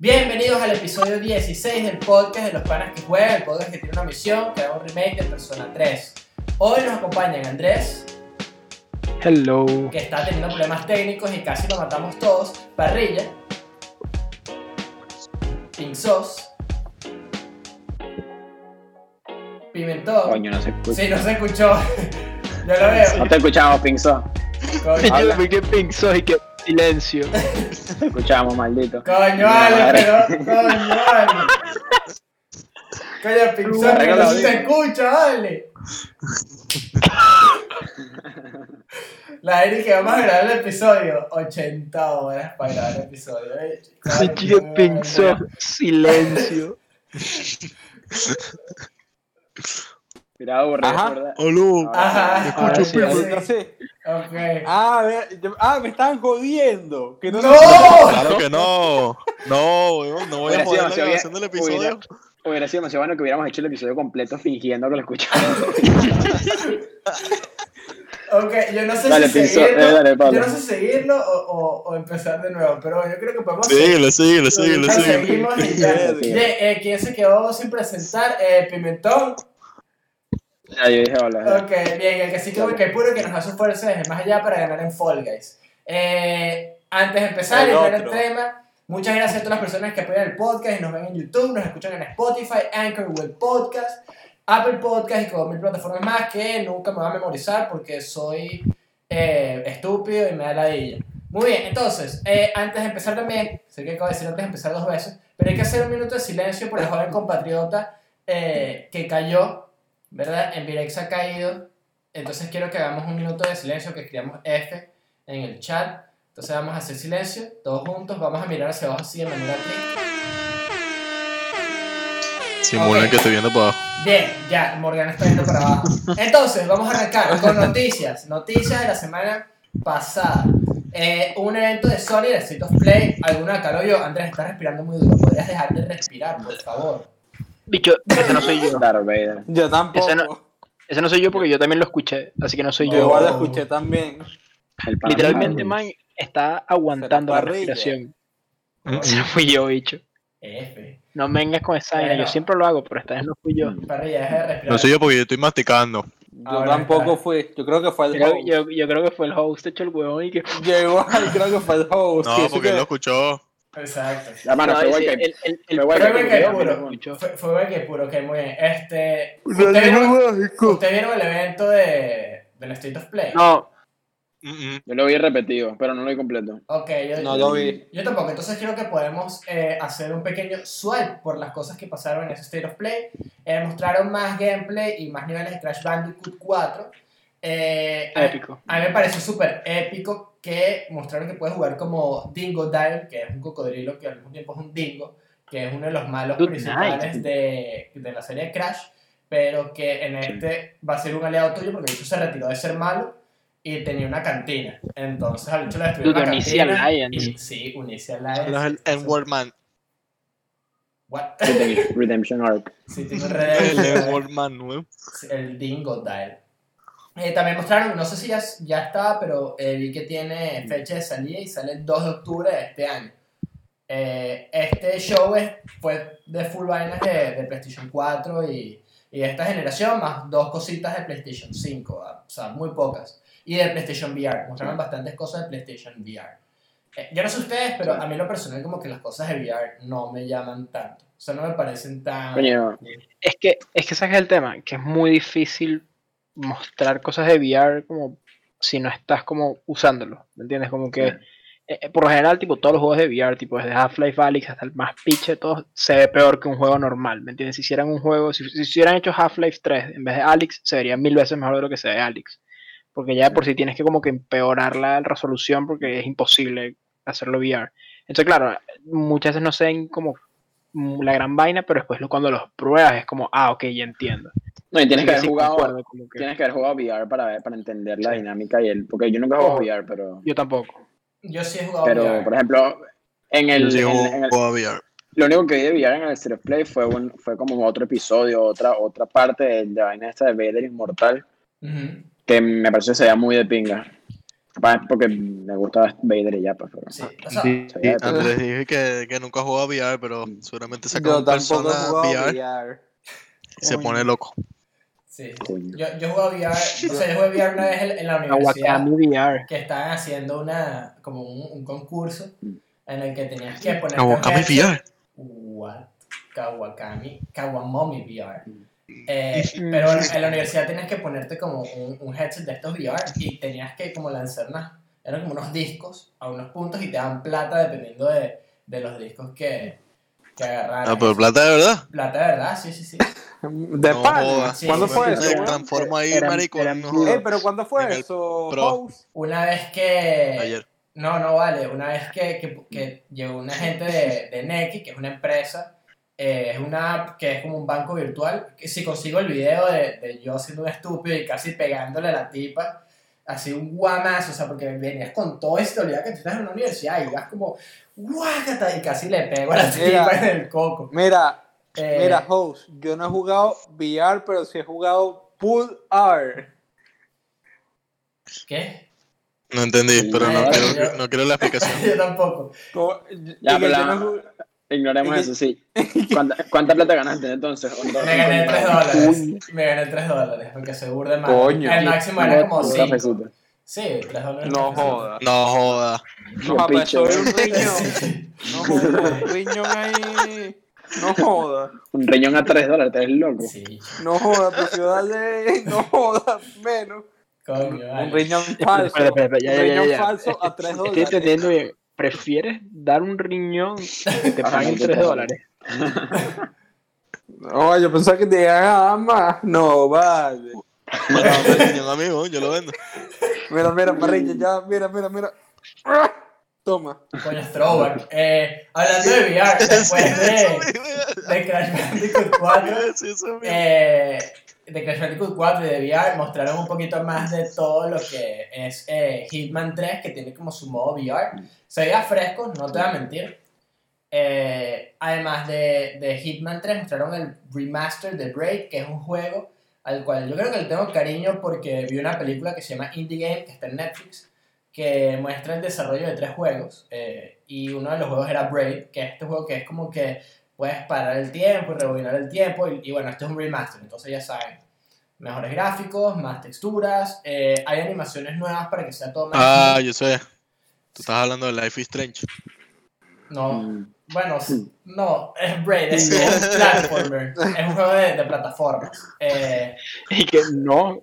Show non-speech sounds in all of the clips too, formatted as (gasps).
Bienvenidos al episodio 16 del podcast de los panas que juegan, el podcast que tiene una misión, que da un remake de Persona 3. Hoy nos acompañan Andrés, Hello. que está teniendo problemas técnicos y casi lo matamos todos, Parrilla, Pink Sauce, Pimentón. Coño, no se escucha. Sí, no se escuchó. (laughs) Yo lo veo. No te escuchamos, Pinzo. Coño, Yo quedé pensó y que silencio. Te (laughs) escuchamos, maldito. coño, vale, pero. Coño, vale. Coño, Pink Sauce, que no se escucha, vale. La Eri que vamos a grabar el episodio 80 horas para grabar el episodio. ¿eh? Me quedé pensó silencio. (laughs) Mira, aburrido, Ajá. ¿verdad? Aló. Ajá. Me escucho, sí, pero- sí. Entonces, Ok. ah, yo- ah, me estaban jodiendo. Que no, ¡No! Claro que no. No, no voy a joder la grabación del episodio. hubiera- Hubiera sido demasiado bueno que hubiéramos hecho el episodio completo fingiendo que lo escuchábamos. Ok, yo no sé Dale, si Pinzo, seguirlo. eh, dale, yo no sé seguirlo o, o, o empezar de nuevo, pero yo creo que podemos Síguele, síguele, síguele, Lo síguele. seguimos y (laughs) ya. Eh, ¿Quién se quedó sin presentar? Eh, Pimentón. Ya, yo dije hola. Ok, bien, el que sí que puro que nos hace fuerza desde más allá para ganar en Fall Guys. Eh, antes de empezar y El tema, muchas gracias a todas las personas que apoyan el podcast y nos ven en YouTube, nos escuchan en Spotify, Anchor, Google Podcast, Apple Podcast y con mil plataformas más que nunca me voy a memorizar porque soy eh, estúpido y me da la ladilla. Muy bien, entonces, eh, antes de empezar también, sé que acabo de decir antes de empezar dos veces, pero hay que hacer un minuto de silencio por el joven compatriota eh, que cayó, ¿verdad? En Virex ha caído, entonces quiero que hagamos un minuto de silencio, que escribamos F en el chat. Entonces vamos a hacer silencio, todos juntos, vamos a mirar hacia abajo así de manera triste. Simulan Ok. que estoy viendo para abajo. Bien, ya, Morgan está yendo para abajo. Entonces, vamos a arrancar con noticias. Noticias de la semana pasada. Eh, un evento de Sony de Play. ¿Alguna lo vio? Andrés, estás respirando muy duro. ¿Podrías dejar de respirar, por favor? Bicho, ese no soy yo. (laughs) Darth Vader. Yo tampoco. Ese no- Ese no soy yo porque yo también lo escuché, así que no soy Yo yo. igual lo escuché también. Literalmente, man, está aguantando la respiración. Mm, Ese no fui yo, bicho. F. No me vengas con esa vaina. Yo siempre lo hago, pero esta vez no fui yo. Respirar. No soy yo porque yo estoy masticando. Yo Ahora tampoco está. fui. Yo creo que fue el Creo- host. yo, yo creo que fue el host hecho el huevón y que. Yo igual creo que fue el host. No, porque que- él lo escuchó. Exacto. La mano, No, fue ese- igual que. el, el, el fue que que puro. Fue, fue que puro, ok, muy bien. Este. ¿Ustedes vieron, ¿Ustedes vieron el evento de, del State of Play? No, Mm, mm. Yo lo vi repetido, pero no lo vi completo. Ok, yo, No lo vi. Yo tampoco, entonces creo que podemos eh, hacer un pequeño swipe por las cosas que pasaron en ese State of Play. Eh, mostraron más gameplay y más niveles de Crash Bandicoot 4. Eh, a- épico. A, mí me pareció súper épico que mostraron que puedes jugar como Dingo Dive, que es un cocodrilo que al mismo tiempo es un dingo, que es uno de los malos Good principales night. de, de la serie Crash, pero que en este va a ser un aliado tuyo porque el bicho se retiró de ser malo y tenía una cantina. Entonces al bicho le la Onicia cantina. Lions. Y, sí, Unicia Él es Lions. el N-Word Man. What? Redemption- Arc. Sí, tiene un El redemption. N-Word Man, weón. el Dingo Dial. Eh, también mostraron, no sé si ya, ya estaba, pero eh, vi que tiene fecha de salida y sale el 2 de octubre de este año. Eh, este show es, fue de full vainas de, de PlayStation 4 y, y de esta generación, más dos cositas de PlayStation 5, ah, o sea, muy pocas. Y de PlayStation VR, mostraron bastantes cosas de PlayStation VR. Eh, yo no sé ustedes, pero a mí lo personal como que las cosas de VR no me llaman tanto. O sea, no me parecen tan... Coño, Es que, es que ese es el tema, que es muy difícil mostrar cosas de VR como si no estás como usándolo, ¿me entiendes? Como que, eh, eh, por lo general, tipo, todos los juegos de VR, tipo, desde Half-Life Alyx hasta el más piche de todos, se ve peor que un juego normal, ¿me entiendes? Si hicieran un juego, si, si hubieran hecho Half-Life 3 en vez de Alyx, se vería mil veces mejor de lo que se ve Alyx. Porque ya de por sí tienes que como que empeorar la resolución porque es imposible hacerlo VR. Entonces, claro, muchas veces no se ven como la gran vaina, pero después cuando los pruebas es como, ah, ok, ya entiendo. No, y tienes que haber sí jugado. concuerdo, como que- Tienes que haber jugado VR para, ver- para entender la dinámica y el. Porque yo nunca he jugado Oh. VR, pero. Yo tampoco. Yo sí he jugado Pero, VR. por ejemplo, en el. Yo en- en el- VR. Lo único que vi de VR en el of Play fue, un, fue como otro episodio, otra, otra parte de la vaina esta de Vader Inmortal, Ujú. que me pareció que se veía muy de pinga. Porque me gusta Vader y ya, pues. pero- Sí, o sea, Sí, todo. Antes dije que, que nunca jugaba VR, pero seguramente saca Yo un tampoco he persona jugado VR VR. Y se pone loco. sí. Yo, yo jugué VR, o sea, yo jugué VR una vez en, en la universidad. Kawakami VR. que estaban haciendo una como un, un concurso en el que tenías que poner Kawakami VR. what Kawakami Kawamomi VR Eh, (laughs) pero en, la universidad tenías que ponerte como un, un headset de estos VR y tenías que como lanzar unas eran como unos discos a unos puntos y te dan plata dependiendo de, de los discos que, que Ah, pero plata de verdad. plata de verdad sí sí sí (laughs) De No pana. jodas. ¿Cuándo Sí, fue sí, eso? sí. Me weón? transformo ahí, Eran- marico. eran no. Eh, pero ¿cuándo fue eso? Una vez que Ayer. No, no vale. Una vez que, que, que llegó una gente de, de Neki, que es una empresa, eh, es una app que es como un banco virtual. Que si consigo el video de, de yo siendo un estúpido y casi pegándole a la tipa, así un guamazo, o sea, porque venías con todo esto, olvidaba que tú estás en una universidad y ibas como, guácata, y casi le pego a la Mira. tipa en el coco. Mira, Eh, mira, host, yo no he jugado VR, pero sí he jugado Pool R. ¿Qué? No entendí, pero no quiero, yo- no quiero la explicación. (laughs) yo tampoco. Como- Ya, pero la- no Ignoremos Es eso, sí. (laughs) ¿Cuánta, cuánta plata ganaste entonces? Me gané un 3 dólar. dólares. Me gané 3 dólares, porque se burde más. Coño. El máximo era como Un 5. cafecito. Sí, 3 dólares. No joda. No joda. No, papá, picho, eso es un riñón. (laughs) No joda, un riñón ahí. (laughs) No joda. Un riñón a 3 dólares, ¿te eres loco? Sí, No joda, prefiero darle. No joda, menos. coño, Un riñón falso. Espera, espera, espera, ya, un ya, ya, riñón ya. falso a 3 Estoy dólares. entendiendo bien. ¿Prefieres dar un riñón que te Ah, paguen no, 3 total. dólares? No, yo pensaba que te iban a dar más. No, vale. Bueno, riñón, amigo, yo lo vendo. Mira, mira, parrilla, ya, mira, mira, mira. Toma. Coño, throwback. Eh, hablando de VR, después de, de Crash Bandicoot 4, (laughs) Sí, eso mismo. eh, de Crash Bandicoot 4 y de VR, mostraron un poquito más de todo lo que es eh, Hitman 3, que tiene como su modo VR. Se veía fresco, no te voy a mentir. Eh, además de, de Hitman 3, mostraron el remaster de Braid, que es un juego al cual yo creo que le tengo cariño porque vi una película que se llama Indie Game, que está en Netflix, que muestra el desarrollo de tres juegos. eh, y uno de los juegos era Braid, que es este juego que es como que puedes parar el tiempo y rebobinar el tiempo. Y, y bueno, este es un remaster, entonces ya saben. Mejores gráficos, más texturas, eh, hay animaciones nuevas para que sea todo más. Ah, yo sé. Tú estás hablando de Life is Strange. No, Mm. bueno, sí, no, es Braid, es, es un (laughs) platformer, es un juego de, de plataformas. Eh, (laughs) Y que no.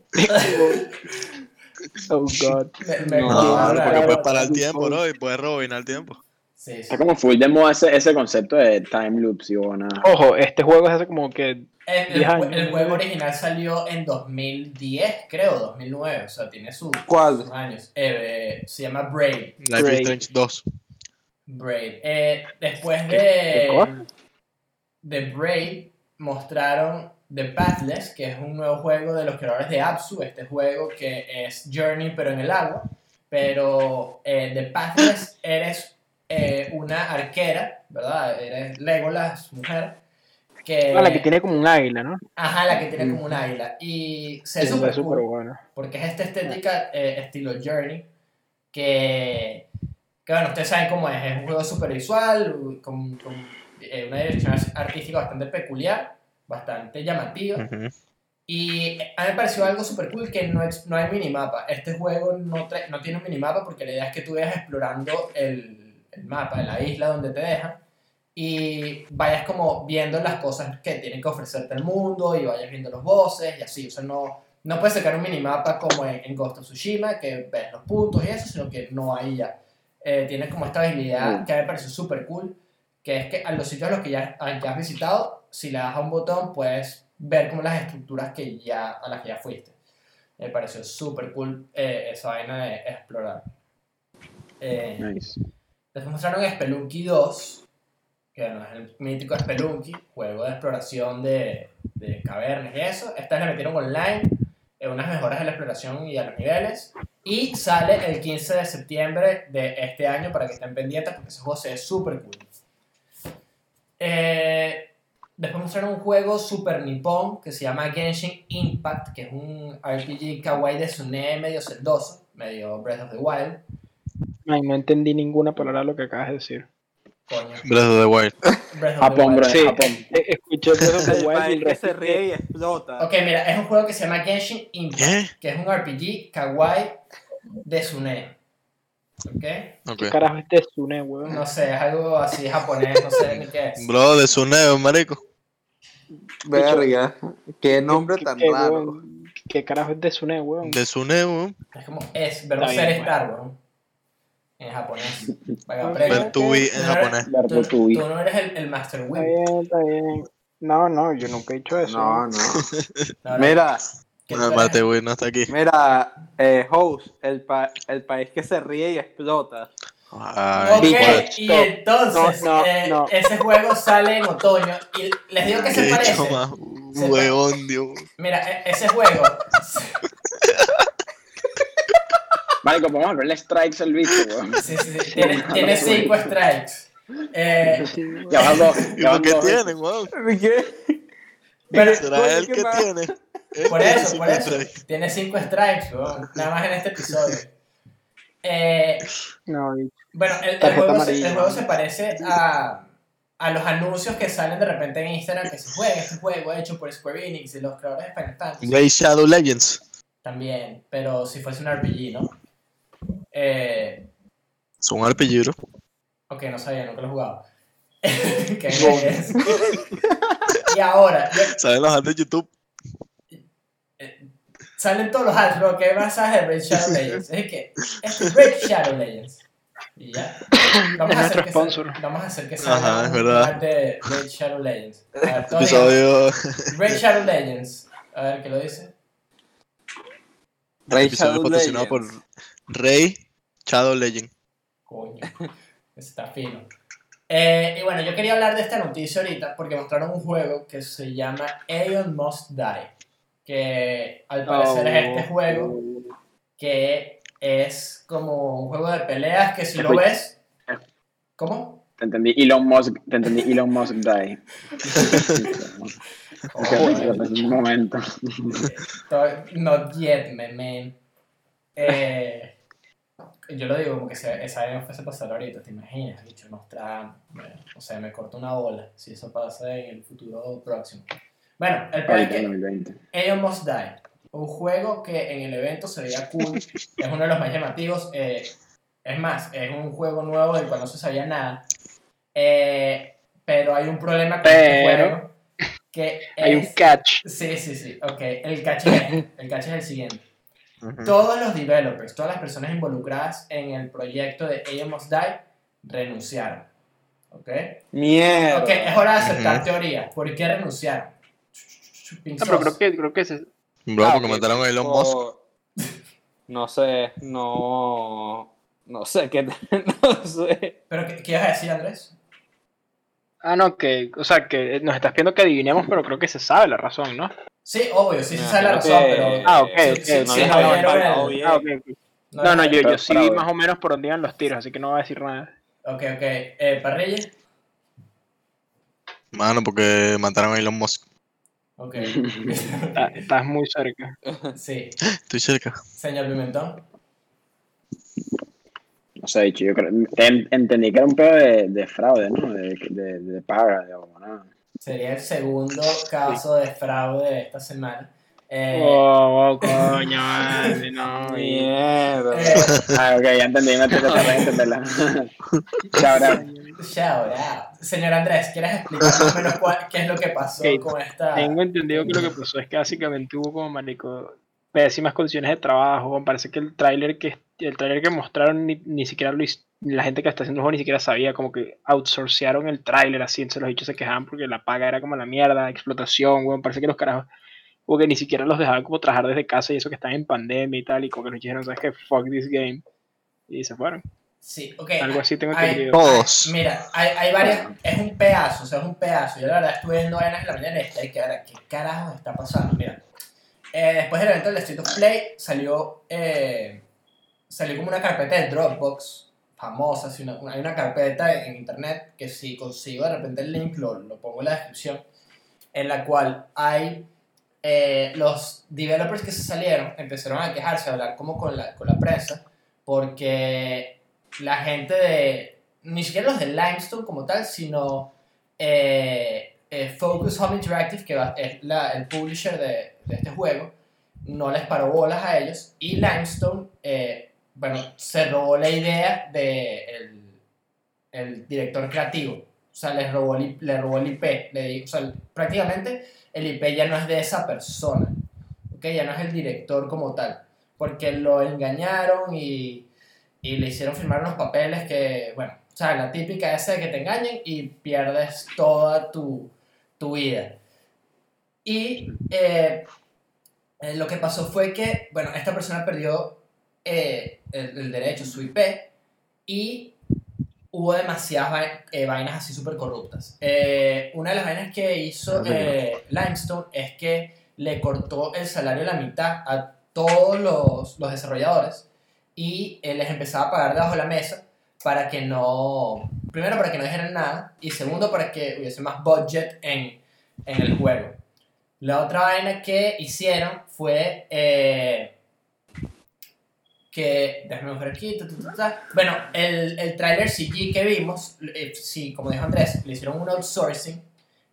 Oh, God. me- (laughs) me- No, Claro, porque puedes parar el tiempo. ¿no? Y puedes rebobinar el tiempo. Sí, sí. Está como full de moda ese, ese concepto de time loops y buena. Ojo, este juego es hace como que. El, el, 10 años. el juego original salió en 2010, creo, 2009, o sea, tiene sus ¿Cuál? sus años. Eh, se llama Braid. Life Braid. is Strange 2. Braid. Eh, después ¿Qué de, cosa? de Braid mostraron The Pathless, que es un nuevo juego de los creadores de Apsu, este juego que es Journey pero en el agua. Pero eh, The Pathless eres eh, una arquera, ¿verdad? Eres Legolas, mujer. Que, Ah, la que tiene como un águila, ¿no? Ajá, la que tiene como un águila. Y se Sí, súper es súper cool. bueno. Porque es esta estética eh, estilo Journey, que, que, bueno, ustedes saben cómo es, es un juego súper visual, con, con, eh, una dirección artística bastante peculiar, bastante llamativa, Ujú. y a mí me pareció algo súper cool que no, es- no hay minimapa. Este juego no, no tiene un minimapa porque la idea es que tú vayas explorando el, el mapa de la isla donde te dejan y vayas como viendo las cosas que tienen que ofrecerte el mundo y vayas viendo los bosses y así. O sea, no, no puedes sacar un minimapa como en, en Ghost of Tsushima que ves los puntos y eso, sino que no hay ya. Eh, tiene como esta habilidad que a mí me pareció súper cool, que es que a los sitios a los que ya, a- ya has visitado, si le das a un botón, puedes ver como las estructuras que ya, a las que ya fuiste. Me pareció súper cool eh, esa vaina de explorar. Eh, Nice. Después mostraron Spelunky 2, que bueno, es el mítico Spelunky, juego de exploración de, de cavernas y eso. Esta le metieron online, eh, unas mejoras de la exploración y a los niveles. Y sale el 15 de septiembre de este año para que estén pendientes porque ese juego se ve súper cool. Eh, después mostraron un juego super nipón que se llama Genshin Impact, que es un RPG kawaii de Sune medio celdoso. medio Breath of the Wild. Ay, no entendí ninguna palabra de lo que acabas de decir. Coño, Breath of the Wild. Breath of the Japón, Wild. bro, Sí. Japón. Eh, Escuché Breath of the El (laughs) Wild y que se ríe y explota. Ok, mira, es un juego que se llama Genshin Impact, ¿Qué? que es un RPG kawaii de Sune. ¿Ok? Ok. ¿Qué carajo es Tsune, weón? No sé, es algo así japonés, no sé ni qué es. Bro, de Suneo, marico. Verga. Qué nombre ¿Qué- tan qué, raro. weón? ¿Qué carajo es Tsune, weón? De Suneo, Es como es, verbo Está ser estar, weón. En japonés. (laughs) Aprender. Ver tu en no japonés. eres- tú-. Tú no eres el, el Master Está Wheel. bien, está bien. No, no, yo nunca he dicho eso. No, no. (laughs) No, no, Mira, eres- mate, güey, no está aquí. mira, eh, host, el, pa- el país que se ríe y explota. Ay, Ok, y No, entonces no, no, eh, no. ese juego sale en otoño y les digo que se parece. hecho más Se huevón, Dios. Mira, e- ese juego Marico, vamos a verle strikes al bicho, weón. sí, sí, sí, tiene, tiene cinco strikes. Eh, Ya van dos. ¿Y por qué tienen, weón? ¿Qué? ¿Será él ¿qué que tiene? (laughs) Por eso, cinco por eso. Tiene cinco strikes, weón, nada más en este episodio. Eh, No, bueno, el, el juego se, amarilla. el juego se parece a, a los anuncios que salen de repente en Instagram que se juega este juego hecho por Square Enix y los creadores de Final Fantasy. Raid Shadow Legends. También, pero si fuese un RPG, ¿no? Eh, Es un RPG, bro. ok, no sabía, nunca lo he jugado. (laughs) ¿Qué es? (laughs) y ahora, yo- ¿Saben los ads de YouTube? Salen todos los ads, bro. ¿Qué más sabes de Raid Shadow Legends? Es que, es Raid Shadow Legends. Y ya. Vamos Es a hacer que sponsor. sal- vamos a hacer que salga Ajá, es verdad. ad de Raid Shadow Legends. A ver, Episodio. Raid Shadow Legends. A ver, ¿qué lo dice? Episodio Shadow patrocinado por. Rey Shadow Legend. Coño, está fino. Eh, y bueno, yo quería hablar de esta noticia ahorita porque mostraron un juego que se llama Aeon Must Die. Que al parecer es este juego que es como un juego de peleas que si lo ves. ¿Cómo? Te entendí Elon Musk, te entendí Elon Musk die. (laughs) Un momento. To- Not yet, me man. Eh, yo lo digo como que se, esa vez fuese a pasar ahorita, ¿te imaginas? Dicho, nos traen, bueno, o sea, me corto una bola si eso pasa en el futuro próximo. Bueno, el peor es que 2020. Aeon Must Die, un juego que en el evento se veía cool, es uno de los más llamativos, eh, es más, es un juego nuevo del cual no se sabía nada, eh, pero hay un problema con este Pero- juego, que Hay un es- catch. Sí, sí, sí, ok, el catch es, este, el catch es el siguiente. Todos los developers, todas las personas involucradas en el proyecto de Aeon Must Die renunciaron. ¿Ok? Mierda. Ok, es hora de aceptar Ujú. teoría. ¿Por qué renunciaron? No, pero creo que, creo que ese- Bro, Ah, porque mataron a Elon Musk. No sé, no. No sé qué. (laughs) No sé. ¿Pero qué, qué ibas a decir, Andrés? Ah, no, que, o sea, que nos estás pidiendo que adivinemos, pero creo que se sabe la razón, ¿no? Sí, obvio, sí se sabe la razón, que- pero... Ah, ok, sí, ok, sí, no no el-. Ah, no No, no, yo, yo sí vi más o menos por dónde iban los tiros, así que no voy a decir nada. Ok, ok. Eh, ¿Parrilla? Mano, porque mataron a Elon Musk. Ok. (laughs) Está- Estás muy cerca. (laughs) sí. Estoy cerca. Señor Pimentón. No sé, dicho, yo creo, te- entendí que era un pedo de, de fraude, ¿no? De, de, de paga, digamos, ¿no? Sería el segundo caso de fraude de esta semana. Eh, Oh, oh, (laughs) coño, madre, no. Mierda. eh, Ah, ok, ya entendí, me tengo que entenderla. Out. Shout out. Señor Andrés, ¿quieres explicar más o menos cuál- qué es lo que pasó Ok, con esta... Tengo entendido que lo que pasó es que básicamente hubo como marico pésimas condiciones de trabajo. Parece que el tráiler que el tráiler que mostraron ni, ni siquiera lo la gente que está haciendo el juego ni siquiera sabía, como que outsourcearon el tráiler así, entonces los bichos se quejaban porque la paga era como la mierda, explotación, weón, parece que los carajos como que ni siquiera los dejaban como trabajar desde casa y eso que están en pandemia y tal, y como que nos dijeron, ¿sabes qué? Fuck this game. Y se fueron. Sí, ok. Algo así tengo hay- entendido. Todos. Mira, hay, hay varias... Es un pedazo, o sea, es un pedazo. Yo la verdad estuve viendo vainas en la mañana y estoy que ahora, ¿qué carajos está pasando? Mira, eh, después del evento del Street of Play salió, eh, salió como una carpeta de Dropbox famosa, así una- una- hay una carpeta en internet que si consigo de repente el link, lo, lo pongo en la descripción, en la cual hay eh, los developers que se salieron empezaron a quejarse, a hablar como con la, con la prensa, porque la gente de, ni siquiera los de Limestone como tal, sino eh, eh, Focus Home Interactive, que es la- el publisher de, de este juego, no les paró bolas a ellos y Limestone, eh, bueno, se robó la idea de el, director creativo. O sea, les robó le robó el IP. Le o sea, prácticamente el IP ya no es de esa persona. ¿ok? Ya no es el director como tal. Porque lo engañaron y, y le hicieron firmar unos papeles que, bueno, o sea, la típica esa de que te engañen y pierdes toda tu, tu vida. Y eh, eh, lo que pasó fue que, bueno, esta persona perdió eh, el, el derecho, su IP, y hubo demasiadas vai- eh, vainas así súper corruptas. Una de las vainas que hizo eh, Limestone es que le cortó el salario a la mitad a todos los, los desarrolladores y eh, les empezaba a pagar debajo de la mesa para que no, primero para que no dijeran nada y segundo para que hubiese más budget en, en el juego. La otra vaina que hicieron fue eh, que, déjame ver aquí, ta, ta, ta. bueno, el, el trailer CG que vimos, eh, sí, como dijo Andrés, le hicieron un outsourcing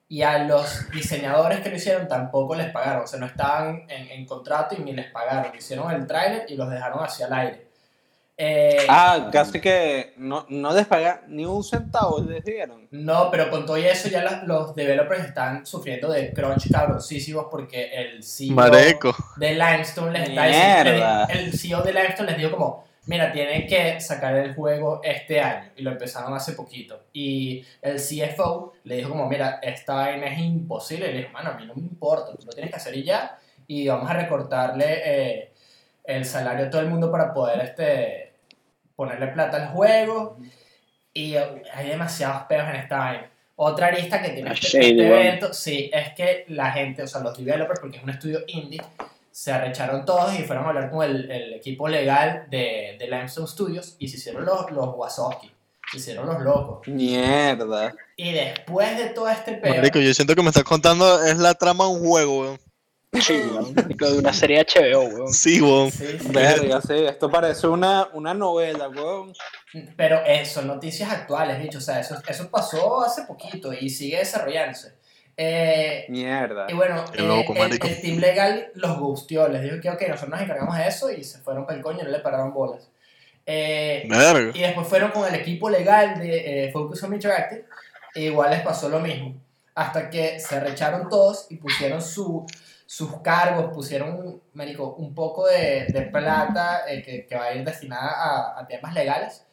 y a los diseñadores que lo hicieron tampoco les pagaron, o sea, no estaban en, en contrato y ni les pagaron, hicieron el trailer y los dejaron hacia el aire. Eh, Ah, casi que no, no les pagan ni un centavo, les dieron. No, pero con todo y eso ya los, los developers están sufriendo de crunch cabroncísimos porque el CEO Mareco. de Limestone les está diciendo, Mierda. el, el CEO de Limestone les dijo como, mira, tienen que sacar el juego este año y lo empezaron hace poquito. Y el CFO le dijo como, mira, esta vaina es imposible. Y le dijo, mano, a mí no me importa, tú lo tienes que hacer y ya. Y vamos a recortarle eh, el salario a todo el mundo para poder este, ponerle plata al juego. Y hay demasiados peos en esta vaina. Otra arista que tiene Ah, este, este evento, sí, es que la gente, o sea, los developers, porque es un estudio indie, se arrecharon todos y fueron a hablar con el, el equipo legal de, de Limestone Studios y se hicieron los, los Wazowski, se hicieron los locos. Mierda. Y después de todo este peo, Marico, yo siento que me estás contando es la trama de un juego, weón. Sí, weón. De una serie HBO, weón. Sí, weón. sí, sí, Verga, sí, esto parece una, una novela, weón. pero eh, son noticias actuales, bicho, o sea, eso, eso pasó hace poquito y sigue desarrollándose. Eh, Mierda. Y bueno, Qué eh, el, el team legal los gustió, les dijo que ok, nosotros nos encargamos de eso y se fueron para el coño, no le pararon bolas. Eh, Verga. y después fueron con el equipo legal de eh, Focus Home Interactive e igual les pasó lo mismo. Hasta que se recharon todos y pusieron su, sus cargos, pusieron, marico, un poco de, plata eh, que, va a ir destinada a, temas legales.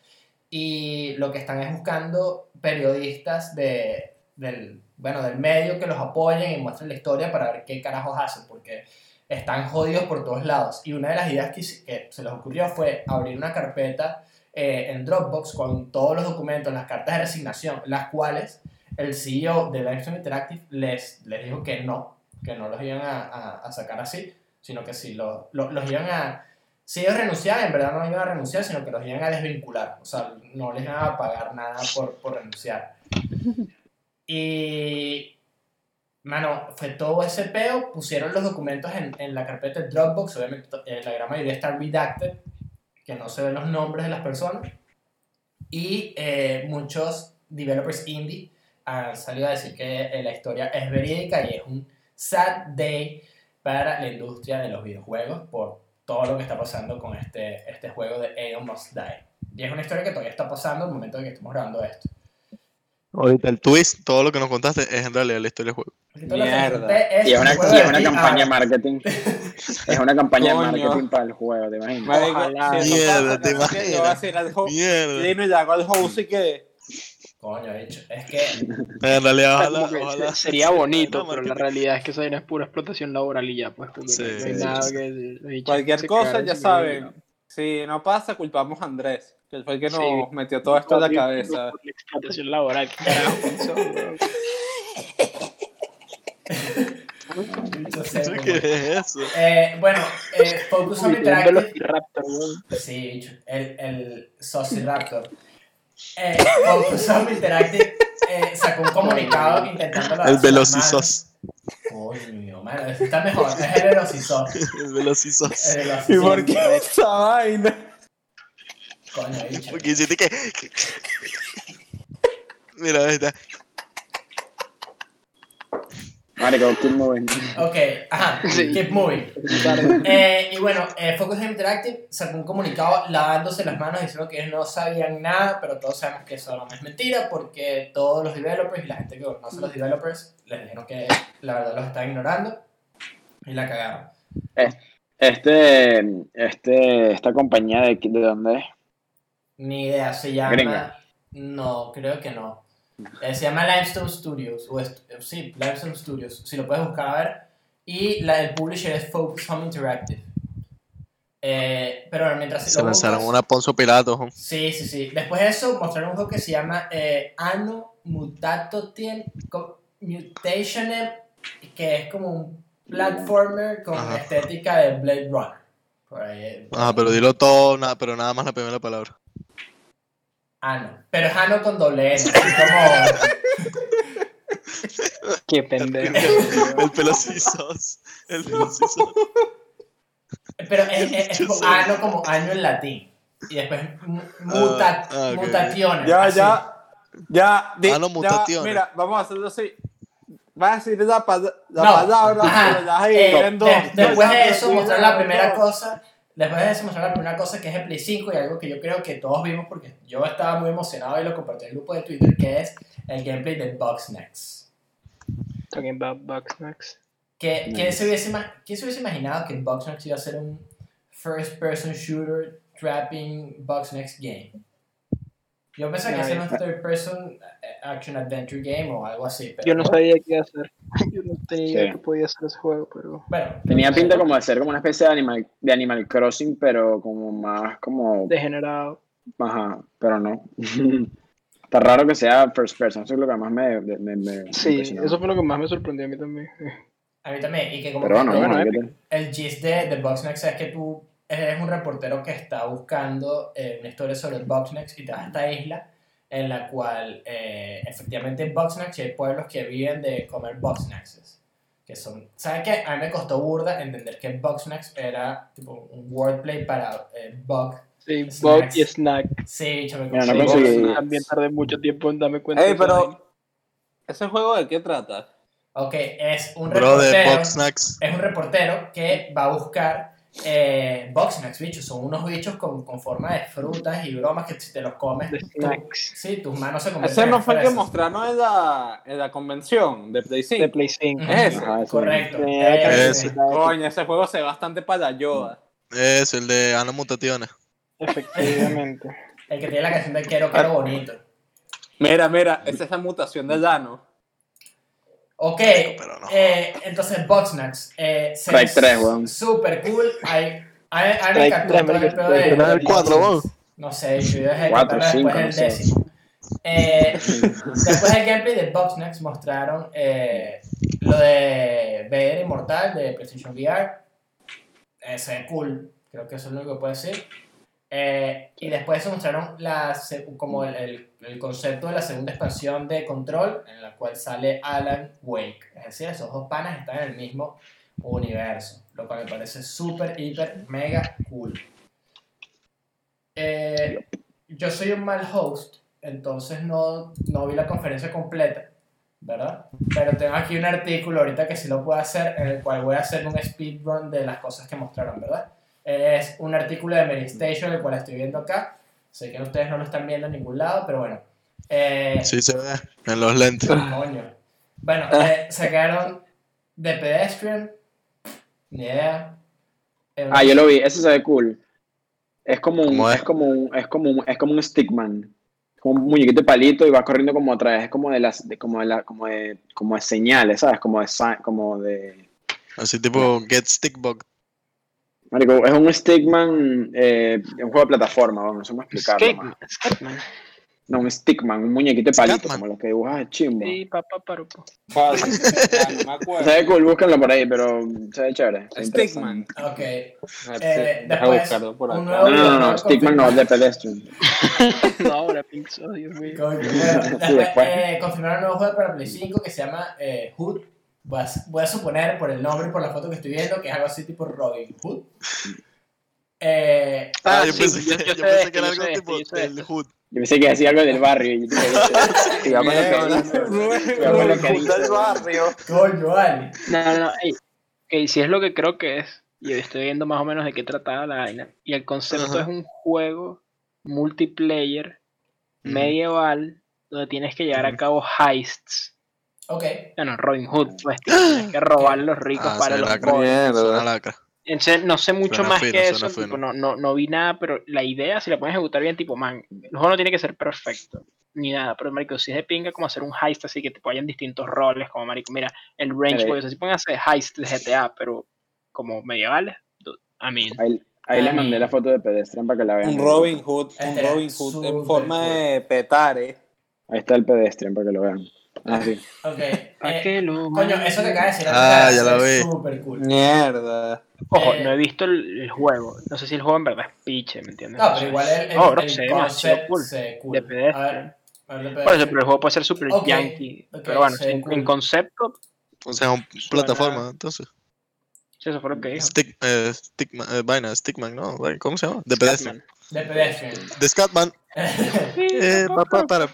Y lo que están es buscando periodistas de, del, bueno, del medio que los apoyen y muestren la historia para ver qué carajos hacen, porque están jodidos por todos lados. Y una de las ideas que, se les ocurrió fue abrir una carpeta eh, en Dropbox con todos los documentos, las cartas de resignación, las cuales el CEO de Limestone Interactive les dijo que no, que no los iban a, a- a sacar así, sino que si lo- lo- los iban a... Si ellos renunciaban, en verdad no iban a renunciar, sino que los iban a desvincular. O sea, no les iban a pagar nada por, por renunciar. (laughs) Y, mano, fue todo ese peo. Pusieron los documentos en, en la carpeta de Dropbox. Obviamente, eh, la gran mayoría está redacted, que no se ven los nombres de las personas. Y eh, muchos developers indie han salido a decir que eh, la historia es verídica y es un sad day para la industria de los videojuegos por todo lo que está pasando con este, este juego de Aeon Must Die. Y es una historia que todavía está pasando al momento en que estamos grabando esto. Ahorita el twist, todo lo que nos contaste es en realidad la historia del juego. Mierda. presenté Y es una, y es de (laughs) una campaña de marketing. Es una campaña Coño. de marketing para el juego, ¿te imaginas? Ojalá. Mierda, ¿te ¿sabes qué? Yo voy a imaginas? decir al host, Mierda. Y le hago al host y que... Coño, dicho. Es que (laughs) En realidad, ojalá, ojalá. se- Sería bonito, No, pero la realidad es que eso no es pura explotación laboral y ya, pues, porque Sí, no hay sí, nada sí. que... Cualquier cosa, ya saben. medida. Si no pasa, culpamos a Andrés, que fue el que nos Sí. metió todo esto en la Por la cabeza. explotación laboral, no (laughs) sé, ¿Eso como- ¿Qué es eso? Eh, bueno, eh, Focus on Interactive. Sí, el, el Sociraptor. Eh, on Interactive eh, sacó un comunicado intentando El Velocisos. Coño, ese está mejor. Es el Velocizor. El Velocizos. El ¿Y por qué esa vaina? Coño, bicho. Porque hiciste que. Mira, ahí está. Marico, keep moving. Ok, ajá, Sí. keep moving. Eh, y bueno, eh, Focus Interactive sacó un comunicado lavándose las manos diciendo que ellos no sabían nada, pero todos sabemos que eso no es mentira porque todos los developers y la gente que conoce a los developers les dijeron que la verdad los estaban ignorando y la cagaron. Este, este, esta compañía de, de dónde es? Ni idea, se llama. Gringa. No, creo que no. Eh, se llama Limestone Studios. O est- eh, sí, Limestone Studios. Si lo puedes buscar a ver. Y la, el publisher es Focus Home Interactive. Eh, pero bueno, mientras Se lanzaron buscas- una Ponzo Pilato. Sí, sí, sí. Después de eso, mostraron un juego que se llama eh, Anno Mutatotien Co- Mutationem, que es como un platformer con Ajá. estética de Blade Runner. Por ahí, eh, por Ah, pero dilo todo, nada, pero nada más la primera palabra. Ano. Pero es Ano con doble N, así como... (laughs) Qué pendejo. El Velocizos. El Velocizos. Pero es, es- ano como año en latín. Y después mu- muta, ok. mutaciones. Ya, así. ya. Ya, di- no, ya, mutaciones. Mira, vamos a hacerlo así. Vas a decir la, pa- la No, palabra, ajá. pero ya ahí Eh, de- después de eso mostrar la primera cosa. Después de eso mostrar la primera cosa que es el Play 5 y algo que yo creo que todos vimos porque yo estaba muy emocionado y lo compartí en el grupo de Twitter que es el gameplay de Boxnex. Talking about Bugsnax. ¿quién, Nice. se hubiese, ¿Quién se hubiese imaginado que Boxnex iba a ser un first person shooter trapping Boxnex game? Yo pensaba que Nadie. iba a ser un third person eh, action adventure game o algo así. Pero Yo no sabía qué hacer. (laughs) Yo no tenía Sí. que podía hacer ese juego, pero. Bueno, Tenía no pinta como de ser como una especie de Animal, de Animal Crossing, pero como más como... Degenerado. Ajá, pero no. (laughs) Está raro que sea first person, eso es lo que más me... me, me- me Sí, impresionó. eso fue lo que más me sorprendió a mí también. A mí también. Y que como Pero que bueno, Pero bueno, bueno, Epic. ¿qué tal? el gist de, de Boxnex es que tú eres un reportero que está buscando eh, una historia sobre Boxnex y te vas a esta isla en la cual eh, efectivamente en Boxnex hay pueblos que viven de comer Boxnexes. Que son, ¿sabes qué? A mí me costó burda entender que Boxnex era tipo un wordplay para eh, bug. Sí. Bob y Snack. Sí, bicho, me Mira, no costó Sí, También tardé mucho tiempo en darme cuenta. Ey, pero. ¿Ese juego de qué trata? Ok, es un Bro de reportero. Es un reportero que va a buscar eh, Boxnax, bichos. Son unos bichos con, con forma de frutas y bromas que si te los comes, tú- sí, tus manos se convierten Ese no fue el que mostraron en la, en la convención de Play 5. De Play 5. Ujú, Es ese. Sí. Correcto. Coño, ese juego se ve bastante para Yoda. Es el de Ana Mutaciones. Efectivamente. (laughs) El que tiene la canción de Quiero, Quiero Bonito. Mira, mira, esa es la mutación de Dano. Ok, Pero no. eh, entonces Boxnax. Eh, Strike ve tres, weón. Super cool. Hay, hay, hay el marico, pedo de- Strike tres. de El cuatro, Boxnax. weón. No sé, yo dejé de Cuatro, contarlo después sé. décimo. Eh, después del gameplay de Boxnex mostraron eh, lo de Vader Inmortal de PlayStation VR. Eh, se ve cool, creo que eso es lo único que puedo decir. Eh, y después se mostraron la, se- como el, el- el concepto de la segunda expansión de Control, en la cual sale Alan Wake. Es decir, esos dos panas están en el mismo universo, lo cual me parece súper, hiper, mega cool. Eh, yo soy un mal host, entonces no, no vi la conferencia completa, ¿verdad? Pero tengo aquí un artículo ahorita que sí lo puedo hacer, en el cual voy a hacer un speedrun de las cosas que mostraron, ¿verdad? Es un artículo de Mary Station, el cual estoy viendo acá. Sé que ustedes no lo están viendo en ningún lado, pero bueno. Eh, Sí se ve en los lentes. Coño. Bueno, eh, sacaron The Pedestrian. Ni idea. Eh, Ah, yo lo vi, ese se ve cool. Es como un, ¿Cómo es? es como un, es como un, es como un stickman. Como un muñequito de palito y va corriendo como otra vez. Es como de las, de, como de la, como de, como de señales, ¿sabes? Como de, como de. Así tipo Get Stickbug. Marico, es un stickman, eh, un juego de plataforma, vamos, no sé cómo explicarlo. Skatman. No, un stickman, un muñequito de palito, como los que dibujas de chimbo. Sí, papá, paro. po. Fácil. No me acuerdo. Se ve cool, búsquenlo por ahí, pero se ve chévere. se Stickman. Ok. Ah, Eh, Deja buscarlo por acá. No, no, no, stickman no, de pedestrian. (laughs) No, ahora Pixar, Dios mío. Bueno, después. eh, confirmaron un nuevo juego para Play 5 que se llama eh, Hood voy a, voy a suponer por el nombre y por la foto que estoy viendo que es algo así tipo Robin Hood. Eh, Ah, Ah, yo sí, pensé, yo- que- yo yo pensé era yo algo tipo yo del este. Hood. Yo pensé que decía algo del barrio. Y yo (laughs) con lo que dice. Del barrio. coño, vale. No, no, no. ey, si es lo que creo que es, y estoy viendo más o menos de qué trataba la vaina. Y el concepto es un juego multiplayer medieval donde tienes que llevar a cabo heists. Ok. Bueno, Robin Hood, pues tío, tienes que (gasps) robar a los ricos Ah, para los lacra. pobres. Mierda. Suena lacra. Entonces, no sé mucho Suena más fino, que eso, tipo, no, no, no vi nada, pero la idea, si la puedes ejecutar bien, tipo, man, el juego no tiene que ser perfecto, ni nada, pero marico, si es de pinga como hacer un heist así, que te vayan distintos roles, como marico, mira, el range, porque así pueden hacer heist de GTA, pero como medievales, dude, I mean, Ahí, ahí les mandé la foto de Pedestrian para que la vean. Un Robin Hood, un Este Robin Hood en forma de petare. Ahí está el Pedestrian para que lo vean. Ah, sí. Ok. (laughs) ¿para Eh, coño, eso que acabas de decir Ah, ya es vi. súper cool. Mierda. Ojo, eh, no he visto el, el juego, no sé si el juego en verdad es piche, ¿me entiendes? No, pero igual el, el, No, bro, el se concept cool. se cool. De pedestrian. A ver, a ver, de Por eso, pero el juego puede ser super Ok, yankee, ok, pero bueno, en, cool. en concepto, O sea, un Suena- plataforma, entonces. sí, eso fue lo que dijo. Stick, eh, Stickman, eh, vaina, Stickman, ¿no? ¿Cómo se llama? De Pedestrian. Scatman. De pedestrian. De Scatman. Eh, papá, para.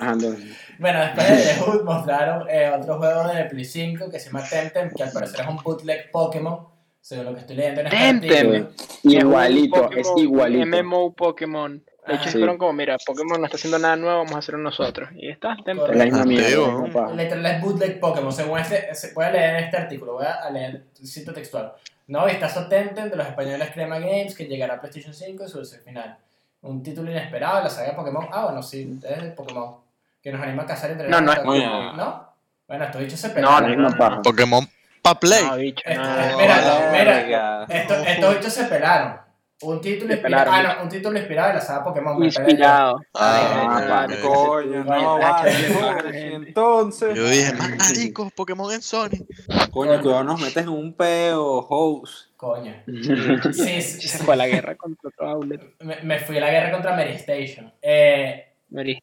Entonces. (laughs) bueno, después de The Hood mostraron eh, otro juego de Play 5 que se llama Temtem, que al parecer es un bootleg Pokémon, según lo que estoy leyendo en este Temtem. Igualito, Es es igualito. MMO Pokémon. De hecho, Ah. fueron como, mira, Pokémon no está haciendo nada nuevo, vamos a hacerlo nosotros. Y está, Temtem. La misma mierda. Literal es bootleg Pokémon, según este, se puede leer en este artículo, voy a leer el sitio textual. No vistazo Temtem de los españoles Crema Games que llegará a PlayStation 5 en su versión final. Un título inesperado de la saga de Pokémon. Ah, bueno, sí, es de Pokémon. Que nos anima a cazar entre No, no es Pokémon. ¿No? Bueno, estos bichos se No, pelaron. no, no. paja. Pokémon pa' Play. No, bicho, no. eh, mira, Verga. mira, esto- estos bichos se pelaron. Un título inspirado. Ah, no, un título inspirado de la saga Pokémon. Inspirado. Ah. Coño, no, vale. Entonces, Yo dije, más maricos, Pokémon en Sony. coño, cuidado, nos metes en un peo, host. Coño. Sí, (laughs) sí, sí. Se fue a la guerra contra otro outlet. Me, me fui a la guerra contra Mary Station. Eh,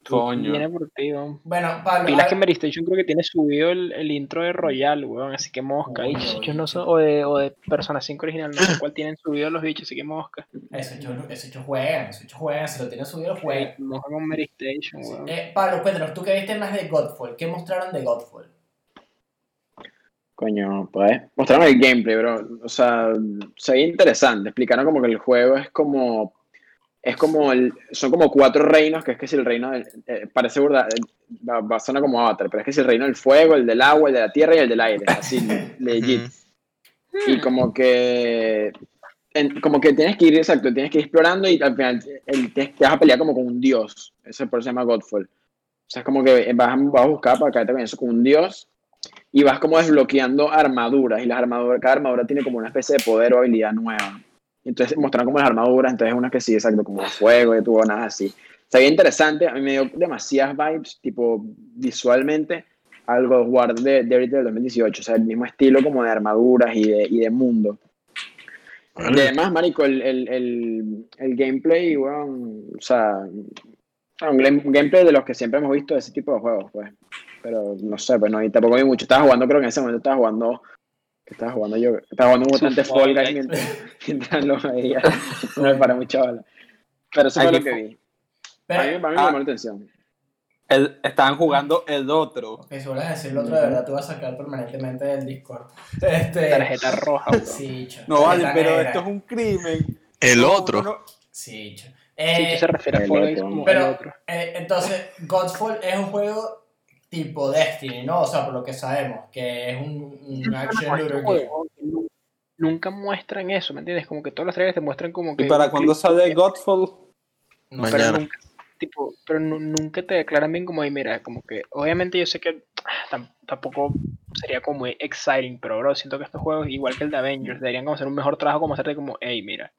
Coño. Viene por ti, weón. bueno, Pablo. Pilas a- que Mary Station creo que tiene subido el, el intro de Royal, weón. Así que mosca. Uy, no son, o, de, o de Persona 5 original, no sé cuál tienen subido los bichos, así que mosca. Eso hecho, eso hecho juegan, eso hecho juegan. Si lo tienen subido, juegan. Mosca con Mary Station, weón. Eh, Pablo, cuéntanos, tú que viste más de Godfall. ¿Qué mostraron de Godfall? Coño, pues. Mostraron el gameplay, bro. O sea, se veía interesante. Explicaron como que el juego es como. Es como el. Son como cuatro reinos, que es que si el reino. del- eh, parece burda. eh, Va, va como Avatar, pero es que si el reino del fuego, el del agua, el de la tierra y el del aire. Así, (laughs) legit. Y como que. en- como que tienes que ir, exacto, tienes que ir explorando y al final el- te, te vas a pelear como con un dios. Eso por eso se llama Godfall. O sea, es como que vas, a- vas a buscar para caerte con eso, con un dios. Y vas como desbloqueando armaduras. Y las armaduras, cada armadura tiene como una especie de poder o habilidad nueva. Entonces mostraron como las armaduras, entonces unas que sí, exacto, como fuego y tuvo nada así. Se veía interesante, a mí me dio demasiadas vibes, tipo visualmente, al God of War de, de ahorita del 2018. O sea, el mismo estilo como de armaduras y de, y de mundo. Y además, marico, el, el, el, el gameplay, weón, o sea, game- un gameplay de los que siempre hemos visto de ese tipo de juegos, pues. Pero no sé, pues no, y tampoco vi mucho. Estaba jugando, creo que en ese momento estaba jugando, que estaba jugando yo, estaba jugando bastante Fall Fall Guys mientras, (laughs) mientras lo veía. No me paré mucho bola. Pero eso fue lo que vi. Pero, A mí, a mí me Ah. llamó la atención. El- estaban jugando el otro. ok, si vuelves a decir lo otro, de verdad, tú vas a sacar permanentemente del Discord. (laughs) Este, Tarjeta roja, weón. Sí, cho. No vale, pero negra. esto es un crimen. El otro. no, Sí, cho. Eh, se refiere a el Fall Guys otro. como Pero- el otro. Eh, entonces, Godfall es un juego tipo Destiny, ¿no? O sea, por lo que sabemos, que es un, un action game. Nu- Nunca muestran eso, ¿me entiendes? Como que todos los trailers te muestran como que. ¿Y para cuándo sale Godfall? No, Pero nunca, tipo, pero nu- nunca te declaran bien como, ahí mira, como que, obviamente yo sé que (sighs) tam- tampoco sería como muy exciting, pero bro, siento que estos juegos, igual que el de Avengers, deberían como hacer un mejor trabajo como hacerte como, hey, mira,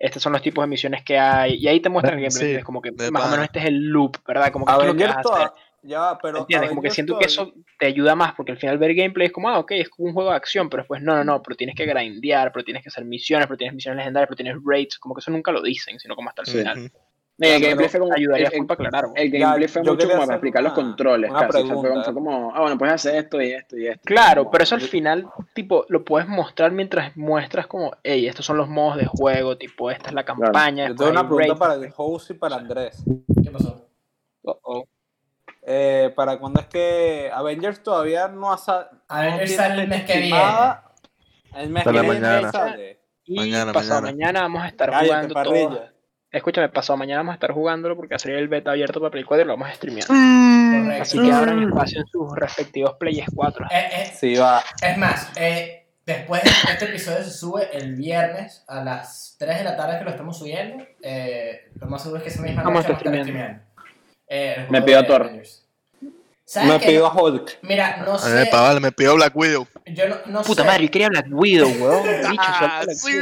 estos son los tipos de misiones que hay, y ahí te muestran el gameplay, Sí, ¿entiendes? como que más o menos este es el loop, ¿verdad? Como que es lo Avengers vas a hacer. toda- Ya, pero. ¿Entiendes? Como que siento que eso te ayuda más, porque al final ver gameplay es como, ah, ok, es como un juego de acción, pero después, no, no, no, pero tienes que grindear, pero tienes que hacer misiones, pero tienes misiones legendarias, pero tienes raids, como que eso nunca lo dicen, sino como hasta el Sí. final. Y el pero gameplay fue como. Ayudaría el- el- aclarar. El gameplay Ya, fue yo mucho como para explicar los controles, una casi. O sea, fue, pregunta. como, ah, bueno, puedes hacer esto y esto y esto. Claro, pero eso al Yo- final, tipo, lo puedes mostrar mientras muestras como, hey, estos son los modos de juego, tipo, esta es la campaña. Yo después tengo una pregunta rating. para el host y para Andrés. ¿Qué pasó? Uh-oh. Eh, ¿Para cuándo es que Avengers todavía no ha sa- Avengers no sale el mes que viene. El mes Sale que viene mañana. sale. Y Mañana, pasado mañana. mañana. vamos a estar Cállate, jugando todo. Escúchame, pasado mañana vamos a estar jugándolo porque va a salir el beta abierto para Play 4 y lo vamos a streamear. Correcto. Así que abran espacio en sus respectivos Play 4. Eh, eh, Sí, va. es más, eh, después de este episodio se sube el viernes a las 3 de la tarde que lo estamos subiendo. Eh, lo más seguro es que esa misma Vamos noche vamos a estar streameando. Eh, Me pidió de Thor. Avengers. ¿Sabes Me pido a Hulk. Mira, no A sé. me pagaba, me pidió Black Widow. Yo no, no Puta sé. madre, yo quería Black Widow, weón. (laughs) Bicho, Ah, sí.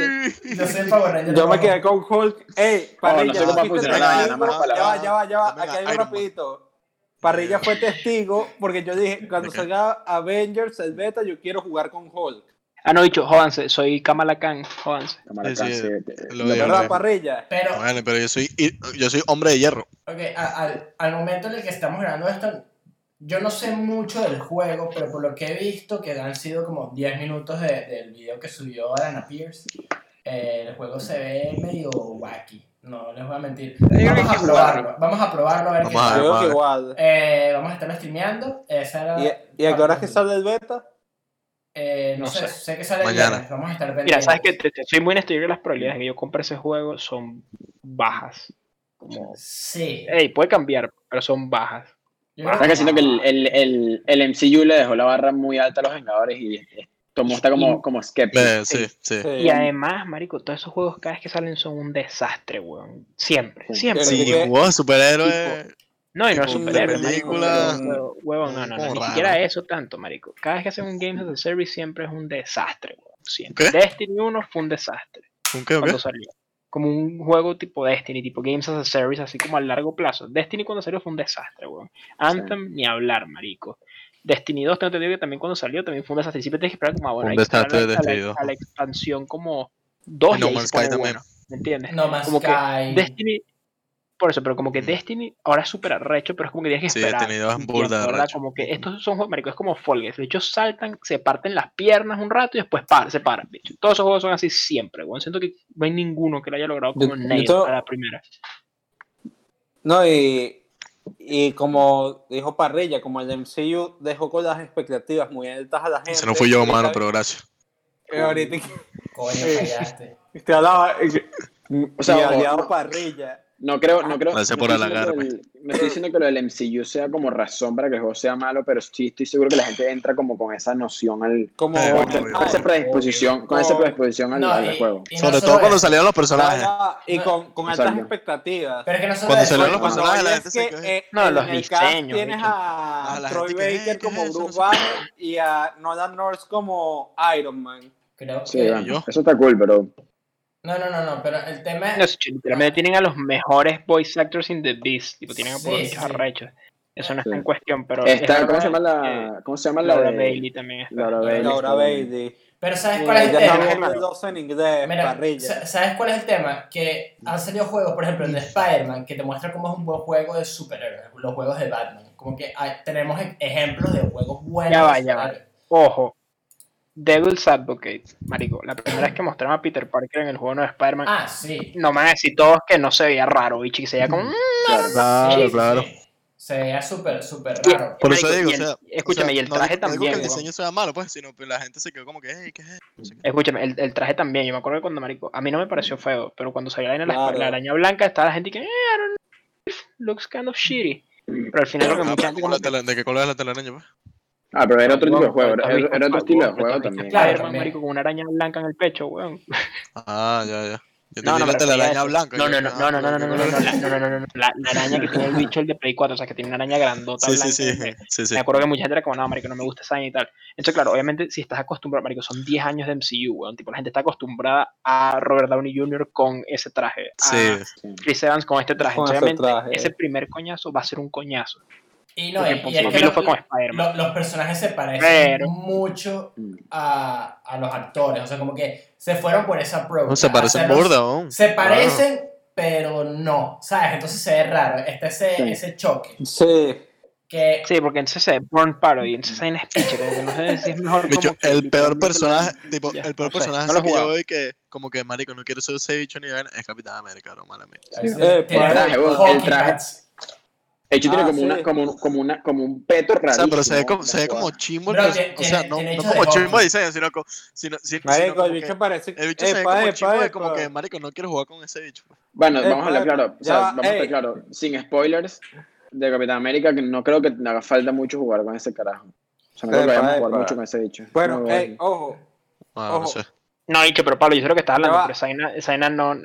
Yo soy Power Ranger. Yo me quedé con Hulk. Ey, Parrilla, sé cómo ¿viste funciona el la vaina, testigo? nada más Ya va, ya va, ya va. Dame Aquí hay un rapidito. Parrilla fue testigo porque yo dije, cuando salga Avengers, el beta, yo quiero jugar con Hulk. Ah, no, bicho, jódanse, soy Kamala Khan, jódanse. Cámara, Sí, sí, casi, lo digo, lo- lo ¿Verdad, digo. Parrilla? Pero, Bueno, pero yo soy, yo soy hombre de hierro. ok, a- al, al momento en el que estamos grabando esto, yo no sé mucho del juego, pero por lo que he visto, que han sido como 10 minutos de- del video que subió Alana Pierce, eh, el juego se ve medio wacky. No les voy a mentir. Vamos a probarlo. Vamos a probarlo a ver Vamos qué tal. Eh, vamos a estarlo streameando. Esa era ¿Y, ¿Y a qué hora es que sale el beta? Eh, no, No sé, sé. sé que sale Mañana. viernes, Vamos a estar Mira, pendientes. sabes que te, te- soy muy honesto, yo creo que las probabilidades de que yo compre ese juego son bajas. Como, Sí. hey, puede cambiar, pero son bajas. Creo Estás diciendo que el, el, el, el MCU le dejó la barra muy alta a los Vengadores y Tomo está como, como skeptic. Eh, sí, sí. Sí. Y además, marico, todos esos juegos cada vez que salen son un desastre, weón. Siempre, siempre. Sí, que- juegos superhéroes. No, y no es superhéroe, marico. película, huevón, Huevón, no, no, no, como ni raro. siquiera eso tanto, marico. Cada vez que hacen un Games as a Service siempre es un desastre, weón. Siempre. ¿Qué? Destiny 1 fue un desastre ¿Un qué cuando salió. Como un juego tipo Destiny, tipo Games as a Service, así como a largo plazo. Destiny cuando salió fue un desastre, weón. Anthem, ni hablar, marico. Destiny 2, tengo entendido que también cuando salió también fue un desastre. Siempre tienes que esperar como, bueno, Un desastre a la- a la- Destiny 2. a la expansión como 2 Y No Man's Sky también. bueno, ¿me entiendes? No Man's Sky. Destiny, por eso, pero como que Mm. Destiny ahora es súper arrecho, pero es como que tienes que Sí, esperar. Destiny 2 es un burda tiempo, de ¿verdad? arrecho. Como que estos son juegos, marico, es como Fall Guys. De hecho, saltan, se parten las piernas un rato y después par- se paran, bicho. Todos esos juegos son así siempre, weón. Siento que no hay ninguno que lo haya logrado como nail tengo- a la primera. No, y, y como dijo Parrilla, como el MCU dejó con las expectativas muy altas a la gente. Ese no fui yo, mano, pero gracias. eh, ahorita Coño, fallaste. que (laughs) te hablaba. eh, O sea, aliado Parrilla. No creo, no creo. Gracias no por estoy diciendo que el- No estoy diciendo que lo del MCU sea como razón para que el juego sea malo, pero sí estoy seguro que la gente entra como con esa noción al. Como, Eh, Con, obvio, esa- con esa predisposición, con esa predisposición al, No, al y- juego. y Sobre todo cuando salieron los personajes. y con, con altas Exacto. expectativas. Pero es que no Cuando eso, salieron los cuando- personajes, la es gente se que eh, No, en los diseños, tienes a Ah, la Troy Baker ¿qué es como? No Bruce Banner y a Nolan North como Iron Man. Creo Sí, que... bueno, yo? eso está cool, pero. No, no, no, no, pero el tema No, es... sé, literalmente tienen a los mejores voice actors in the beast. Tipo, tienen a sí, sí. arrechos. Eso no está Sí. en cuestión, pero. es Está, ¿Cómo se llama la, cómo se llama la Laura de- Bailey también está. Laura Bailey. Laura Bailey. Pero ¿sabes cuál es el tema? en inglés, Mira, ¿sabes cuál es el tema? Que han salido juegos, por ejemplo, el de Spider-Man, que te muestra cómo es un buen juego de superhéroes, los juegos de Batman. Como que hay- tenemos ejemplos de juegos buenos. Ya va, ya va. Ojo. Devil's Advocate, marico. La primera vez que mostraron a Peter Parker en el juego nuevo de Spider-Man, Ah, sí. no me van a decir todos que no se veía raro, bicho, que se veía como. "Mm". Claro. Claro, Sí, sí, claro. sí. Se veía súper, súper Y- raro. Por eso digo, y o sea. escúchame, o sea, y el no traje digo- no digo también, que el diseño sea malo, pues, sino que la gente se quedó como que, hey, ¿qué es esto? No sé qué. Escúchame, el, el traje también. Yo me acuerdo que cuando, marico, a mí no me pareció feo, pero cuando salió la, araña- la- Claro. la araña blanca, estaba la gente que, eh, I don't know, looks kind of shitty. Pero al final lo que Ah, mucha gente ¿cómo como la tele- ¿De qué color es la telaraña, pues? Ah, pero era otro tipo de juego, era, pues, era otro pues, estilo de pues, juego pues, también. Claro, Spider-Man, también. marico, con una araña blanca en el pecho, weón. Ah, ya, ya. Yo te No, no, la eso- blanca. No, no, no, ah, no, no, no, no, ¿de no, no, no, no, no, no, no, no, la, araña que tiene el bicho, el de Play 4, o sea, que tiene una araña grandota Sí, blanca. sí, sí. Me acuerdo que mucha gente era como, no, marico, no me gusta esa araña y tal. Entonces, claro, obviamente, si estás acostumbrado, marico, son 10 años de MCU, weón. Tipo, la gente está acostumbrada a Robert Downey Jr. con ese traje. A Sí, Chris Evans con este traje. Con Entonces, ese obviamente, traje. ese primer coñazo va a ser un coñazo. Y no, Porque y, es que los personajes se parecen Pero- mucho Mm. a, a los actores. O sea, como que se fueron por esa approach. No, se parecen burda, weón. Se parecen, pero no, ¿sabes? Entonces se ve raro, está ese, Sí. ese choque. Sí. Que, Sí, porque entonces es Born Parody, entonces hay una speech, como que no sé si es mejor Bicho, como que el peor personaje, tipo, ya, el peor no sé, personaje no que yo veo y que, como que, marico, no quiero ser ese bicho ni vaina, es Capitán América, no, mala mía. a ver si Eh, el traje, el traje. Hecho, tiene Ah, como, sí. una, como, un- como, una, como un peto O rarísimo. sea, pero se ve como, la se ve como chimbo, tiene- o sea, tiene- no, tiene no como chimbo de diseño, sino, co- sino, sino, sino Marico, como el que bicho parece. el bicho se ve Epa, como epa, chimbo de como que, marico, no quiero jugar con ese bicho. Bueno, Eh, vamos a hablar claro. O sea, vamos a estar ey. claro. Sin spoilers de Capitán América, que no creo que haga falta mucho jugar con ese carajo. O sea, no creo que Epa, vayamos a jugar epa. mucho con ese bicho. Bueno, No, ey, ojo. Ah, no Ojo. sé. No, y que, pero Pablo, yo lo que estás hablando, pero Zaina, Zaina no, o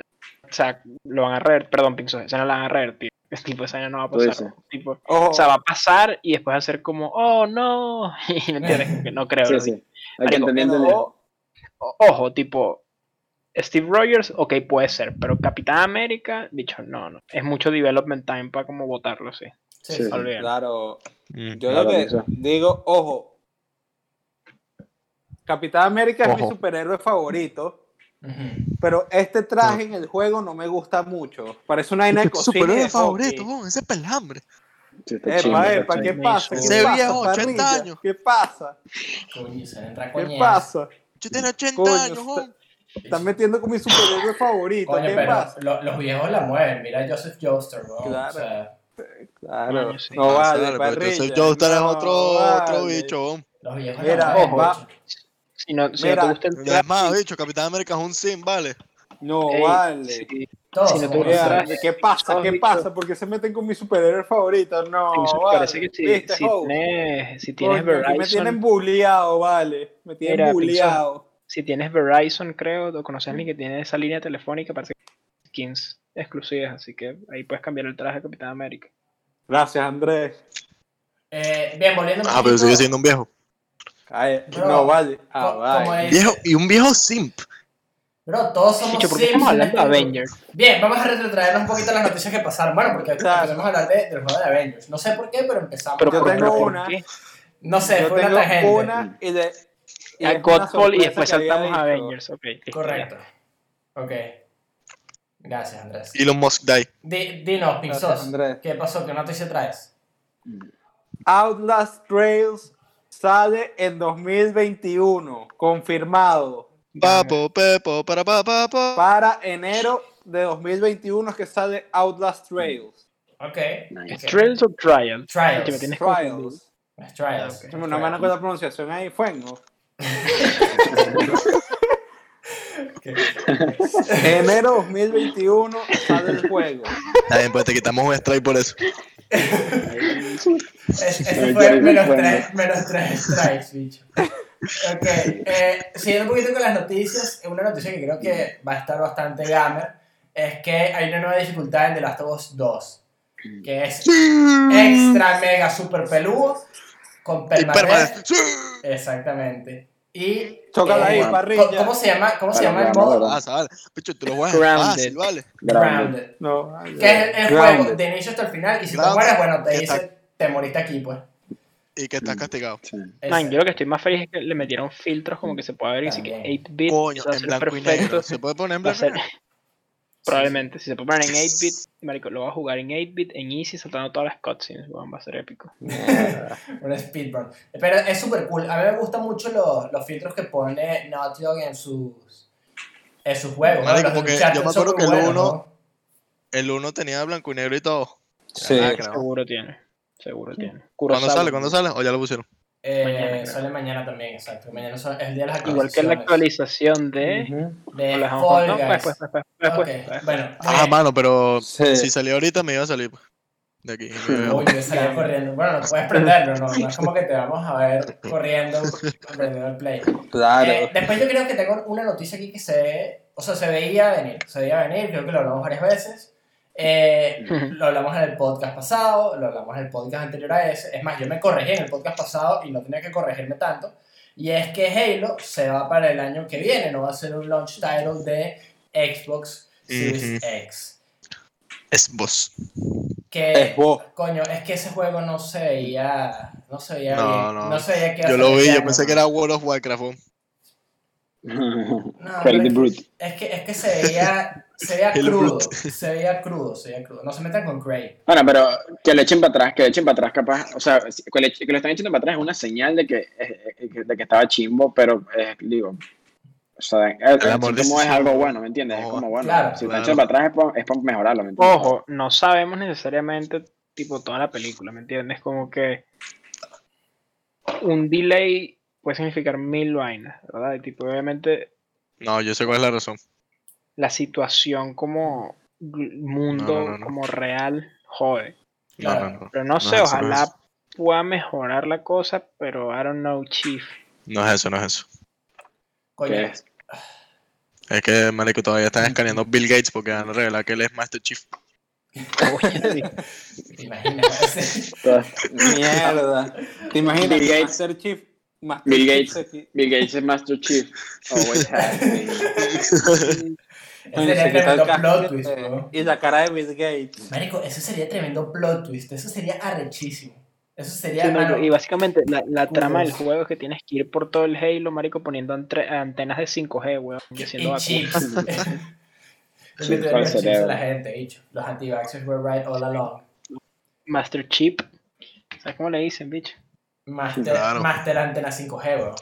sea, lo van a revertir, perdón, Pinzo, Zaina lo van a revertir. Es (laughs) tipo, Zaina no va a pasar. Tipo, o sea, va a pasar y después hacer como, oh, no, (laughs) y no entiendes, no creo. Sí, sí. Hay que entender, ojo, tipo, Steve Rogers, ok, puede ser, pero Capitán América, dicho, no, no. Es mucho development time para como votarlo, sí. Sí, Sí. sí. Olvídalo. Claro. Mm. Yo Claro, lo que eso. digo, ojo. Capitán América es mi superhéroe favorito. Pero este traje en el juego no me gusta mucho. Parece una vaina de cocina. superhéroe de favorito, bon, ese pelambre. Epa, epa, ¿qué pasa? ¿Qué Ese pasa, viejo, 80 parrilla? años. ¿Qué pasa? Coño, se ¿Qué pasa? Yo tengo 80 Coño, años. Están metiendo con mi superhéroe favorito. Coño, ¿Qué pero pasa? lo- los viejos la mueven. Mira a Joseph Joestar, weón. Claro. O sea, Claro. Coño, sí. No vale, claro, entonces Joestar es no otro, otro vale. bicho, bon. los viejos Mira, la mueven. va- mucho. Si no, si Mira, no te gusta el traje, además, bicho, Capitán América es un sim, ¿vale? No ey, vale. sí, Si no te gusta el traje, ¿Qué pasa? ¿Qué pasa? ¿Por qué se meten con mi superhéroe favorito? No, vale. parece que si, ¿Viste, si tienes, si tienes Coño, aquí me Verizon, tienen bulleado, vale. Me tienen Mira, bulleado. si tienes Verizon, creo, o conoces a alguien que tiene esa línea telefónica, parece que skins exclusivas, así que ahí puedes cambiar el traje de Capitán América. Gracias, Andrés. Eh, bien, volviendo Ah, pero sigue siendo un viejo. Ay, Bro, no, vale. Ah, vale. Viejo, y un viejo simp. Bro, todos somos Chicho, ¿por qué estamos hablando de este grupo. Avengers? Bien, vamos a retrotraernos un poquito las noticias que pasaron. Bueno, porque Claro. empezamos a hablar de, del juego de Avengers. No sé por qué, pero empezamos. Pero Yo tengo pero ¿por una. No sé, Yo fue una tengo tangente. una y de. y A una Godfall y después saltamos a. Avengers, ok. listo, Correcto. Ok. Gracias, Andrés. Elon Musk die. Di- dinos, Pixos. ¿Qué pasó? ¿Qué noticia traes? Outlast Trails sale en 2021, confirmado. Papo, pepo, para pa, pa, pa. Para enero de 2021 es que sale Outlast Trails. Ok. Nice. ok. ¿Trails o Trials? Trials. Que me tienes. Trials. Trials. Ok. Chamo, No me con la pronunciación ahí, fue, ¿no? (laughs) Ok. Enero 2021 sale el juego. Está bien, pues te quitamos un strike por eso. Es- Ese fue menos tres, menos tres strikes, bicho. Ok, eh, siguiendo un poquito con las noticias, una noticia que creo que va a estar bastante gamer es que hay una nueva dificultad en The Last of Us 2, que es extra mega super peludo con permanente. Exactamente. Y Chócala ahí, eh, parrilla. ¿cómo, se llama? ¿Cómo se llama el modo? Ah, vale. Picho, tú lo juegas Grounded. vale. Grounded. No, Que es el, juego de inicio hasta el final y si te Grounded, mueres, bueno, te ¿qué dice, te moriste aquí, pues. Y que estás castigado. Sí. Man, yo lo que estoy más feliz es que le metieron filtros como que se puede ver así que También. 8-bit. Coño, en blanco y negro. ¿Se puede poner en blanco y negro? Probablemente, si se puede poner en 8-bit, marico, lo va a jugar en 8-bit, en easy, saltando todas las cutscenes, weón, va a ser épico. Un speedrun. Pero es súper cool. A mí me gustan mucho los, los filtros que pone Naughty Dog en sus, en sus juegos. ¿no? Marico, porque Uncharted yo me acuerdo que el buenos, uno- ¿no? El uno tenía blanco y negro y todo. Sí. Ah. Seguro tiene, seguro tiene. ¿Cuándo sale? ¿Cuándo sale? ¿O ya lo pusieron? Eh, Mañana, sale mañana también, exacto. Mañana es el día de las Igual que la actualización de... Fall no, Guys. después, después, después, Ah, de- mano, pero Sí. si salió ahorita me iba a salir pues, de aquí. Uy, yo salía corriendo. Bueno, no puedes prenderlo, ¿no? No es como que te vamos a ver corriendo prendiendo el play. Claro. Eh, después yo creo que tengo una noticia aquí que se, o sea, se veía venir, se veía venir, creo que lo hablamos varias veces. Eh, lo hablamos en el podcast pasado, lo hablamos en el podcast anterior a ese. Es más, yo me corregí en el podcast pasado y no tenía que corregirme tanto. Y es que Halo se va para el año que viene, no va a ser un launch title de Xbox Series Ujú. X. Es vos. Que, Es vos. coño, es que ese juego no se veía, no se veía No, bien. no. No se veía que iba a Yo lo vi, yo pensé que era World of Warcraft. ¿No? (laughs) Pero the es, Brute. que, es que es que se veía, se veía (laughs) crudo, (laughs) se veía crudo, se veía crudo. No se metan con Craig. Bueno, pero que le echen para atrás, que le echen para atrás, capaz. O sea, que, le, que lo están echando para atrás es una señal de que, eh, eh, de que estaba chimbo, pero eh, digo. O sea, el, el amor como es algo bueno, ¿me entiendes? Es No, como bueno. claro, si lo claro. echan para atrás es para, es para mejorarlo, ¿me entiendes? Ojo, no sabemos necesariamente, tipo, toda la película, ¿me entiendes? Como que un delay puede significar mil vainas, ¿verdad? Y tipo, obviamente, No, yo sé cuál es la razón. la situación como mundo, No, no, no, como real, jode. No, Claro. no, no. Pero no No sé, ojalá eso. pueda mejorar la cosa, pero I don't know, Chief. No es eso, no es eso. Coño, ¿Qué es? Es que, marico, todavía están escaneando Bill Gates porque van a revelar que él es Master Chief. (laughs) ¿te imaginas? Mierda. ¿Te imaginas? Bill Gates. Master Chief. Master Bill Gates. se- Bill Gates es Master Chief. (laughs) Always has been. ese Coño, sería tremendo plot twist, bro. Y la cara de Bill Gates. Marico, eso sería tremendo plot twist. Eso sería arrechísimo. Eso sería. Sí, marico, y básicamente la, la trama del juego es que tienes que ir por todo el Halo, marico, poniendo entre- antenas de 5G, weón, y haciendo (laughs) (laughs) chips. A cerebro. la gente, bicho. Los anti-vaxxers were right all along. Master Chip. ¿Sabes cómo le dicen, bicho? Master, Claro. Master Antena 5G, bro.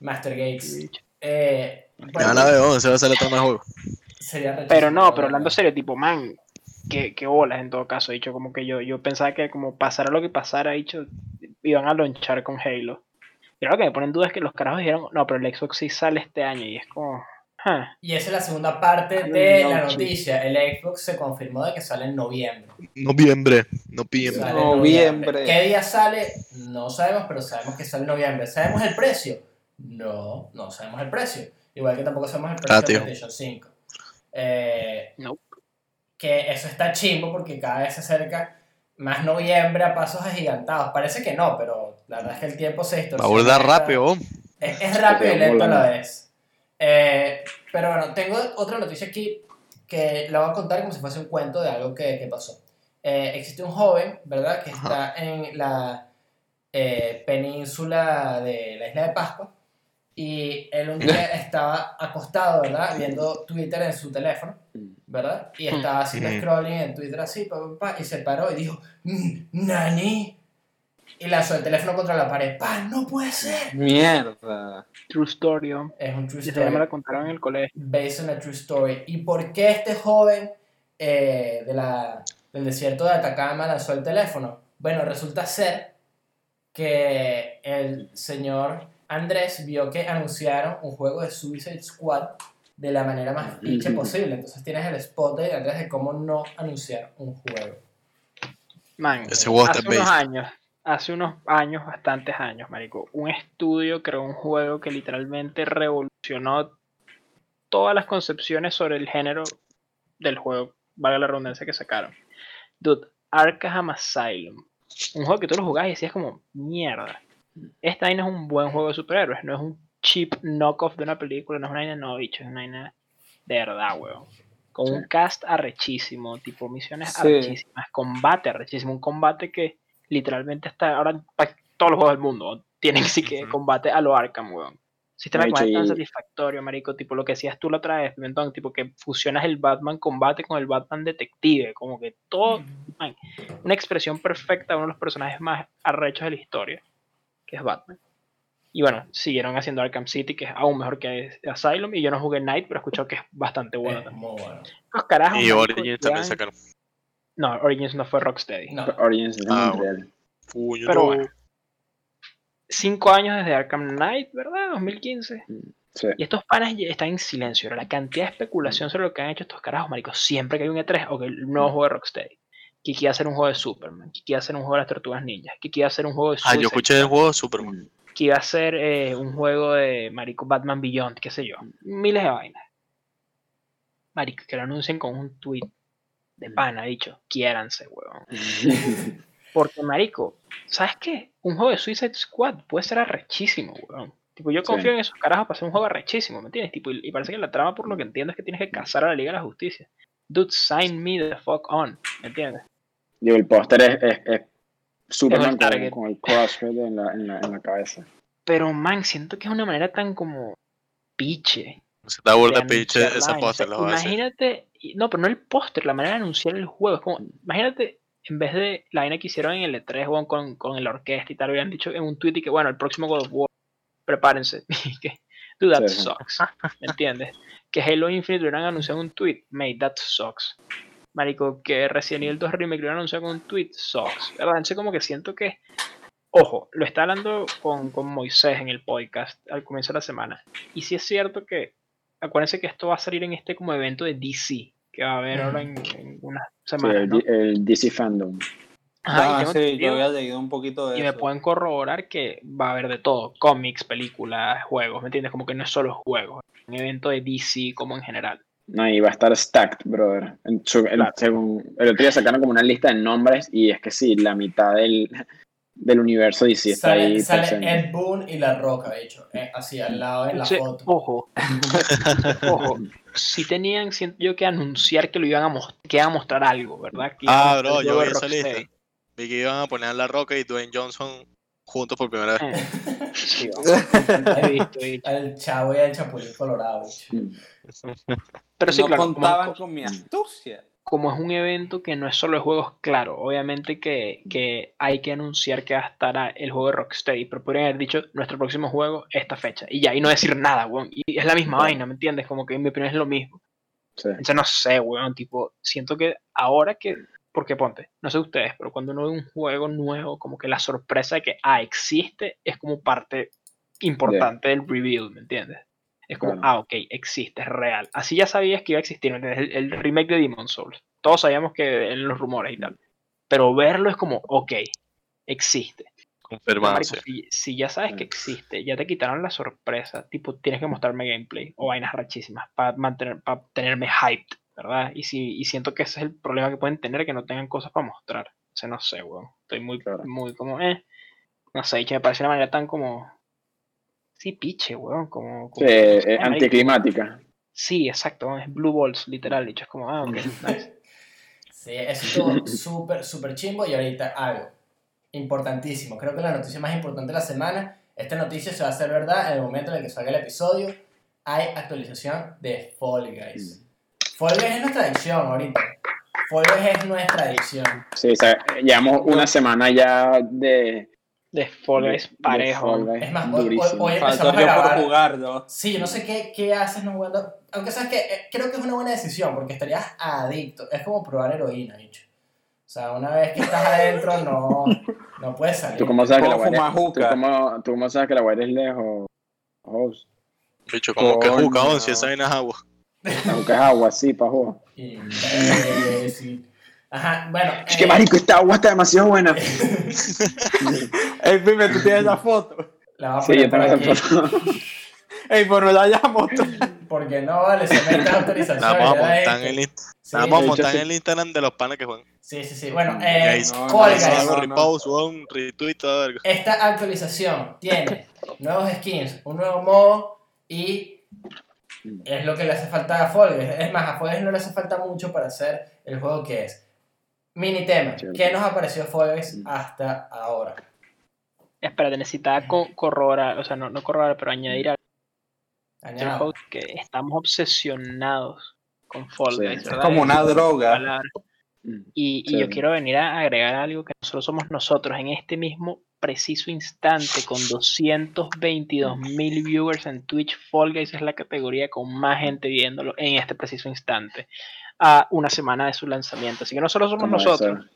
Master Gates. Eh, Ya bueno, la veo, ese va a tema del juego. sería Pero no, pero hablando serio, tipo, man, que, que bolas en todo caso, dicho, como que yo, yo pensaba que como pasara lo que pasara, dicho, iban a lonchar con Halo. Pero lo que me pone en duda es que los carajos dijeron, no, pero el Xbox sí sale este año y es como, ah, Y esa es la segunda parte de No, la noticia. El Xbox se confirmó de que sale en noviembre. Noviembre, noviembre. Sale Noviembre. ¿Qué día sale? No sabemos, pero sabemos que sale en noviembre. ¿Sabemos el precio? No, no sabemos el precio. Igual que tampoco sabemos el precio Ah, de. PlayStation 5. Eh, Nope. Que eso está chimbo porque cada vez se acerca más noviembre a pasos agigantados. Parece que no, pero la verdad es que el tiempo se Va a distorsiona. abordar rápido. Es, es rápido y lento a la vez. Eh, pero bueno, tengo otra noticia aquí que la voy a contar como si fuese un cuento de algo que, que pasó. Eh, existe un joven, ¿verdad?, que está en la eh, península de la isla de Pascua y él un día (laughs) estaba acostado, ¿verdad?, viendo Twitter en su teléfono, ¿verdad? Y estaba haciendo scrolling en Twitter así, pa, pa, pa, y se paró y dijo, "Mm, ¡Nani! Y lanzó el teléfono contra la pared. ¡Pa! ¡No puede ser! Mierda. true story, oh. Es un true Y esa ya me story. la contaron en el colegio. Based on a true story. ¿Y por qué este joven eh, de la, del desierto de Atacama lanzó el teléfono? Bueno, resulta ser que el señor Andrés vio que anunciaron un juego de Suicide Squad de la manera más pinche posible. Entonces tienes el spot de Andrés de cómo no anunciar un juego. Man, hace unos años, hace unos años, bastantes años, marico, un estudio creó un juego que literalmente revolucionó todas las concepciones sobre el género del juego, valga la redundancia que sacaron. Dude, Arkham Asylum. Un juego que tú lo jugabas y decías como, mierda. Esta vaina es un buen juego de superhéroes, no es un cheap knockoff de una película, no es una vaina no, bicho, es una vaina de verdad, weón. Con un cast arrechísimo, tipo misiones Sí. arrechísimas, combate arrechísimo, un combate que literalmente está ahora para todos los juegos del mundo tienen sí que combate a lo Arkham, weón. Sistema de combate tan satisfactorio, marico, tipo lo que decías tú la otra vez, Pimentón, tipo que fusionas el Batman combate con el Batman detective, como que todo, man, una expresión perfecta de uno de los personajes más arrechos de la historia, que es Batman. Y bueno, siguieron haciendo Arkham City, que es aún mejor que Asylum, y yo no jugué Night, pero he escuchado que es bastante bueno Es también. muy bueno. Los carajos, Y Origins también sacaron. No, Origins no fue Rocksteady. No, Origins de Ah, Montreal. Puño, Pero no. bueno. Cinco años desde Arkham Knight, ¿verdad? 2015. Sí. Y estos panas ya están en silencio. La cantidad de especulación sobre lo que han hecho estos carajos, maricos. Siempre que hay un E3 o que el nuevo juego de Rocksteady. Que quiere hacer un juego de Superman. Que quiere hacer un juego de las Tortugas Ninjas. Que quiere hacer un juego de Ah, yo escuché el juego de Superman. Que iba a hacer eh, un juego de Marico Batman Beyond, qué sé yo. Miles de vainas. Marico, que lo anuncien con un tweet de pana, dicho. Quiéranse, huevón. (laughs) Porque, marico, ¿sabes qué? Un juego de Suicide Squad puede ser arrechísimo, weón. Tipo, yo Sí. confío en esos carajos para hacer un juego arrechísimo, ¿me entiendes? Tipo, y, y parece que la trama, por lo que entiendo, es que tienes que cazar a la Liga de la Justicia. Dude, sign me the fuck on, ¿me entiendes? Digo, el póster es, es, es Superman con, el crosshead en la, en, la, en la cabeza. Pero, man, siento que es una manera tan como piche. Se burda de pinche esa vaina. O sea, póster. Imagínate, no, pero no el póster, la manera de anunciar el juego. Es como, imagínate, en vez de la vaina que hicieron en el E3 weón, con, con el orquesta y tal, hubieran dicho en un tweet y que, bueno, el próximo God of War, prepárense. (laughs) Dude, that Sí, sí. sucks. ¿Me entiendes? Que Halo Infinite lo hubieran anunciado en un tweet, mate, that sucks. Marico, que Resident Evil 2 Remake lo hubieran anunciado con un tweet, sucks. ¿Verdad? Entonces, como que siento que. Ojo, lo está hablando con, con Moisés en el podcast al comienzo de la semana. Y sí es cierto que acuérdense que esto va a salir en este como evento de DC, que va a haber ahora en, en unas Sí, semanas, el, ¿no? D- el DC Fandom. Ajá, Ah, sí, entendido- yo había leído un poquito de y me pueden corroborar que va a haber de todo, cómics, películas, juegos, ¿me entiendes? Como que no es solo juegos, un evento de DC como en general. No, y va a estar stacked, brother. En su- el, el otro día sacaron como una lista de nombres y es que sí, la mitad del, del universo DC está sale ahí sale presente. Ed Boon y La Roca, de hecho, eh, así al lado de la foto. ojo, (laughs) ojo, si tenían, siento yo, que anunciar que lo iban a mostrar, que iban a mostrar algo, ¿verdad? Que Ah, bro, el yo vi esa lista. Vi que iban a poner a La Roca y Dwayne Johnson juntos por primera vez. Eh, (laughs) sí, he visto, he visto. Al chavo y al chapulín colorado. bicho. Pero sí, no claro, como- contaban con mi astucia. Como es un evento que no es solo de juegos, claro, obviamente que, que hay que anunciar que va a estar a- el juego de Rocksteady, pero podrían haber dicho nuestro próximo juego esta fecha y ya, y no decir nada, weón. Y es la misma vaina, ¿me entiendes? Como que en mi opinión es lo mismo. Sí. Entonces no sé, weón, tipo, siento que ahora que, porque ponte, no sé ustedes, pero cuando uno ve un juego nuevo, como que la sorpresa de que, ah, existe, es como parte importante del reveal, ¿me entiendes? Es como, Claro. ah, ok, existe, es real. Así ya sabías que iba a existir. El, el remake de Demon Souls. Todos sabíamos que en los rumores y tal. Pero verlo es como, ok, existe. Pero, Confirmado, marico, sí. si, si ya sabes que existe, ya te quitaron la sorpresa, tipo, tienes que mostrarme gameplay o vainas rachísimas para mantener, para tenerme hyped, ¿verdad? Y si y siento que ese es el problema que pueden tener, que no tengan cosas para mostrar. O sea, no sé, weón. Estoy muy, Claro. muy como, eh. No sé, y que me parece una manera tan como. Sí, piche, weón. Como. Sí, como- sé, eh, anticlimática. Sí, exacto, es Blue Balls, literal. Dicho, es como, ah, ok, (laughs) nice. Sí, eso estuvo súper, súper chimbo. Y ahorita algo importantísimo. Creo que la noticia más importante de la semana. Esta noticia se va a hacer verdad en el momento en el que salga el episodio. Hay actualización de Fall Guys. Fall Guys es nuestra adicción ahorita. Fall Guys es nuestra adicción. Sí, o sea, llevamos una semana ya de, De Fall Guys parejo. Fall Guys, Es más, hoy- hoy- empezamos a por grabar. jugarlo. Sí, yo no sé qué, qué haces no jugando. Aunque sabes que eh, creo que es una buena decisión porque estarías adicto. Es como probar heroína, dicho. O sea, una vez que estás adentro, no, no puedes salir. ¿Tú cómo sabes que la Como guardia ¿tú juca. cómo, ¿Tú cómo sabes que la guardia es lejos? Host. Bicho, como que jugaban si esa vaina es agua. Aunque es agua, sí, pa' jugar. Imbécil. Ajá, bueno. Es que eh, marico, esta agua está demasiado buena. (laughs) Ey, Pipe, tú tienes la foto. La voy a Sí, poner yo por tengo esa foto. (laughs) Ey, pues no la llamo tú. Porque no vale, se mete autorización. La vamos a montar en el, Sí, la vamos a de hecho, montar sí. en el Instagram de los panas que juegan. sí, sí, sí. Bueno, eh, no, Fall Sí, Guys. hago no. repost, un retweet, todo algo. Esta actualización tiene nuevos skins, un nuevo modo y es lo que le hace falta a Fall Guys. Es más, a Fall Guys no le hace falta mucho para hacer el juego que es. Mini tema. ¿qué nos ha parecido Fall Guys hasta ahora? Espérate, necesitaba co- corroborar, o sea, no, no corroborar, pero añadir al Añado. host que estamos obsesionados con Fall Sí. Guys, Es ¿verdad? como una droga. Mm. Y, y yo quiero venir a agregar algo que nosotros somos nosotros en este mismo preciso instante con 222 mil viewers en Twitch. Fall Guys es la categoría con más gente viéndolo en este preciso instante a una semana de su lanzamiento. Así que no solo somos nosotros, eso.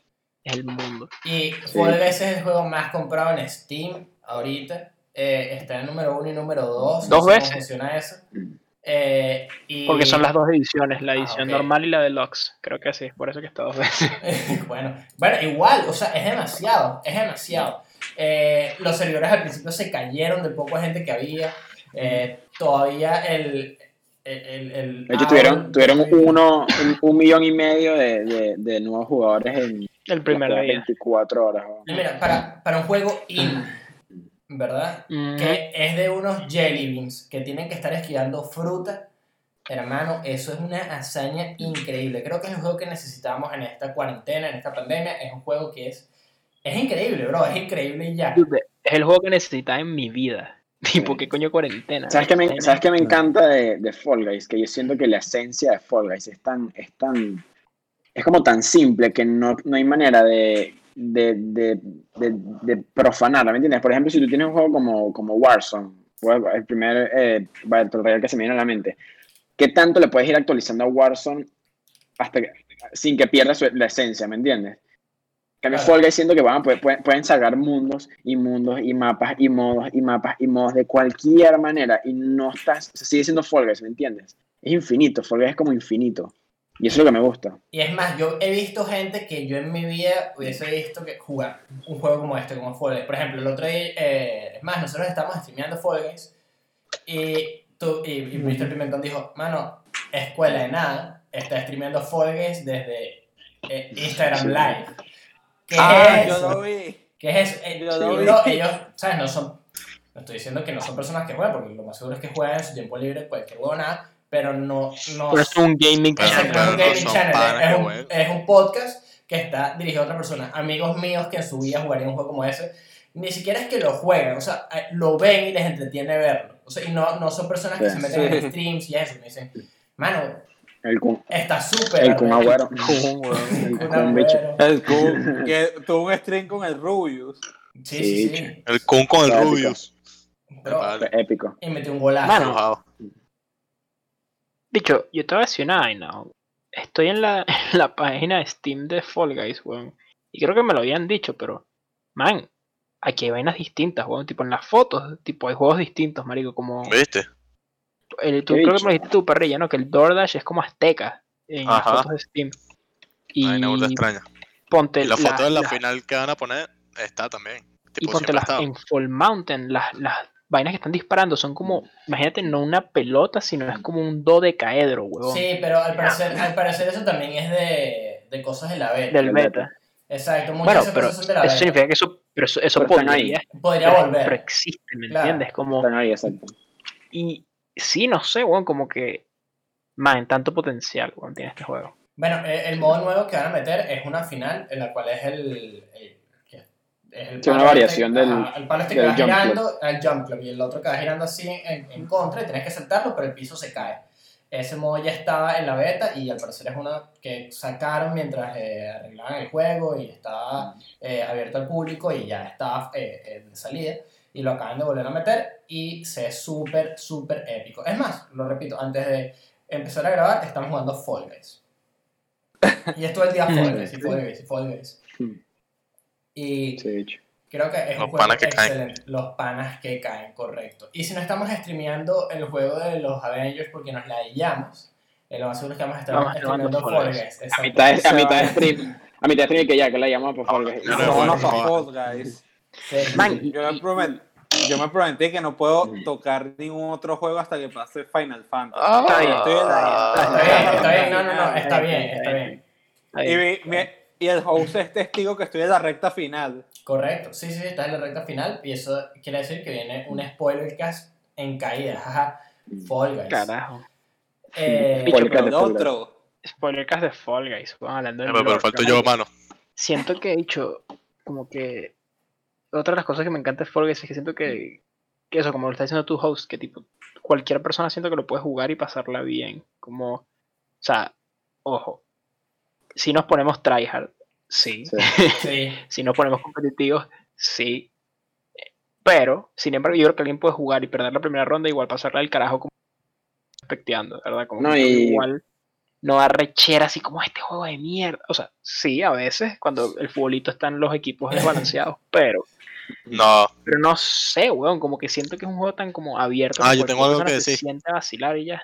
es el mundo. Y Fall es el juego más comprado en Steam ahorita. Eh, está en número uno y número dos. Dos no sé cómo veces. funciona eso. Mm. Eh, y... Porque son las dos ediciones, la Ah, edición normal y la deluxe. Creo que sí, por eso que está dos veces. (laughs) bueno, bueno, igual, o sea, es demasiado, es demasiado. Eh, los servidores al principio se cayeron de poca gente que había. Eh, todavía el. El, el, el- De hecho, ah, tuvieron, un- tuvieron uno, un, un millón y medio de, de, de nuevos jugadores en El primer día. 24 horas. Mira, para, para un juego indie, ¿verdad? Mm, Que es de unos jelly beans que tienen que estar esquivando fruta. Hermano, eso es una hazaña increíble. Creo que es el juego que necesitamos en esta cuarentena, en esta pandemia. Es un juego que es. Es increíble, bro. Es increíble y ya. es el juego que necesitaba en mi vida. Tipo, ¿qué coño cuarentena? ¿Sabes qué me. ¿sabes qué me encanta de, de Fall Guys? Que yo siento que la esencia de Fall Guys es tan, es tan, es como tan simple que no, no hay manera de, de, de, de, de profanarla, ¿me entiendes? Por ejemplo, si tú tienes un juego como, como Warzone, el primer eh, Battle Royale que se me viene a la mente, ¿qué tanto le puedes ir actualizando a Warzone hasta que- sin que pierda su- la esencia, ¿me entiendes? Cambio. Fall Guys siento que van, pueden, pueden, sacar mundos y mundos y mapas y modos y mapas y modos de cualquier manera y no estás, se sigue siendo Fall Guys, ¿me entiendes? Es infinito, Fall Guys es como infinito. Y eso es lo que me gusta. Y es más, yo he visto gente que yo en mi vida hubiese visto que jugar un juego como este, como Fall Guys. Por ejemplo, el otro día, eh, es más, nosotros estamos streameando Fall Guys y, tú, y, y Mr. Pimentón dijo, mano, escuela de nada, está streameando Fall Guys desde eh, Instagram Live. ¿Qué Ah, es yo eso? lo vi. ¿Qué es eso? Eh, Yo lo vi. ellos, (laughs) ¿sabes? No son, no estoy diciendo que no son personas que juegan, porque lo más seguro es que juegan en su tiempo libre, cualquier juego, nada, pero no, no Pero es un gaming channel. es un gaming channel, es un, juegan. es un podcast que está dirigido a otra persona. Amigos míos que en su vida jugarían un juego como ese, ni siquiera es que lo juegan, o sea, eh, lo ven y les entretiene verlo. O sea, y no, no son personas que Sí. se meten en streams y eso, me dicen, mano, El Kun, está súper. el Kun arrecho". Agüero. El Kun bicho. El Kun, (laughs) que tuvo un stream con el Rubius. Sí, sí, sí. Sí. El Kun con el Épico. Rubius. Vale. Épico. y metió un golazo. Mano. Dicho, yo te voy a decir una vaina. Estoy en la, (laughs) en la página de Steam de Fall Guys, weón. Y creo que me lo habían dicho, pero, man, aquí hay vainas distintas, weón. Tipo en las fotos, tipo hay juegos distintos, marico. Como, ¿Viste? El, tú ¿Qué creo que me lo dijiste tú, perrilla, ¿no? Que el DoorDash es como azteca en las Ajá. fotos de Steam. Y Ay, no, extraña. ponte Y la foto de la la- final que van a poner está también. y Tipo, ponte siempre las en Fall Mountain, las, las vainas que están disparando son como, imagínate, no una pelota, sino es como un dodecaedro, huevón. Sí, pero al parecer, al parecer eso también es de, de cosas de la beta. del beta. Exacto, muchas Bueno, pero son de la eso beta. significa que eso, pero eso, eso Pero están ahí. podría, Podría pero, volver. pero existe, ¿me Claro. entiendes? Como, ahí, exacto. y sí, no sé, weón, como que, man, tanto potencial, weón, tiene este juego. Bueno, eh, el modo nuevo que van a meter es una final en la cual es el. el- es el Sí, una palo variación este- del- ajá, el palo este que va jump girando, el jump club, y el otro que va girando así en, en contra, y tienes que saltarlo, pero el piso se cae. Ese modo ya estaba en la beta y al parecer es una que sacaron mientras eh, arreglaban el juego y estaba eh, abierto al público y ya estaba eh, eh, de salida. Y lo acaban de volver a meter y se ve súper, súper épico. Es más, lo repito, antes de empezar a grabar, estamos jugando Fall Guys. (laughs) Y es todo el día Fall Guys y Fall Guys y Fall Guys. Y creo que es Los un juego panas que caen. excelente. Los panas que caen, correcto. Y si no estamos streameando el juego de los Avengers porque nos la hallamos, eh, lo más seguro es que vamos a estar Vamos streameando streamando Fall Fall Guys. Guys. A mitad de, a Se mitad de va. stream. A mitad de stream que ya, que la llamamos por. No, no, No, no, no, no, no. Fall Guys. Man, Yo me, promet- yo me prometí que no puedo tocar ningún otro juego hasta que pase Final Fantasy. Ah, Está bien, Estoy en la- Está bien, está bien, no, no, no, está bien, Está está bien. Y, mi- mi- y el host es testigo que estoy en la recta final. Correcto, sí, sí, está en la recta final y eso quiere decir que viene un spoiler cast en caída, jaja, Fall Guys. Carajo. Eh, pero El otro. spoilercast de Fall Guys, weón, hablando de Eh, Pero falto yo, mano. siento que he dicho como que otra de las cosas que me encanta de Fall Guys es que siento que, que eso, como lo está diciendo tu host, que tipo cualquier persona siento que lo puede jugar y pasarla bien. Como, o sea, ojo, si nos ponemos tryhard, sí. Sí. (laughs) sí, Si nos ponemos competitivos, sí. Pero, sin embargo, yo creo que alguien puede jugar y perder la primera ronda, igual pasarla del carajo como expecteando, ¿verdad? Como No, que y- igual no da rechera así como este juego de mierda. O sea, sí, a veces, cuando el futbolito están los equipos (laughs) desbalanceados, pero, No, pero no sé, weón, como que siento que es un juego tan como abierto. Ah, yo tengo algo que decir. siente a vacilar y ya.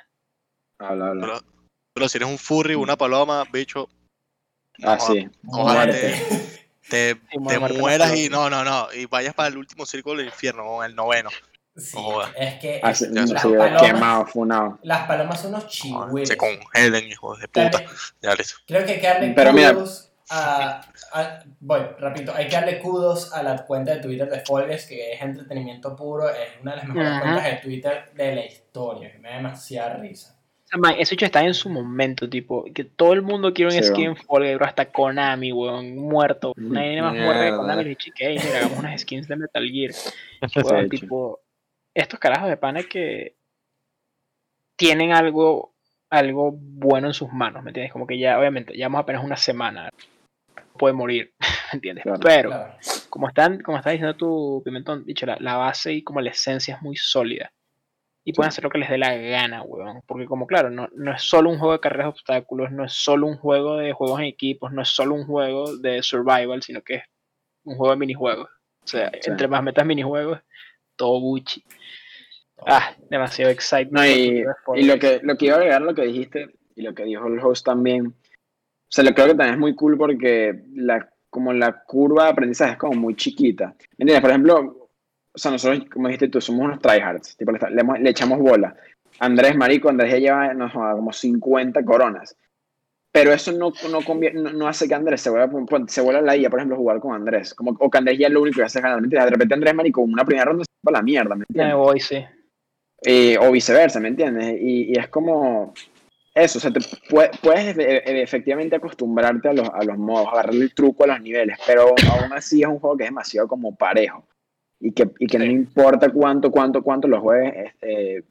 Habla, habla. pero, pero si eres un furry, una paloma, bicho, Ah, sí. ojalá te, te, (laughs) mueras y no, no, no, y vayas para el último círculo del infierno, o el noveno. Sí, es que Ah, sí, Ya, las, palomas, quemado, funado. las palomas son unos Joder, chihuiles. Se congelen, hijos de puta. Ya listo. Creo que darle Pero mira- a, a- Voy, repito, hay que darle kudos a la cuenta de Twitter de Fall Guys, que es entretenimiento puro, es una de las mejores Ajá. cuentas de Twitter de la historia, que me da demasiada risa. Man, ese hecho está en su momento, tipo, que todo el mundo quiere un Sí, skin bro, hasta Konami, weón, muerto. Nadie más muerde que. Konami, le dije, "Ey, mira, hagamos unas skins de Metal Gear. (laughs) Weón, tipo, estos carajos de pana que tienen algo, algo bueno en sus manos, ¿me entiendes? Como que ya, obviamente, llevamos apenas una semana, puede morir, ¿me (laughs) entiendes? Claro. Pero, Claro. como están, como está diciendo tu Pimentón, dicho, la, la base y como la esencia es muy sólida. Y pueden hacer lo que les dé la gana, weón. Porque como claro, no, no es solo un juego de carreras de obstáculos, no es solo un juego de juegos en equipos, no es solo un juego de survival, sino que es un juego de minijuegos. O sea, Sí. entre más metas minijuegos, todo Gucci. Ah, demasiado excited. No, y, y lo que lo que iba a agregar lo que dijiste y lo que dijo el host también. O sea, lo creo que también es muy cool porque la, como la curva de aprendizaje es como muy chiquita. ¿Me entiendes? Por ejemplo, o sea, nosotros, como dijiste tú, somos unos tryhards. Tipo, le, le, hemos- le echamos bola. Andrés Marico, Andrés ya lleva no, como 50 coronas. Pero eso no, no, no, no hace que Andrés se vuelva, se vuelva la IA, por ejemplo, jugar con Andrés. Como, o que Andrés ya es lo único que hace ganar. De repente Andrés Marico, una primera ronda se va a la mierda, ¿me entiendes? Me voy, sí. Eh, o viceversa, ¿me entiendes? Y, y es como eso, o sea, te pue- puedes e- e- efectivamente acostumbrarte a los, a los modos, agarrarle el truco a los niveles, pero aún así es un juego que es demasiado como parejo y que, y que no importa cuánto, cuánto, cuánto lo juegues, este,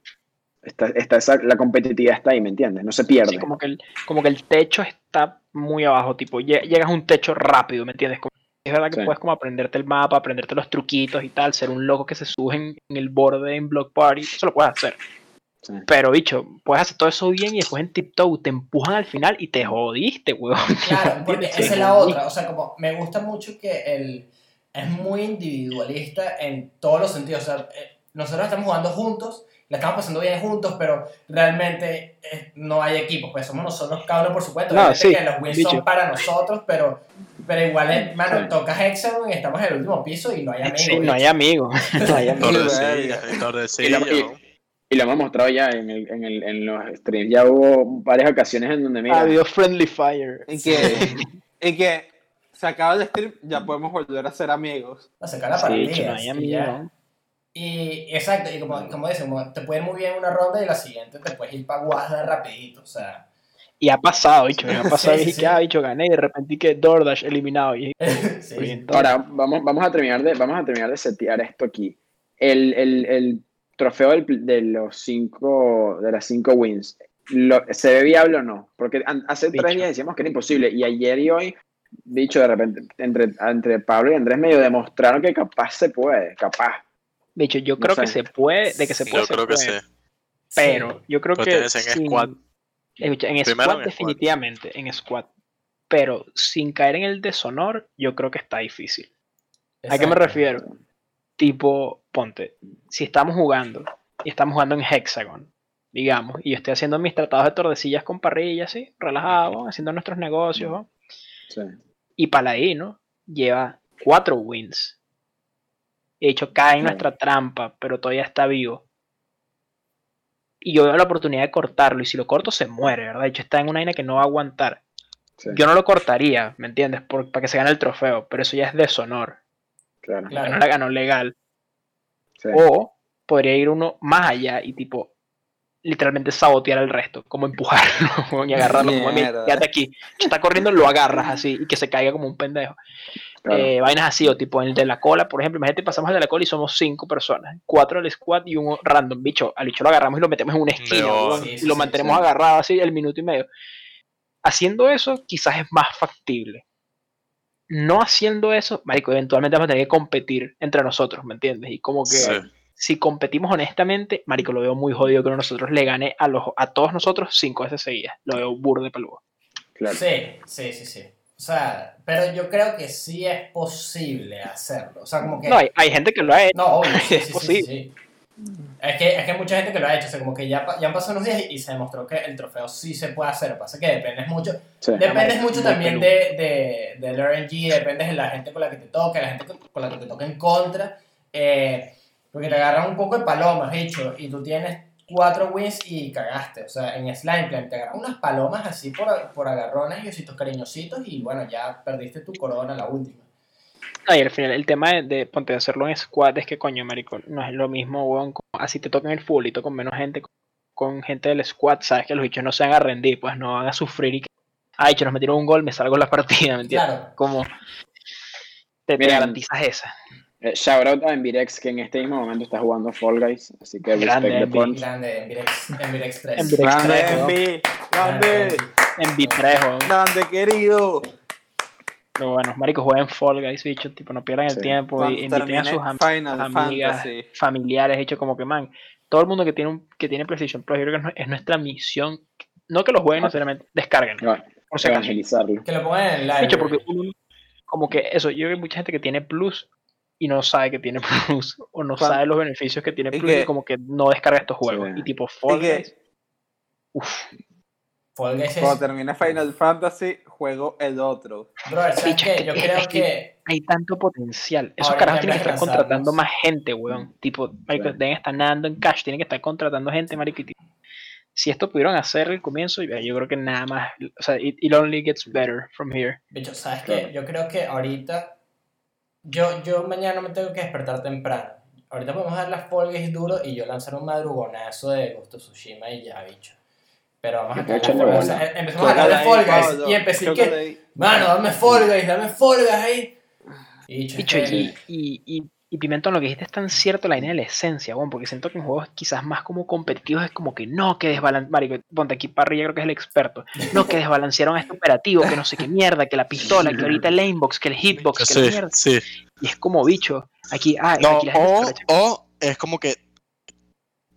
está, está esa- la competitividad está ahí, ¿me entiendes? No se pierde. Sí, como que, el, como que el techo está muy abajo, tipo, lle- llegas a un techo rápido, ¿me entiendes? Como- es verdad que Sí. puedes como aprenderte el mapa, aprenderte los truquitos y tal, ser un loco que se sube en, en el borde en Block Party, eso lo puedes hacer. Sí. Pero, bicho, puedes hacer todo eso bien y después en tiptoe te empujan al final y te jodiste, weón. Claro, (laughs) porque esa es la otra. O sea, como me gusta mucho que el es muy individualista en todos los sentidos. O sea, eh, nosotros estamos jugando juntos, la estamos pasando bien juntos, pero realmente eh, no hay equipos. Pues somos nosotros cada uno por su cuenta. No, sí, que los wins bicho. son para nosotros, pero, pero igual, es, mano, Sí. tocas Hexagon y estamos en el último piso y no hay amigos. Sí, no hay amigos. No hay amigos. (laughs) Tordesillas, Tordesillas, y- ¿no? Lo hemos mostrado ya en, el, en, el, en los streams, ya hubo varias ocasiones en donde, mira, Adiós, Friendly Fire. Y que, (laughs) y que se acaba el stream, ya podemos volver a ser amigos. A sacar la Sí, no hay y ya. amigos. Y exacto, y como, como dicen, como te puede ir muy bien una ronda y la siguiente te puedes ir para Guasda rapidito. O sea, Y ha pasado, bicho, me ha (laughs) pasado Sí, y sí, dije, sí. ah, bicho, gané y de repente que DoorDash eliminado. Y (laughs) sí. Ahora, vamos, vamos, a terminar de, vamos a terminar de setear esto aquí. El, el, el trofeo del- de, los cinco, de las cinco wins, lo- ¿se ve viable o no? Porque hace Bicho. tres días decíamos que era imposible y ayer y hoy, dicho de repente, entre, entre Pablo y Andrés medio demostraron que capaz se puede, capaz. Bicho, yo No creo sé. que se puede, de que se puede. Yo se creo que sí. Pero yo creo Pero que. en sin- squad. En Primero squad, en squad. definitivamente, en squad. Pero sin caer en el deshonor, yo creo que está difícil. ¿A qué me refiero? Tipo, ponte, si estamos jugando y estamos jugando en Hexagon, digamos, y yo estoy haciendo mis tratados de tordesillas con parrilla, así, relajado, haciendo nuestros negocios, ¿no? Sí. y Paladino lleva cuatro wins. De hecho, cae en Sí. nuestra trampa, pero todavía está vivo. Y yo veo la oportunidad de cortarlo, y si lo corto se muere, ¿verdad? De hecho, está en una vaina que no va a aguantar. sí, Yo no lo cortaría, ¿me entiendes? Por- para que se gane el trofeo, pero eso ya es deshonor. claro. Claro. No la ganó legal. Sí. O podría ir uno más allá y tipo literalmente sabotear al resto, como empujarlo (laughs) y agarrarlo como "Mira, quédate aquí. Está corriendo, lo agarras así y que se caiga como un pendejo. claro. Eh, vainas así, o tipo el de la cola, por ejemplo, imagínate pasamos el de la cola y somos cinco personas, cuatro del squad y un random bicho. Al bicho lo agarramos y lo metemos en una esquina No, weón, sí, y sí, lo sí, mantenemos sí. agarrado así el minuto y medio. Haciendo eso, quizás es más factible. No haciendo eso, marico, eventualmente vamos a tener que competir entre nosotros, ¿me entiendes? Y como que Sí. si competimos honestamente, marico, lo veo muy jodido que uno de nosotros le gane a los a todos nosotros cinco veces seguidas. Lo veo burde peludo. claro. Sí, sí, sí, sí. O sea, pero yo creo que sí es posible hacerlo. O sea, como que... No, hay, hay gente que lo ha hecho. No, obvio, sí, (laughs) Es sí, sí, posible. Es que, es que hay mucha gente que lo ha hecho, o sea, como que ya, ya han pasado unos días y, y se demostró que el trofeo sí se puede hacer. Lo que pasa es que dependes mucho, Sí. dependes mucho también de, de, del RNG, dependes de la gente con la que te toque, la gente con, la que te toque en contra, eh, porque te agarran un poco de palomas, dicho, y tú tienes cuatro wins y cagaste. O sea, en Slime te agarran unas palomas así por, por agarrones y ositos cariñositos y bueno, ya perdiste tu corona la última. No, y al final el tema de, de, ponte, de hacerlo en squad es que coño, marico, no es lo mismo, weón, como así te tocan el futbolito con menos gente, con, con gente del squad, sabes que los bichos no se van a rendir, pues no van a sufrir y que, ay, che, nos metieron un gol, me salgo la (laughs) partida, ¿me entiendes? Claro. Como te, te Miren. garantizas esa. Eh, shout out a Envirex que en este mismo momento está jugando Fall Guys, así que Grande, respect the Envi. punch. Grande, Envirex, Envirex 3. Envirex. Grande. Envi. Grande. En Vitrejo. Grande, querido. Pero bueno, marico, jueguen Fall Guys, bicho, tipo, no pierdan el Sí. tiempo Cuando y inviten a sus am- Final amigas, Fantasy. familiares, hecho como que, man, todo el mundo que tiene un, que tiene PlayStation Plus, yo creo que es nue- es nuestra misión, no que lo jueguen necesariamente, descarguenlo, No, por si evangelizarlo. Que lo pongan en el live. Dicho, porque uno, como que eso, yo creo que hay mucha gente que tiene Plus y no sabe que tiene (laughs) Plus, o no sabe los beneficios que tiene Plus, y que- como que no descarga estos juegos. Sí. Y tipo Fall Y que- Fall Guys es... Cuando termine Final Fantasy, juego el otro. Brother, ¿sabes Bicho, qué? Yo que- creo es que- que... hay tanto potencial. Esos Ahora, carajos tienen que estar contratando más gente, weón. Tipo, marico, deben estar nadando en cash, tienen que estar contratando gente, marico. si esto pudieron hacer al comienzo, yo creo que nada más, o sea, it, it only gets better from here. Bicho, ¿sabes Claro. qué? Yo creo que ahorita... Yo, yo mañana me tengo que despertar temprano. Ahorita podemos dar las Guys duro y yo lanzar un madrugonazo de Ghost Tsushima y ya, bicho. Pero vamos a cagar, o sea, bola. empezamos a hablar de Fall Guys y empecé que... Mano, dame Fall Guys, dame Fall Guys ahí. Y bicho, es Bicho, que- y, y, y, y Pimentón, lo que dijiste es tan cierto la línea de la esencia, weón, porque siento que en juegos quizás más como competitivos es como que no, que desbalancearon, marico, ponte aquí Parrilla creo que es el experto, no, que desbalancearon este operativo, que no sé qué mierda, que la pistola, que ahorita el aimbox, que el hitbox, que la mierda. sí. Y es como bicho, aquí, ah, No, aquí la gente o, o es como que.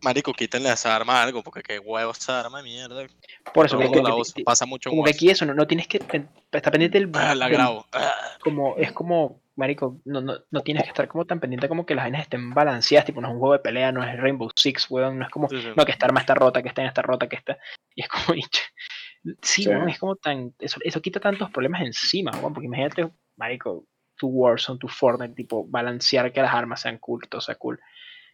Marico, quítenle a esa arma algo, porque qué huevos esa arma de mierda. por eso, el mundo la que, pasa mucho como que aquí eso, no, no tienes que estar pendiente del, Ah, la del- grabo. Ah. como, es como, marico, no, no, no tienes que estar como tan pendiente como que las vainas estén balanceadas, tipo, no es un juego de pelea, no es Rainbow Six, weón, no es como, Sí, sí. no, que esta arma está rota, que esta está rota, que esta, y es como, (laughs) bicho, sí, Sí. weón, es como tan, eso, eso quita tantos problemas encima, weón, porque imagínate, marico, tu Warzone, tu Fortnite, tipo, balancear que las armas sean cool, que todo sea cool,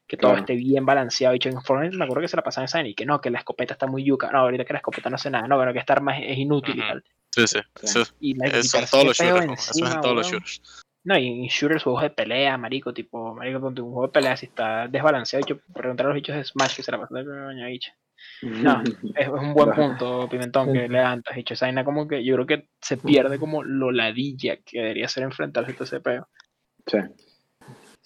que todo Claro. esté bien balanceado, bicho, en Fortnite me acuerdo que se la pasaban esa y que no, que la escopeta está muy yuca, no, ahorita que la escopeta no hace nada, no, bueno, que esta arma es, es inútil y tal, Sí, sí. Eso, y, eso son todos los shooters. como- Eso es encima, en todos los shooters. No, y en shooters, juegos de pelea, marico, tipo, marico, ponte un juego de pelea si está desbalanceado, yo preguntar a los bichos de Smash que se la pasan de bicho. No, (laughs) es, es un buen punto, Pimentón, que levantas, bicho. Esa vaina como que yo creo que se pierde como lo ladilla que debería ser enfrentarse a ese peo. Sí.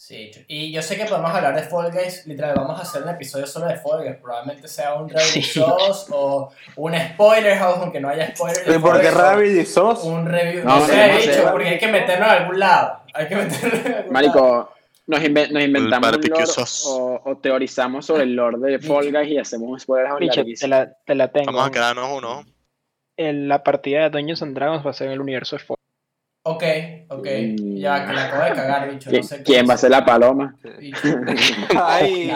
Sí, y yo sé que podemos hablar de Fall Guys, literal, vamos a hacer un episodio solo de Fall Guys, probablemente sea un Rabbit Sí. Sauce o un Spoiler House, aunque no haya spoilers. ¿Y por qué Rabbit y Sos? Un review, No, no, sé, no, sé. porque hay que meternos en algún lado, hay que meternos en algún lado. Marico, nos, inve- nos inventamos un barbecue lore sauce. o, o teorizamos sobre el lore de Fall Guys y hacemos un spoiler house Bicho, te la, te la tengo. Vamos a quedarnos uno. En la partida de Dungeons and Dragons va a ser en el universo de Fall. Ok, ok, Mm. ya, que la acabo de cagar, bicho, no ¿Qui- sé ¿Quién va a ser la paloma? Bicho, (laughs) Ay.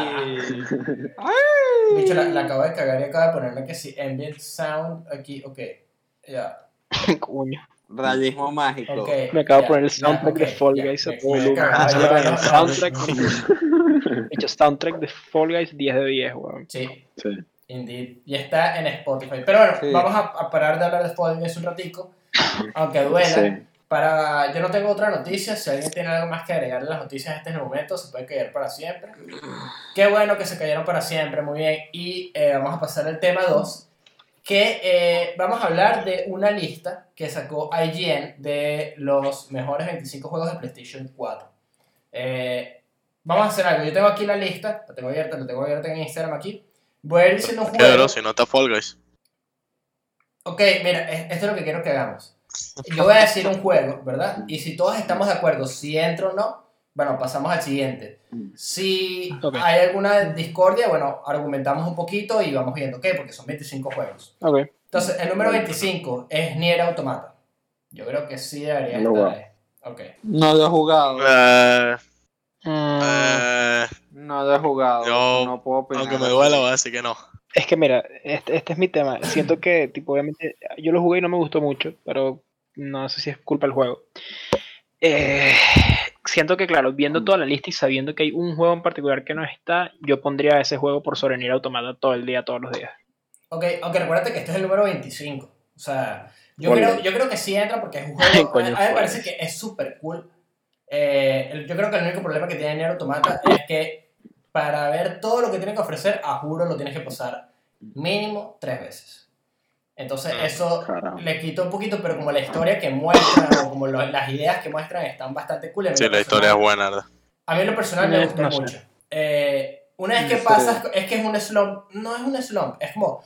bicho, la, la acabo de cagar y acabo de ponerme que sí, ambient sound aquí, ok, ya, Coño. Realismo mágico. ok. Me acabo de poner el soundtrack de ok, Fall Guys a volumen. Ah, el soundtrack, Hecho soundtrack de Fall Guys 10 de 10, weón. Sí, Sí. Indeed. Y está en Spotify. Pero bueno, Sí. vamos a, a parar de hablar de Fall Guys un ratico. Aunque duela. Sí. Para, yo no tengo otra noticia. Si alguien tiene algo más que agregarle a las noticias en este momento, se puede callar para siempre. Qué bueno que se cayeron para siempre, muy bien. Y eh, vamos a pasar al tema 2. Que eh, vamos a hablar de una lista que sacó IGN de los mejores 25 juegos de PlayStation 4. Eh, vamos a hacer algo. Yo tengo aquí la lista, la tengo abierta, la tengo abierta en Instagram aquí. Voy a ir diciendo un juego. Si no está Fall Guys. Ok, mira, es- esto es lo que quiero que hagamos. Yo voy a decir un juego, ¿verdad? Y si todos estamos de acuerdo si entro o no, bueno, pasamos al siguiente. Si Ok. hay alguna discordia, bueno, argumentamos un poquito y vamos viendo, ¿ok? Porque son 25 juegos. Ok. Entonces, el número 25 es Nier Automata. Yo creo que sí debería No, estar wow. ahí. Ok. No lo he jugado. Eh, Mm, eh, No lo he jugado. Yo, no puedo opinar. aunque me duela, voy a decir que no. Es que mira, este, este es mi tema. Siento que, tipo, obviamente, yo lo jugué y no me gustó mucho, pero no sé si es culpa del juego. Eh, siento que, claro, viendo toda la lista y sabiendo que hay un juego en particular que no está, yo pondría ese juego por sobre Nier Automata todo el día, todos los días. Ok, aunque recuérdate que este es el número 25. O sea, yo, creo, yo creo que sí entra porque es un juego. (laughs) Coño, a, mí me parece que es súper cool. Eh, yo creo que el único problema que tiene Nier Automata es que para ver todo lo que tiene que ofrecer, a juro lo tienes que pasar mínimo tres veces. Entonces, Mm, eso carajo. le quita un poquito, pero como la historia que muestran o como lo- las ideas que muestran están bastante cool. Sí, la historia es personal- buena, ¿verdad? A mí en lo personal me gustó no mucho. Eh, una vez que sí. pasas, es que es un slump, no es un slump, es como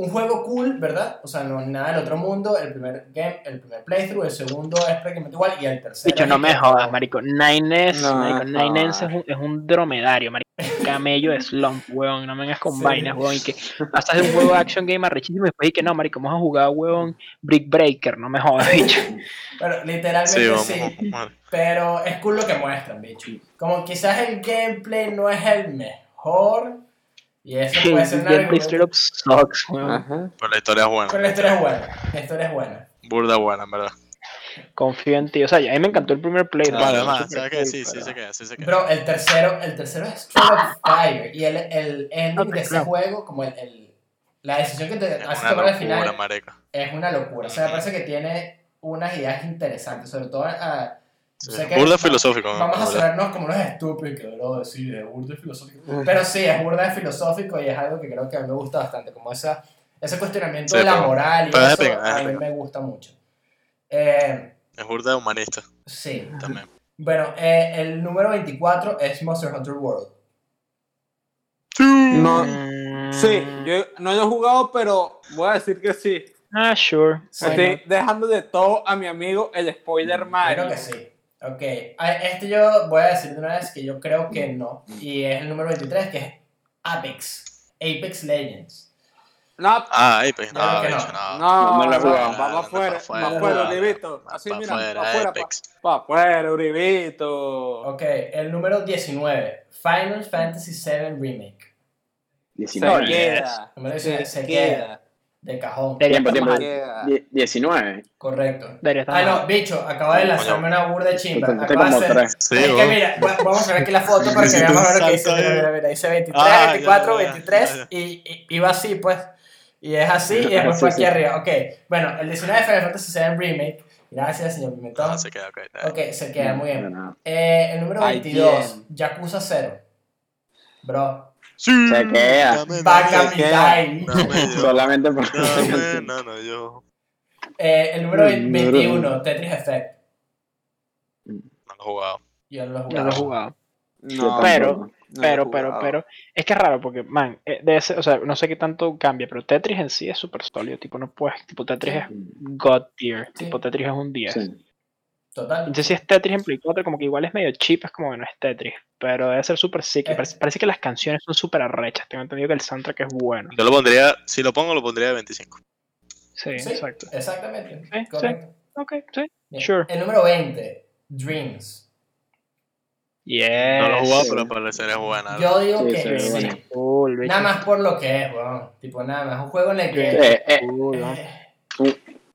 un juego cool, ¿verdad? O sea, no nada del otro mundo. El primer game, el primer playthrough, el segundo es prácticamente igual y el tercero. Bicho, es no me jodas, marico. Nines, No, marico, no. Nines es un, es un dromedario, marico. Camello de slump, weón. No me vengas con Sí. vainas, weón. Y que pasas de un juego de action game arrechísimo y después y que no, marico, vamos a jugar, weón, Brick Breaker. No me jodas, (laughs) bicho. Bueno, literalmente Sí, sí, pero es cool lo que muestran, bicho. Como quizás el gameplay no es el mejor y eso puede ser El un gameplay straight argumento, up sucks, weón. Ajá. Pero la historia es buena. pero la historia es buena. La historia es buena. Burda buena, en verdad. Confío en ti. O sea, a mí me encantó el primer play. Vale, ¿no? más, Súper ¿sabes qué? Sí, sí pero- se queda, sí se queda. Bro, el tercero, el tercero es Straight Up Fire y el, el ending de ese juego, como el, el- la decisión que te es hace una tomar al final es una locura. O sea, me parece que tiene unas ideas interesantes, sobre todo a... Sí, sé que burda filosófico. Vamos a sonarnos como unos estúpidos, que bro, sí, es burda filosófico. Pero sí, es burda filosófico y es algo que creo que a mí me gusta bastante, como esa, ese cuestionamiento Sí, de la pero- moral y eso a mí me gusta mucho. Eh, Es burda humanista sí. también. Bueno, eh, el número 24 es Monster Hunter World. No, Mm, sí, yo no lo he jugado, pero voy a decir que sí. Ah, sure. Sí, Estoy dejando de todo a mi amigo el spoiler Mario. Creo que sí. Ok, este yo voy a decir de una vez que yo creo que no. Y es el número 23, que es Apex. Apex Legends. No, Ah, Apex, no, no. no. no, No lo he no, jugado. va para afuera, pa' afuera, Uribito. Así, mira, para afuera, Apex. para afuera, Uribito. Ok, el número 19, Final Fantasy VII Remake. Se 19. queda, Número 19, se se queda. De cajón. Tiempo, tiempo. Die- 19. Correcto. Estar Ah, no, bicho, acaba de lanzarme una burda de chimba. Acaba de como hacer- tres. Sí, es que mira, va- vamos a ver aquí la foto para que veamos lo que dice. Mira, mira, mira, dice 23, Ah, ya, 24, ya, ya, 23 ya, ya. Y, y iba así, pues. Y es así y después Sí, fue aquí sí. arriba. Ok, bueno, el 19 Final Fantasy VII Remake. Gracias, señor Pimentón. No, se queda, ok. Ok, se queda muy bien. No, no. Eh, el número Ay, 22, bien. Yakuza 0. Bro, Sí, Mitai. dame yo, (laughs) Solamente por dame, no, no, yo. Eh, el número Mm, 21, Tetris Effect. No lo he jugado. Yo no lo he No jugado. lo he jugado. No, Pero- Pero, pero, pero, es que es raro porque, man, eh, debe ser- o sea, no sé qué tanto cambia, pero Tetris en sí es súper sólido, tipo, no puedes, tipo, Tetris es God tier, Sí. tipo, Tetris es un 10. Sí. Total. Entonces, si es Tetris en Play 4, como que igual es medio cheap, es como que no es Tetris, pero debe ser súper sick. Eh. Parece, parece que las canciones son súper arrechas, tengo entendido que el soundtrack es bueno. Yo lo pondría, si lo pongo, lo pondría de 25. Sí, Sí, exacto. exactamente. Sí, Correcto. Ok, sí. Bien. Sure. El número 20, Dreams. Yes. No lo he jugado, Sí. pero parece es buena. Yo digo Sí, que sí, sí. bueno. Cool. Nada más por lo que es, weón. Tipo, nada más. Un juego en el que. Eh, eh, Cool, ¿no? eh, un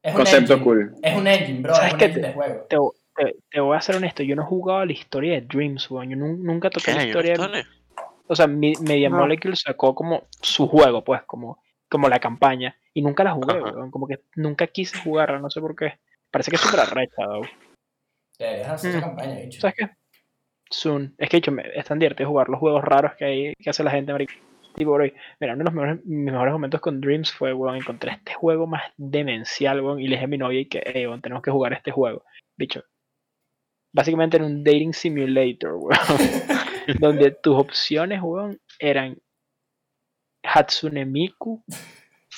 es un concepto cool. Es un engine, bro. ¿Sabes Es un engine te- de juego. Te, te- te voy a ser honesto, yo no he jugado la historia de Dreams, weón. Yo nun- nunca toqué la historia de. O sea, Media No. Molecule sacó como su juego, pues, como, como la campaña. Y nunca la jugué, Ajá. weón. Como que nunca quise jugarla, no sé por qué. Parece que es súper arrecha, though. Deberías hacer Mm. campaña, bicho. ¿Sabes qué? Soon. Es que, dicho, me- es tan divertido jugar los juegos raros que, hay, que hace la gente, marico. Tipo, bro, mira, uno de los mejores, mis mejores momentos con Dreams fue, weón, encontré este juego más demencial, weón, y le dije a mi novia que, hey, weón, tenemos que jugar este juego. Bicho, básicamente era un dating simulator, weón, (laughs) donde tus opciones, weón, eran Hatsune Miku,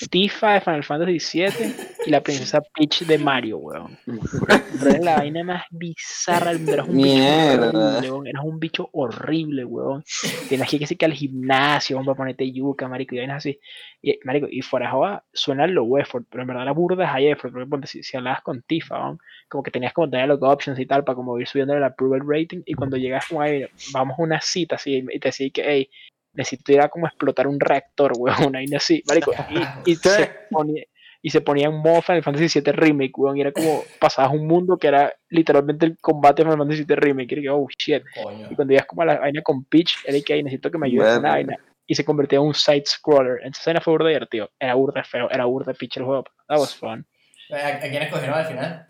Tifa de Final Fantasy VII y la princesa (laughs) Peach de Mario, weón. Pero era la vaina más bizarra del mundo. Eras un bicho Mierda. horrible, weón. Eras un bicho horrible, weón. Tenías que ir al gimnasio, weón, para ponerte yuca, marico, y vainas así. Y, marico, y fuera de joda, suena low effort, pero en verdad la burda es high effort, porque si, si hablabas con Tifa, weón, como que tenías como dialog options y tal, para como ir subiendo el approval rating, y cuando llegas como ahí, vamos a una cita así, y te decía que, hey, necesito ir a como explotar un reactor, (laughs) weón, una vaina así, marico, y, y (laughs) se ponía, y se ponía en modo Final Fantasy VII Remake, weón, y era como pasabas un mundo que era literalmente el combate de Final Fantasy VII Remake, y era que, oh shit, Coño. y cuando ibas como a la vaina con Peach, era que "Ay, necesito que me ayudes con Verga. vaina, y se convertía en un side scroller, entonces era fue burda divertido, era burda feo, era burda Peach el juego, that was fun. ¿A, a quién escogieron al final?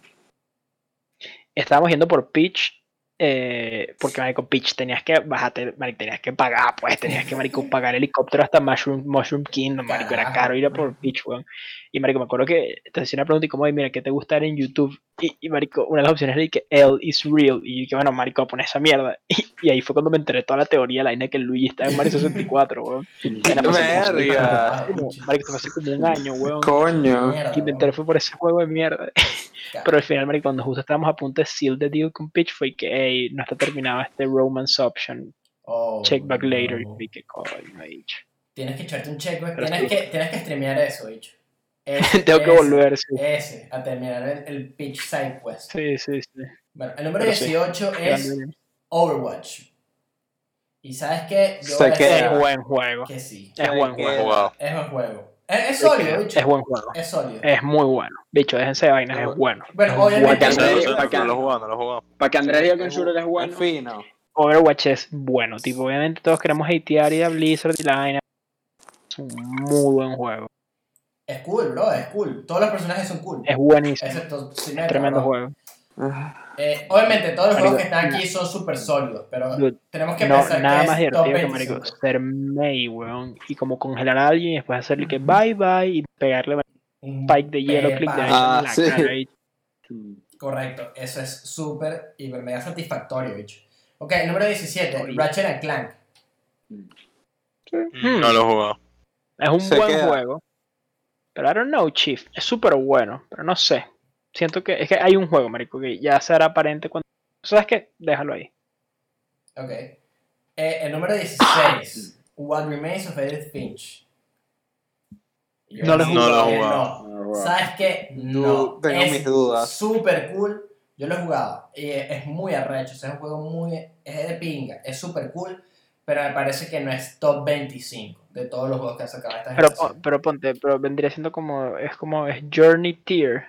Estábamos yendo por Peach, eh, porque marico, Peach tenías que bajarte, marico, tenías que pagar, pues tenías que marico, (laughs) pagar helicóptero hasta Mushroom, Mushroom Kingdom, marico, era caro ir a por Peach, weón. Y marico, me acuerdo que te hacía una pregunta y como, "Ay, mira, ¿qué te gusta ver en YouTube? Y, y marico, una de las opciones era que L is real. Y yo dije, bueno, marico, poner esa mierda. (laughs) Y, y ahí fue cuando me enteré toda la teoría de la de que Luigi estaba en Mario 64, weón. Verga. Marico, fue hace como un año, weón. Coño. Y me enteré fue por ese juego de mierda. (laughs) Pero al final, marico, cuando justo estábamos a punto de seal the deal con Pitch, fue que, hey, no está terminado este romance option. Oh, Check back later. no. Y que coño, bicho. Tienes que echarte un check back. Tienes que, tienes que streamear eso, bicho. Ese- (laughs) Tengo que ese- volver, sí. Ese, a terminar el, el pitch side quest. Sí, sí, sí. Bueno, el número Pero sí. 18 es Grande. Overwatch. Y sabes qué? Yo a queda. Es buen juego. que sí. Es buen que- juego. Es buen juego. Es, es sólido, bicho. Es buen juego. Es sólido. Es muy bueno. Bicho, déjense de vainas, es bueno. Bueno, obviamente-. Para que Andrés diga que un shooter es bueno. Fino. Overwatch es bueno. Tipo, obviamente todos queremos hatear y a Blizzard y la vaina. Es un muy buen juego. Es cool, bro, es cool. Todos los personajes son cool. Es buenísimo. Excepto Symmetra, Tremendo bro. juego. Eh, obviamente, todos los juegos que están aquí son súper sólidos, pero Dude, tenemos que No, pensar nada que más es top divertido que, marico, 25. ser Mei, weón. Y como congelar a alguien y después hacerle que bye bye y pegarle un spike de hielo, click de Ah, en la sí. cara. y-. Correcto, eso es súper, hiper, mega satisfactorio, bicho. Ok, número 17, Oye. Ratchet and Clank. Hmm. No lo he jugado. Es un Se buen queda. juego. Pero I don't know, Chief. Es súper bueno. Pero no sé. Siento que es que hay un juego, marico, que ya será aparente cuando. ¿Sabes qué? Déjalo ahí. Ok. Eh, el número 16, What Remains of Edith Finch. Yo No lo he jugado. que No. ¿Sabes qué? No. tengo es mis dudas. Súper cool. Yo lo he jugado. Y es es muy arrecho. o sea, es un juego muy. Es de pinga. Es súper cool. Pero me parece que no es top 25 de todos los juegos que han sacado esta Pero, generación. pero ponte, pero vendría siendo como. Es como. Es Journey Tier.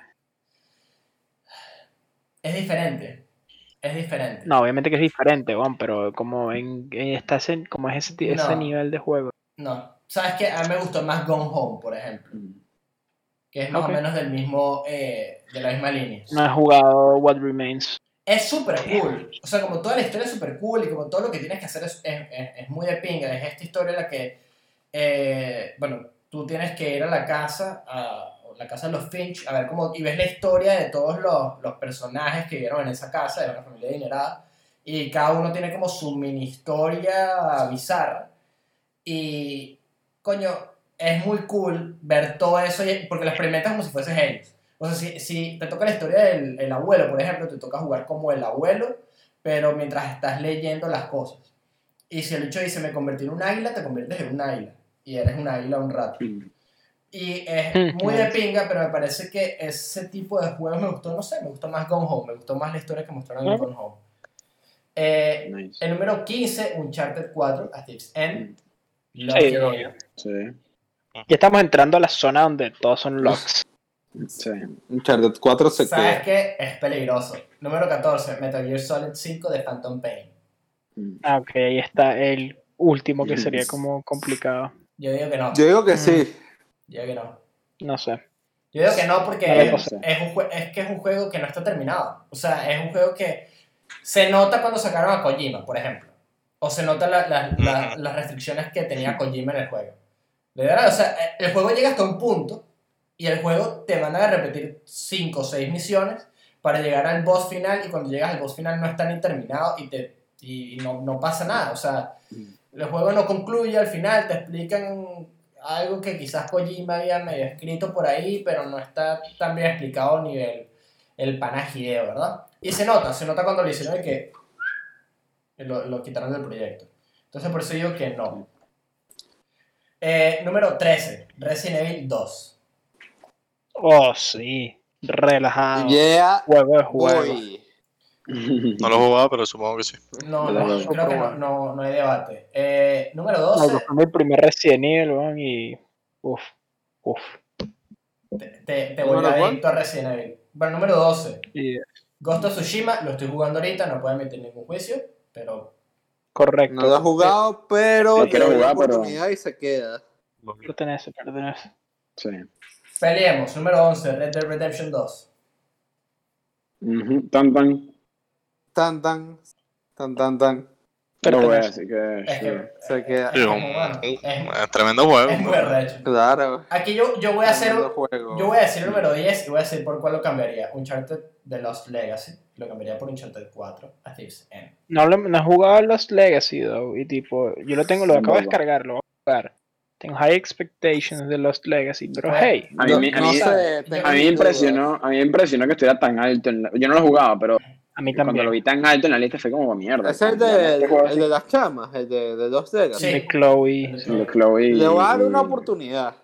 Es diferente. Es diferente. No, obviamente que es diferente, weón, pero como en, en como es ese, ti- ese No. nivel de juego. No. ¿Sabes qué? A mí me gustó más Gone Home, por ejemplo. Mm. Que es más o menos del mismo, eh, de la misma línea. No he jugado What Remains. Es súper cool. O sea, como toda la historia es súper cool y como todo lo que tienes que hacer es, es, es- es muy de pinga. Es esta historia en la que, eh, bueno, tú tienes que ir a la casa, a la casa de los Finch, a ver cómo, y ves la historia de todos los, los personajes que vivieron en esa casa, de una familia adinerada, y cada uno tiene como su mini historia bizarra. Y, coño, es muy cool ver todo eso, y- porque lo experimentas como si fueses ellos. O sea, si, si te toca la historia del el abuelo, por ejemplo, te toca jugar como el abuelo, pero mientras estás leyendo las cosas. Y si el hecho dice, me convertí en un águila, te conviertes en un águila. Y eres un águila un rato. Y es Hmm, muy de pinga, pero me parece que ese tipo de juegos me gustó, no sé, me gustó más Gone Home, me gustó más la historia que mostraron en. Gone Home. Eh, Nice. el número 15, Uncharted 4, A Thief's End. Sí, obvio. Game. Sí, Ya estamos entrando a la zona donde todos son locks. Sí. Uncharted 4 se ¿Sabes qué? Es peligroso. Número 14, Metal Gear Solid 5 de Phantom Pain. Mm. Ah, ok, ahí está el último que sería como complicado. Yo digo que no. Yo digo que Mm. sí. Yo digo que no. No sé. Yo digo que no porque es, un es que es un juego que no está terminado. O sea, es un juego que se nota cuando sacaron a Kojima, por ejemplo. O se nota la- la- las restricciones que tenía Kojima en el juego. De verdad, o sea, el juego llega hasta un punto y el juego te mandan a repetir 5 o 6 misiones para llegar al boss final y cuando llegas al boss final no está ni terminado y, te, y no, no pasa nada. O sea, el juego no concluye al final, te explican algo que quizás Kojima había medio escrito por ahí, pero no está tan bien explicado ni el, el panagideo, ¿verdad? Y se nota, se nota cuando lo hicieron que lo, lo quitaron del proyecto. Entonces por eso digo que no. Eh, número 13, Resident Evil 2. Oh, sí. Relajado. Yeah, Juego de juego. boy. No lo he jugado, pero supongo que sí. No, no, verdad. creo que no, no, no hay debate. Eh, número No, 12, que fue mi primer Resident Evil, y. Uf. Uf. te, te, te voy ¿Número cuál? adicto a Resident Evil. Bueno, número 12, Y- Ghost of Tsushima, lo estoy jugando ahorita, no puedo emitir ningún juicio, pero correcto. No lo ha jugado, pero quiero la jugar, pero- oportunidad y se queda. Pertenece, pertenece. Sí. Peleemos. Número 11, Red Dead Redemption 2. Ujú, Tan, tan. Tan, tan, tan, tan, tan. Pero güey, así que. Es que. Se queda- es. Es- tremendo juego. es muy. Claro. Aquí yo, yo voy a hacer. Juego. Yo voy a decir el número 10 y voy a decir por cuál lo cambiaría. Uncharted de Lost Legacy. Lo cambiaría por Uncharted 4. A End. No, lo- no he jugado Lost Legacy, though, y tipo, yo lo tengo, lo acabo de descargar, lo voy a jugar. Tengo high expectations de Lost Legacy, pero hey, A mí, a no mí- sé, a a mí me impresionó, a mí me impresionó que estuviera tan alto. en la- yo no lo jugaba, pero a mí cuando lo también. vi tan alto en la lista fue como mierda. Es el Este de, juego el de las chamas, el de, de los Legacy. Sí. De Chloe, así, de Chloe Le voy a dar una oportunidad.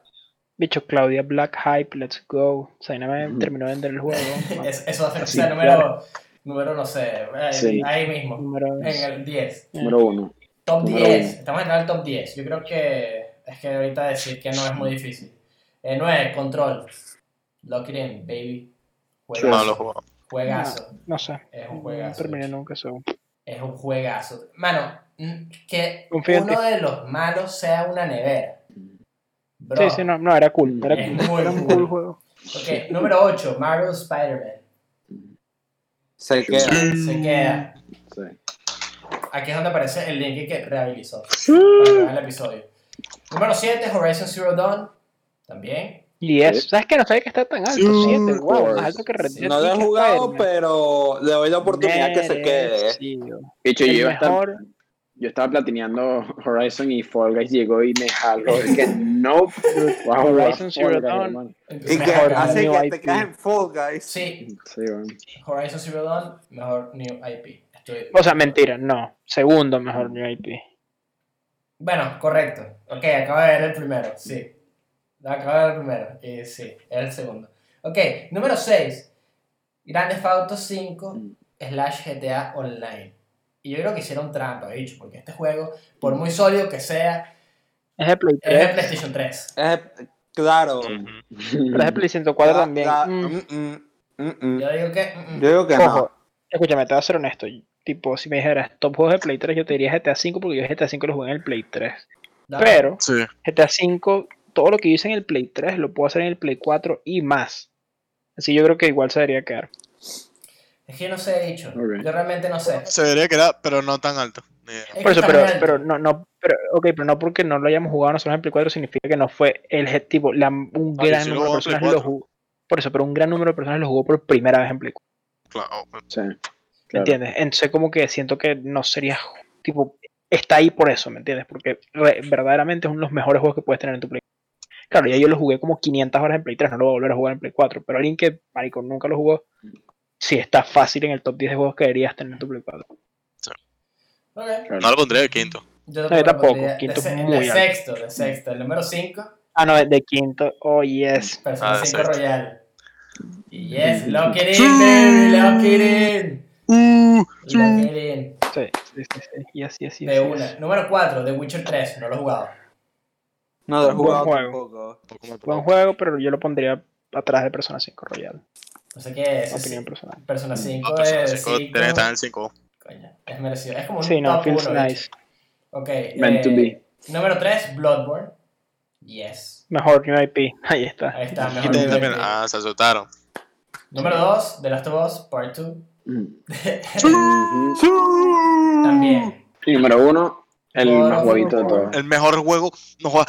bicho, Claudia Black Hype, let's go. Me Ujú. terminó de vender el juego. (laughs) Es- eso hace que Sí, sea número. Número, no sé. ahí- Sí. Ahí mismo. Número En el 10. Número uno. Top Número 10. uno. Estamos entrando al top 10. Yo creo que es que ahorita decir que no es muy difícil. Eh, 9. Control. Lock it in, baby. No lo Juegazo. juego. Juegazo. No sé, Es un no juegazo. terminé nunca eso. Es un juegazo. Mano, que uno de los malos sea una nevera. Bro. Sí, sí, no, no, era cool, era, Es cool, muy era un cool. cool juego. Ok, número 8. Marvel Spider-Man. Se queda. Se queda. Sí. Aquí es donde aparece el link que rehabilitó. Para el episodio. Número 7, Horizon Zero Dawn. También. Y eso, Sí. ¿sabes qué? No sabía que está tan alto, Sí, 7, of wow, más alto que Red Dead No lo he que jugado, Spider-Man. pero le doy la oportunidad que se quede. Merecido. Bicho, yo, El iba a estar- mejor, yo estaba platineando Horizon y Fall Guys llegó y me jaló. Es que (laughs) no. Wow, Horizon Zero Dawn. Y que mejor hace new que te en Fall Guys. Sí, Sí, bueno. Horizon Zero Dawn, mejor New IP. Estoy... o sea, mentira, no, segundo mejor New IP. Bueno, correcto. Ok, acabo de ver el primero, sí. Acabo de ver el primero, y sí, es el segundo. Ok, número 6. Grand Theft Auto 5 slash GTA Online. Y yo creo que hicieron trampa, bicho, porque este juego, por muy sólido que sea, Es de Play es de 3, PlayStation 3. Es- claro. Pero es de Play 104 Da- también. Mm, mm, mm, mm, mm. Yo digo que... mm, mm. Yo digo que Ojo, no. escúchame, te voy a ser honesto. Tipo, si me dijeras top juegos de Play 3, yo te diría GTA 5 porque yo GTA 5 lo jugué en el Play 3. Dale. Pero Sí. GTA 5, todo lo que hice en el Play 3 lo puedo hacer en el Play 4 y más. Así yo creo que igual se debería quedar. Es que yo no sé, dicho. Ok. Yo realmente no sé. Se vería que era, pero no tan alto. Es Por eso, pero, pero no, no, pero, ok, pero no porque no lo hayamos jugado nosotros en Play 4 significa que no fue el tipo, la- un Ah, gran número de personas lo 4. jugó. Por eso, pero un gran número de personas lo jugó por primera vez en Play 4. Claro. Sí. ¿Me Claro. entiendes? Entonces como que siento que no sería tipo está ahí por eso, ¿me entiendes? Porque re- verdaderamente es uno de los mejores juegos que puedes tener en tu Play. Claro, ya yo lo jugué como 500 horas en Play 3, no lo voy a volver a jugar en Play 4, pero alguien que, marico, nunca lo jugó, sí está fácil en el top 10 de juegos que deberías tener en tu Play 4. Ok. No lo pondría de quinto. Yo No, yo tampoco, pondría quinto de, muy de alto. sexto, de sexto. El número 5, Ah, no, de quinto, oh yes. Persona Ah, de 5 sexto. Royal. Yes, lock it in, baby, lock it in. Lock it in. Sí, sí, sí, sí. Yes, yes, yes, De yes. una. Número 4, The Witcher 3, no lo he jugado. No lo he Buen jugado juego. tampoco. Un poco más Buen juego, pero yo lo pondría atrás de Persona 5 Royal. No sé qué es. Opinión personal. Persona 5 No, Persona es 5 tiene que estar en el 5. Coño, es merecido. Es como un Sí, no, top feels 1. nice. Ok. Meant to eh, be. Número 3, Bloodborne. Yes. Mejor New IP, (laughs) ahí está. Ahí está, Y mejor. Ah, se asustaron. Número 2, The Last of Us, Part 2. También. Y número uno, el God más huevito de todos. El mejor juego. No juega.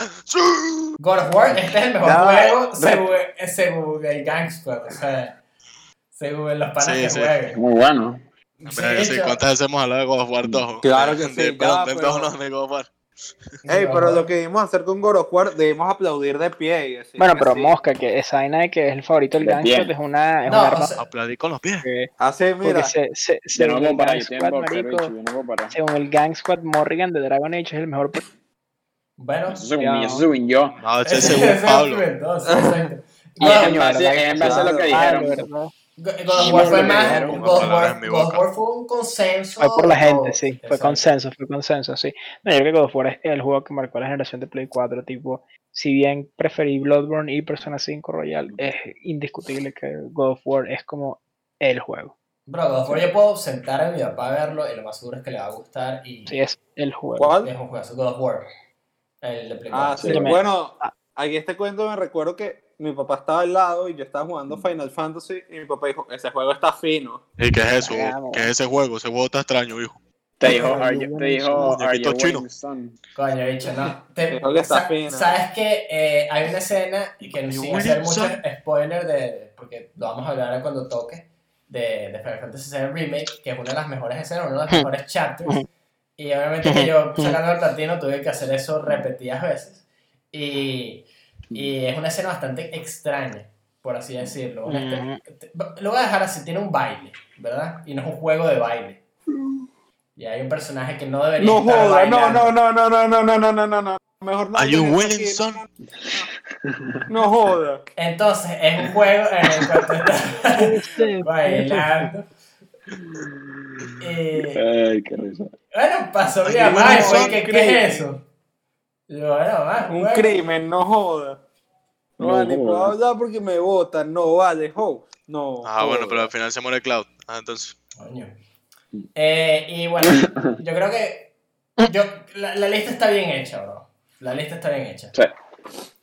God of War, este es el mejor juego ve. según, según el Gang Squad, o sea, según los panas Sí, que sí. jueguen. Muy bueno. Sí, ¿Cuántas veces hemos hablado de God of War 2? Claro que De- sí, de- ya, del pero- 2 no, de God of War. (laughs) Ey, pero lo que debimos hacer con God of War, debimos aplaudir de pie. y decir Bueno, pero sí. Mosca, que esa vaina de que es el favorito del pie. es una, es No, un o arma sea, Aplaudí con los pies. que- Así, porque mira. se, se, Yo no según el yo Squad, marico, yo no según el Gang Squad Morrigan de Dragon Age es el mejor Bueno, Eso según mí, eso según yo. No, ese es según Pablo. Y es en base, a lo que Ah, dijeron. verdad. God of War fue más, God of War, fue un consenso. Fue por la gente, sí. Fue consenso, fue consenso, sí. No, yo creo que God of War es el juego que marcó la generación de Play 4. Tipo, si bien preferí Bloodborne y Persona 5 Royal, es indiscutible que God of War es como el juego. Bro, God of War yo puedo sentar a mi papá a verlo y lo más seguro es que le va a gustar y Sí, es el juego. ¿Cuál? es un juego. God of War. El de Play Ah, 4. sí. Yo me- Bueno, Ah. aquí este cuento me recuerdo que mi papá estaba al lado y yo estaba jugando Final Fantasy y mi papá dijo, ese juego está fino. ¿Y qué es eso? ¿Qué es ese juego? Ese juego está extraño, hijo. Te dijo, Are you te dijo, are you? Coño, bicho, no. Te- Dijo que está sa- fina. ¿Sabes que eh, hay una escena y que sin hacer mucho son? spoiler de. Porque lo vamos a hablar cuando toque. De, de Final Fantasy VII Remake, que es una de las mejores escenas, uno de los (laughs) mejores chapters. Y obviamente que yo, (laughs) sacando el platino, tuve que hacer eso repetidas veces. Y, y es una escena bastante extraña, por así decirlo. Una este- Lo voy a dejar así: tiene un baile, ¿verdad? Y no es un juego de baile. Y hay un personaje que no debería No estar joda, no, bailando. no, no, no, no, no, no, no, no, no. Mejor no. Are you hables winning, aquí, son? No joda. Entonces, es un juego en el cual tú estás bailando. Y, Ay, qué risa. bueno, pasó Ay, bien, Mike, ¿qué, ¿qué es eso? Yo, bueno, Un bueno. crimen, no joda. No, No vale, puedo hablar porque me votan. No, vale, ho. No. Ah, bueno, pero al final se muere Cloud. Ah, entonces. Coño. Eh, y bueno, yo creo que yo, la, la lista está bien hecha, bro. La lista está bien hecha. Sí.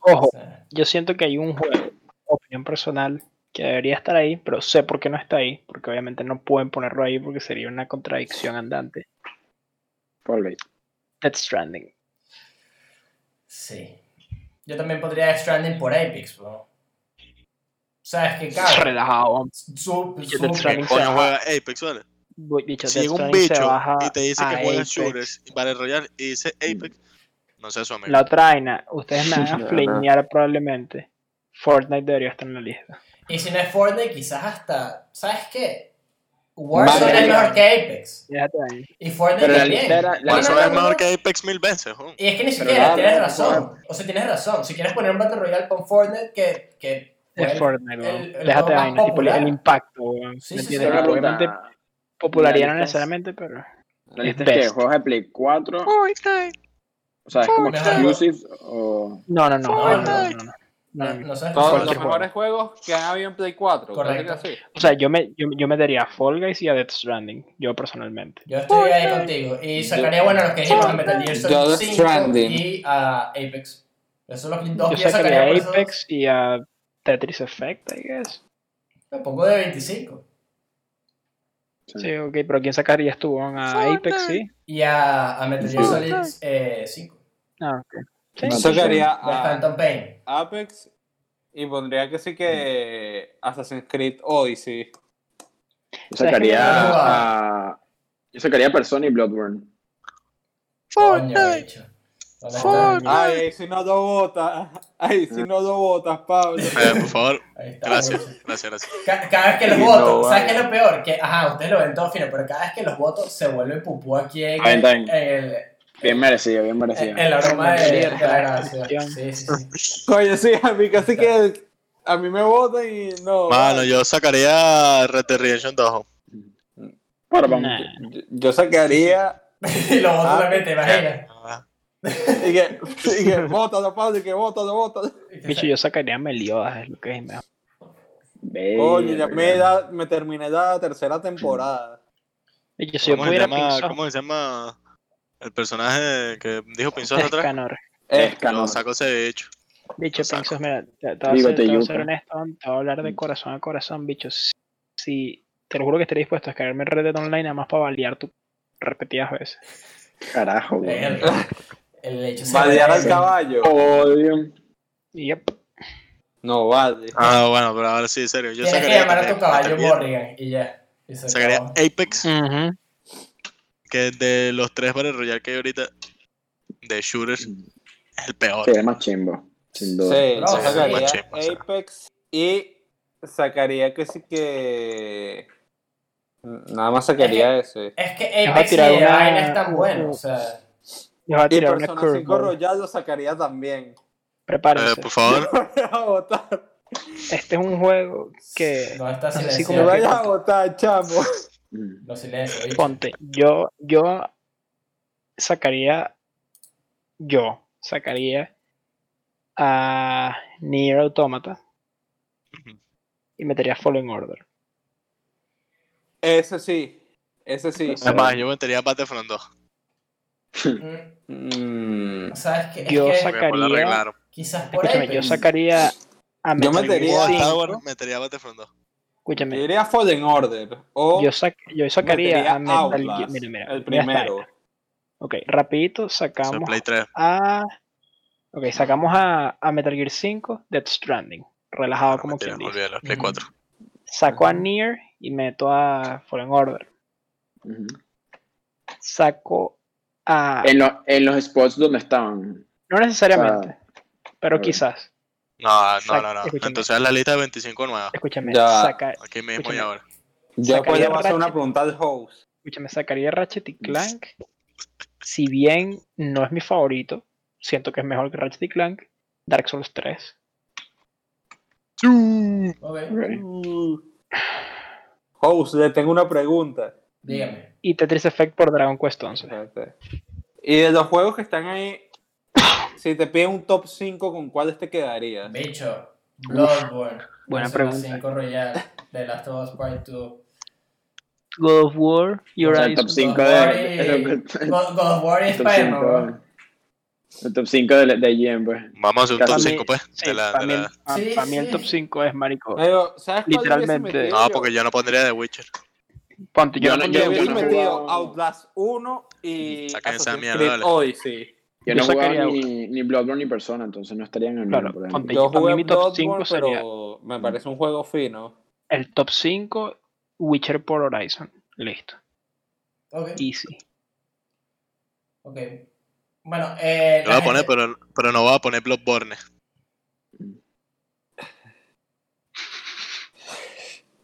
Ojo, O sea, yo siento que hay un juego, opinión personal, que debería estar ahí, pero sé por qué no está ahí, porque obviamente no pueden ponerlo ahí porque sería una contradicción andante. Death Stranding. Sí. Yo también podría Death Stranding por Apex, bro. ¿Sabes qué, cabrón? Relajado. Su, Stranding Coño, juega Apex, ¿vale? Si llega un bicho y te dice que juega Apex. shooters y Battle Royale y dice Apex, no sé su amigo. La otra vaina, ustedes me (laughs) van a flamear probablemente. Fortnite debería estar en la lista. Y si no es Fortnite, quizás hasta. ¿Sabes qué? Warzone Vale. es mejor que Apex. Ahí. Y Fortnite Pero también. era- la No, no, Warzone no, es mejor que Apex mil veces, ¿no? Y es que ni siquiera, tienes razón. O sea, tienes razón. Si quieres poner un Battle Royale con Fortnite, que. que Es el- Fortnite, el- el Déjate juego más vaina. Tipo, el- impacto, weón. Sí, popularidad la no necesariamente, pero. la lista es que juegos de Play 4, o sea, es como exclusive o... No, no, no. No, no, no, Fortnite. no, sabes Todos los juego. mejores juegos que han habido en Play 4. Correcto. ¿verdad que sí? O sea, yo me, yo, yo metería a Fall Guys y a Death Stranding, yo personalmente. Yo estoy ahí contigo. Y sacaría, bueno, los que dijimos a Metal Gear Solid Yo Death 5 Stranding. y a Apex. Esos son los dos Yo que sacaría sacaría a Apex y a Tetris Effect, I guess. Me pongo de 25. Sí, ok, pero ¿quién sacarías tú? A Apex, sí. Y a, a Metal Gear Solid eh, 5. Ah, ok. Sí, Yo Yo sacaría a Phantom Pain. Apex y pondría que sí que Assassin's Creed Odyssey. Yo sacaría No, a... Yo sacaría Persona y Bloodborne. Ay, si no lo botas. Ay, si no lo botas, Pablo. Eh, por favor, Ahí está. gracias, gracias, gracias. Ca- Cada vez que los voto, no, ¿sabes qué es lo peor? Que, ajá, ustedes lo ven todo fino, pero cada vez que los voto se vuelve pupú aquí en, el, bien. en, el- Bien merecido, bien en- merecido. en la broma de, de la grabación. Sí, sí, sí. Coño, sí, a mí casi que a mí me votan y no. Mano, yo sacaría Red Dead Redemption 2. Para, vamos. Nah. yo, yo sacaría (laughs) y los voto Ah, también, ¿te imaginas? Y que, y que bótalo, Pablo, y que bótalo, bótalo. Bicho, yo sacaría Meliodas, es lo que es mejor. Coño, ya me, da- me terminé la tercera temporada. Si yo ¿Cómo, se pudiera llama, ¿Cómo se llama el personaje que dijo Pinzón atrás? Escanor. Es Yo canon. saco ese hecho. Bicho, saco. Pinzos, mira, te, te voy a Digo, ser, te te voy a ser honesto, te voy a hablar de corazón a corazón, bicho. Si, te lo juro que estaré dispuesto a caerme en Red Dead Online nada más para balear tu repetidas veces. Carajo, El, güey. el hecho se Balear al caballo. Odio. Yep. No vale. Ah, bueno, pero ahora sí, en serio. Yo Tienes que llamar a tu caballo Morrigan y ya. Y se Sacaría acabó. Apex, Ujú. Que de los tres Battle Royale que hay ahorita de shooters, es el peor. Sí, es más chimbo. Sin duda. Sí, No, sí, sacaría macho, o sea. Apex y sacaría que sí que. Nada más sacaría ese. Es que Vas a Apex y una- vaina es tan bueno, o sea. Yo voy a Y tirar una Persona 5 curveball. Royal lo sacaría también. Prepárense. Eh, por favor, (laughs) vayas a votar. Este es un juego que, No está Así silenciado. como Me que- vayas a votar, chamo. Mm. Ponte, yo, yo sacaría, yo sacaría a Nier Automata y metería Fallen Order. Ese sí. Ese sí. además, yo metería Battlefront 2. Mm, ¿Sabes qué? Es Yo que Sacaría- quizás por Apex. yo sacaría a Yo Metal metería- Gear Star 5, Wars, metería Battlefront 2. Escúchame, Yo diría Fallen Order. O yo, sac- yo sacaría a Metal Gear. Outlast, Mira, mira, el primero. Ok, rapidito sacamos Play 3. a. Ok, sacamos a, a Metal Gear 5, Death Stranding. Relajado No, como mentira, quien dice. olvídalo, Play Ujú. 4. Saco a Nier y meto a Fallen Order. Saco a. en, lo- en los spots donde estaban. No necesariamente, pero quizás. No, no, no, no. escúchame. Entonces es la lista de 25 nuevas. Escúchame, Ya. saca, Aquí mismo y ahora. Yo Sacaría después le voy a hacer una pregunta al host. escúchame, sacaría Ratchet y Clank. Si bien no es mi favorito, siento que es mejor que Ratchet y Clank. Dark Souls 3. Ok, Ok. (sighs) Host, le tengo una pregunta. dígame. Y Tetris Effect por Dragon Quest 11. Espérate. Y de los juegos que están ahí, si te piden un top 5, ¿con cuáles te quedarías? Bicho, Bloodborne. Buena pregunta. 5 Royal, The Last of Us Part 2. God of War y O sea, el Horizon. top 5 God of War de. God, of War y (laughs) Spider-Man. El top 5 de, de IGN, pues. Vamos a hacer un Casi. top Pa' mí- 5, pues. Sí, de la, para de mí, la- Sí, el sí. top 5 es marico. Pero, ¿sabes Literalmente. No, porque yo no pondría The Witcher. Ponte, yo, Yo no no- pondría Yo yo- hubiese metido Outlast 1 y Saquen esa mierda, dale. Odyssey. Yo Yo no sacaría ni, ni Bloodborne ni Persona, entonces no estaría en el Claro, ejemplo. ponte- Yo jugué mi top Bloodborne, cinco sería- pero me parece un juego fino. el top 5, Witcher por Horizon. Listo. Ok, Easy. ok. Bueno, eh. Lo voy a poner, pero, pero no voy a poner Bloodborne.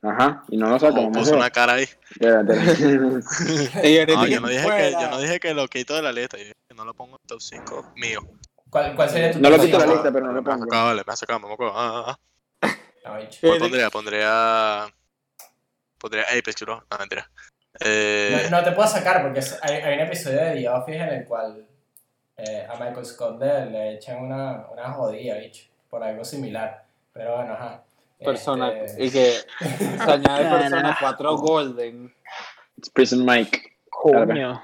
Ajá, y no lo saco. Como vamos puso una cara ahí. (laughs) Espérate. No, yo no dije que, yo no dije que lo quito de la lista. Yo dije que no lo pongo en top 5 mío. ¿Cuál, ¿Cuál sería tu No lo quito de la lista, pero no lo Me ha pongo. sacado, vale, me ha sacado, me acuerdo. Ah, ah, ah. Ah, bicho. ¿Cuál Eh, pondría? Pondría. Pondría Apex, chulo. No, mentira. Eh, No, no te puedo sacar porque hay, hay un episodio de The Office en el cual eh, a Michael Scott le, le echan una, una jodida, bicho, por algo similar. Pero bueno, ajá. Persona, Este, y que se (laughs) añade Na, na, Persona na. 4 Golden. It's Prison Mike. Coño.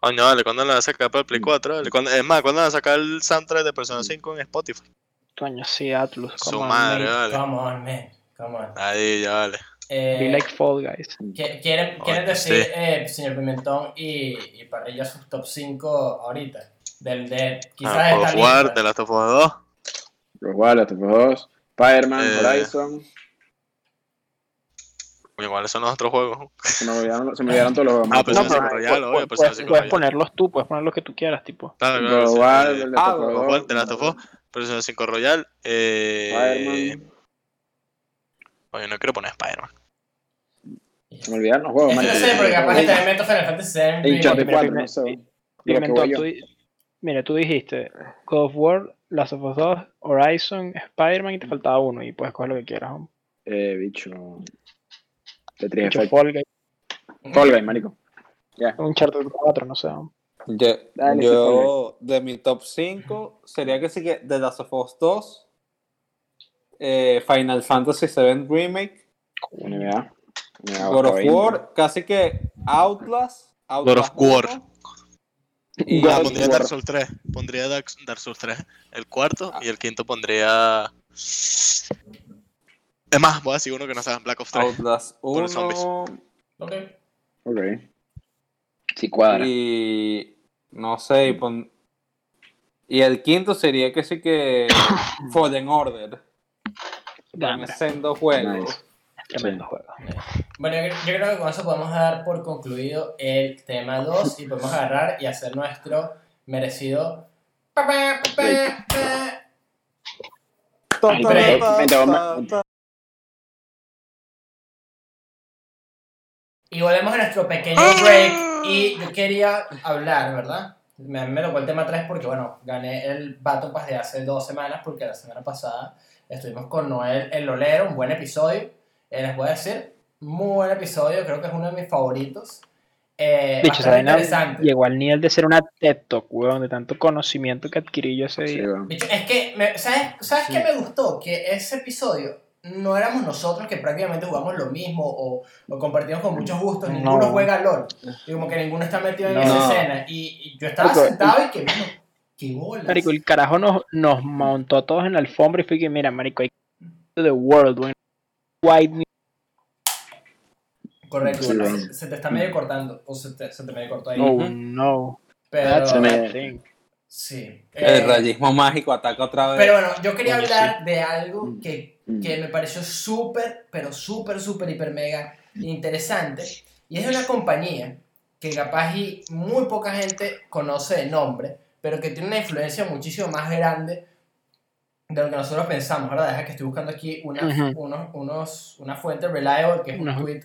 Coño, vale, ¿cuándo la van a sacar para el Play 4? Vale? ¿Cuándo- es más, ¿cuándo van a sacar el soundtrack de Persona 5 en Spotify? Coño, sí, Atlus. Su on, madre, mate. vale. Come on, man. Come on. Ahí, ya vale. Eh, Be like Fall Guys. ¿qui- ¿Quieren, quieren decir, sí. eh, señor Pimentón y, y Parrilla, sus top 5 ahorita? Del de. Quizás Ah, God esta of War, lista. The Last of Us 2. Los Wallace, Top 2. Spider-Man, Eh. Horizon. ¿cuáles son los otros juegos? Se me olvidaron, se me olvidaron todos los Ah, Persona No, pero 5 Royal, pu- obvio, pu- Persona puedes, 5 puedes Royal. ponerlos tú, puedes poner lo que tú quieras, tipo. Claro, claro. of sí, ah, 2, The Last of Us, Persona 5 Royal. Eh... Spider-Man. Oye, no quiero poner Spider-Man. Se me olvidaron los juegos, Esto no sé, porque capaz que también meto Final Fantasy VII. He dicho de Mira, 4, mira, no sé. Mira, tú dijiste God of War, Last of Us 2, Horizon, Spider-Man y te faltaba uno y puedes coger lo que quieras. ¿no? Eh, bicho. Tetris Effect. Fall Guys, Fall Guys, marico. un Charter 4, no sé. Yo, Dale, yo, de mi top 5, sería que sí que The Last of Us 2, eh, Final Fantasy VII Remake, NBA. NBA God of 20. War, casi que Outlast, God Outlast of War. 1, y Ah, pondría War. Dark Souls 3. Pondría Dark, Dark Souls 3. El cuarto y el quinto pondría. Es más, voy a decir uno que no sea Black Ops 3. Outlast Por los zombies. 1 Ok. Ok. Sí, cuadra. y no sé, y, pon- y el quinto sería que sí que (coughs) Fallen Order. Dame, Sendo juegos. Nice. Tremendo juego. Bueno, yo, yo creo que con eso podemos dar por concluido el tema 2 y podemos agarrar y hacer nuestro merecido. Y volvemos a nuestro pequeño break. Y yo quería hablar, ¿verdad? Me, me tocó el tema 3 porque, bueno, gané el Battle Pass de hace dos semanas porque la semana pasada estuvimos con Noel el Lolero, un buen episodio. Eh, les voy a decir, muy buen episodio, creo que es uno de mis favoritos. Eh, Dicho, interesante. llegó al nivel de ser una TED Talk, weón, de tanto conocimiento que adquirí yo ese Sí, día. Bicho, es que, me- ¿sabes, ¿sabes qué me gustó? Que ese episodio no éramos nosotros que prácticamente jugamos lo mismo o, o compartimos con muchos gustos, No. ninguno juega LOL. Y como que ninguno está metido en No. esa escena. Y, y yo estaba Marico, sentado y que, bueno, qué bolas. Marico, el carajo nos, nos montó a todos en la alfombra y fue que, mira, marico, hay the world, weón. White Correcto, Sí, se, se te está medio cortando, o se te, se te medio cortó ahí. Oh no. pero, That's a me- bad thing. sí. El eh, rayismo mágico ataca otra vez. pero bueno, yo quería hablar de algo que, Mm. que me pareció súper, pero súper, súper, hiper, mega interesante. Y es de una compañía que capaz y muy poca gente conoce de nombre, pero que tiene una influencia muchísimo más grande de lo que nosotros pensamos, ¿verdad? Deja que estoy buscando aquí una, unos, unos, una fuente reliable, que es un Ujú. tweet,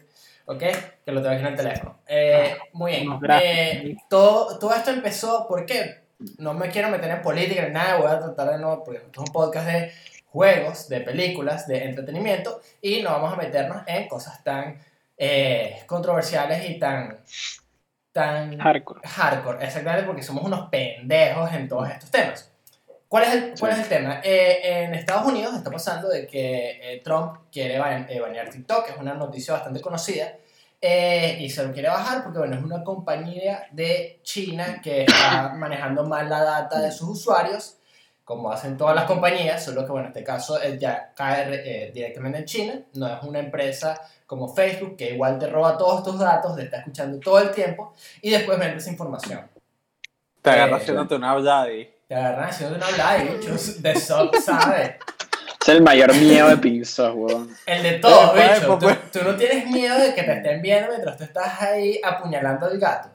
¿ok? Que lo tengo aquí en el teléfono. Eh, muy bien. Eh, todo, todo esto empezó, ¿por qué? No me quiero meter en política ni nada, voy a tratar de no, porque esto es un podcast de juegos, de películas, de entretenimiento, y no vamos a meternos en cosas tan eh, controversiales y tan, tan Hardcore. hardcore, exactamente, porque somos unos pendejos en todos estos temas. ¿Cuál es el, cuál es el tema? Eh, en Estados Unidos está pasando de que eh, Trump quiere ban- eh, banear TikTok, es una noticia bastante conocida, eh, y se lo quiere bajar porque bueno, es una compañía de China que está manejando mal la data de sus usuarios, como hacen todas las compañías, solo que bueno, en este caso eh, ya cae eh, directamente en China, no es una empresa como Facebook que igual te roba todos tus datos, te está escuchando todo el tiempo y después vende esa información. Te agarras eh, haciéndote una hablada y. Te agarran haciendo una live, bichos, de Sock, ¿sabes? Es el mayor miedo de Pixar, weón. El de todo, Eh, bicho. Tú, tú no tienes miedo de que te estén viendo mientras tú estás ahí apuñalando al gato.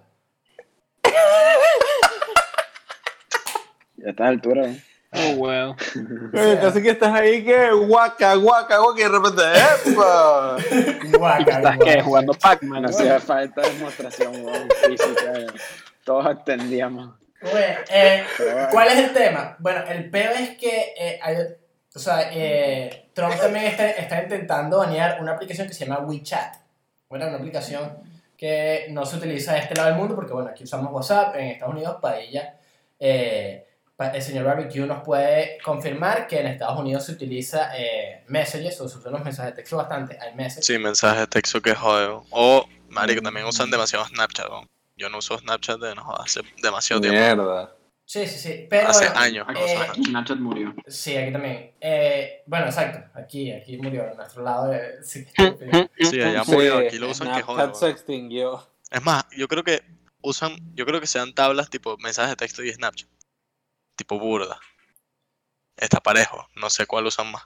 Ya a esta altura, weón. Oh well. (laughs) Oye, Entonces que estás ahí que guaca, guaca, guaca, y de repente, ¡epa! ¿Y Guaca, que estás guaca. qué? Jugando Pac-Man. Hacía falta demostración, weón, física. weón. Todos entendíamos. Bueno, eh. ¿Cuál es el tema? Bueno, el peo es que eh, hay, o sea, eh, Trump también está, está intentando banear una aplicación que se llama WeChat. Bueno, una aplicación que no se utiliza de este lado del mundo porque, bueno, aquí usamos WhatsApp, en Estados Unidos, Padilla, eh, el señor Barbecue nos puede confirmar que en Estados Unidos se utiliza eh, Messages, o se usan los mensajes de texto bastante, hay Messages. Sí, mensajes de texto que jode. O, marico, también usan demasiado Snapchat, weón. Yo no uso Snapchat de no, hace demasiado tiempo. Mierda. Sí, sí, sí, pero Hace bueno, años eh, Snapchat. Murió. Sí, aquí también. Eh, bueno, exacto. Aquí, aquí murió, a nuestro lado. De, (laughs) sí. Sí, allá murió, aquí lo usan que Snapchat jode. se weón. extinguió. Es más, yo creo que usan, yo creo que sean tablas tipo mensajes de texto y Snapchat. Tipo burda. Está parejo, no sé cuál usan más.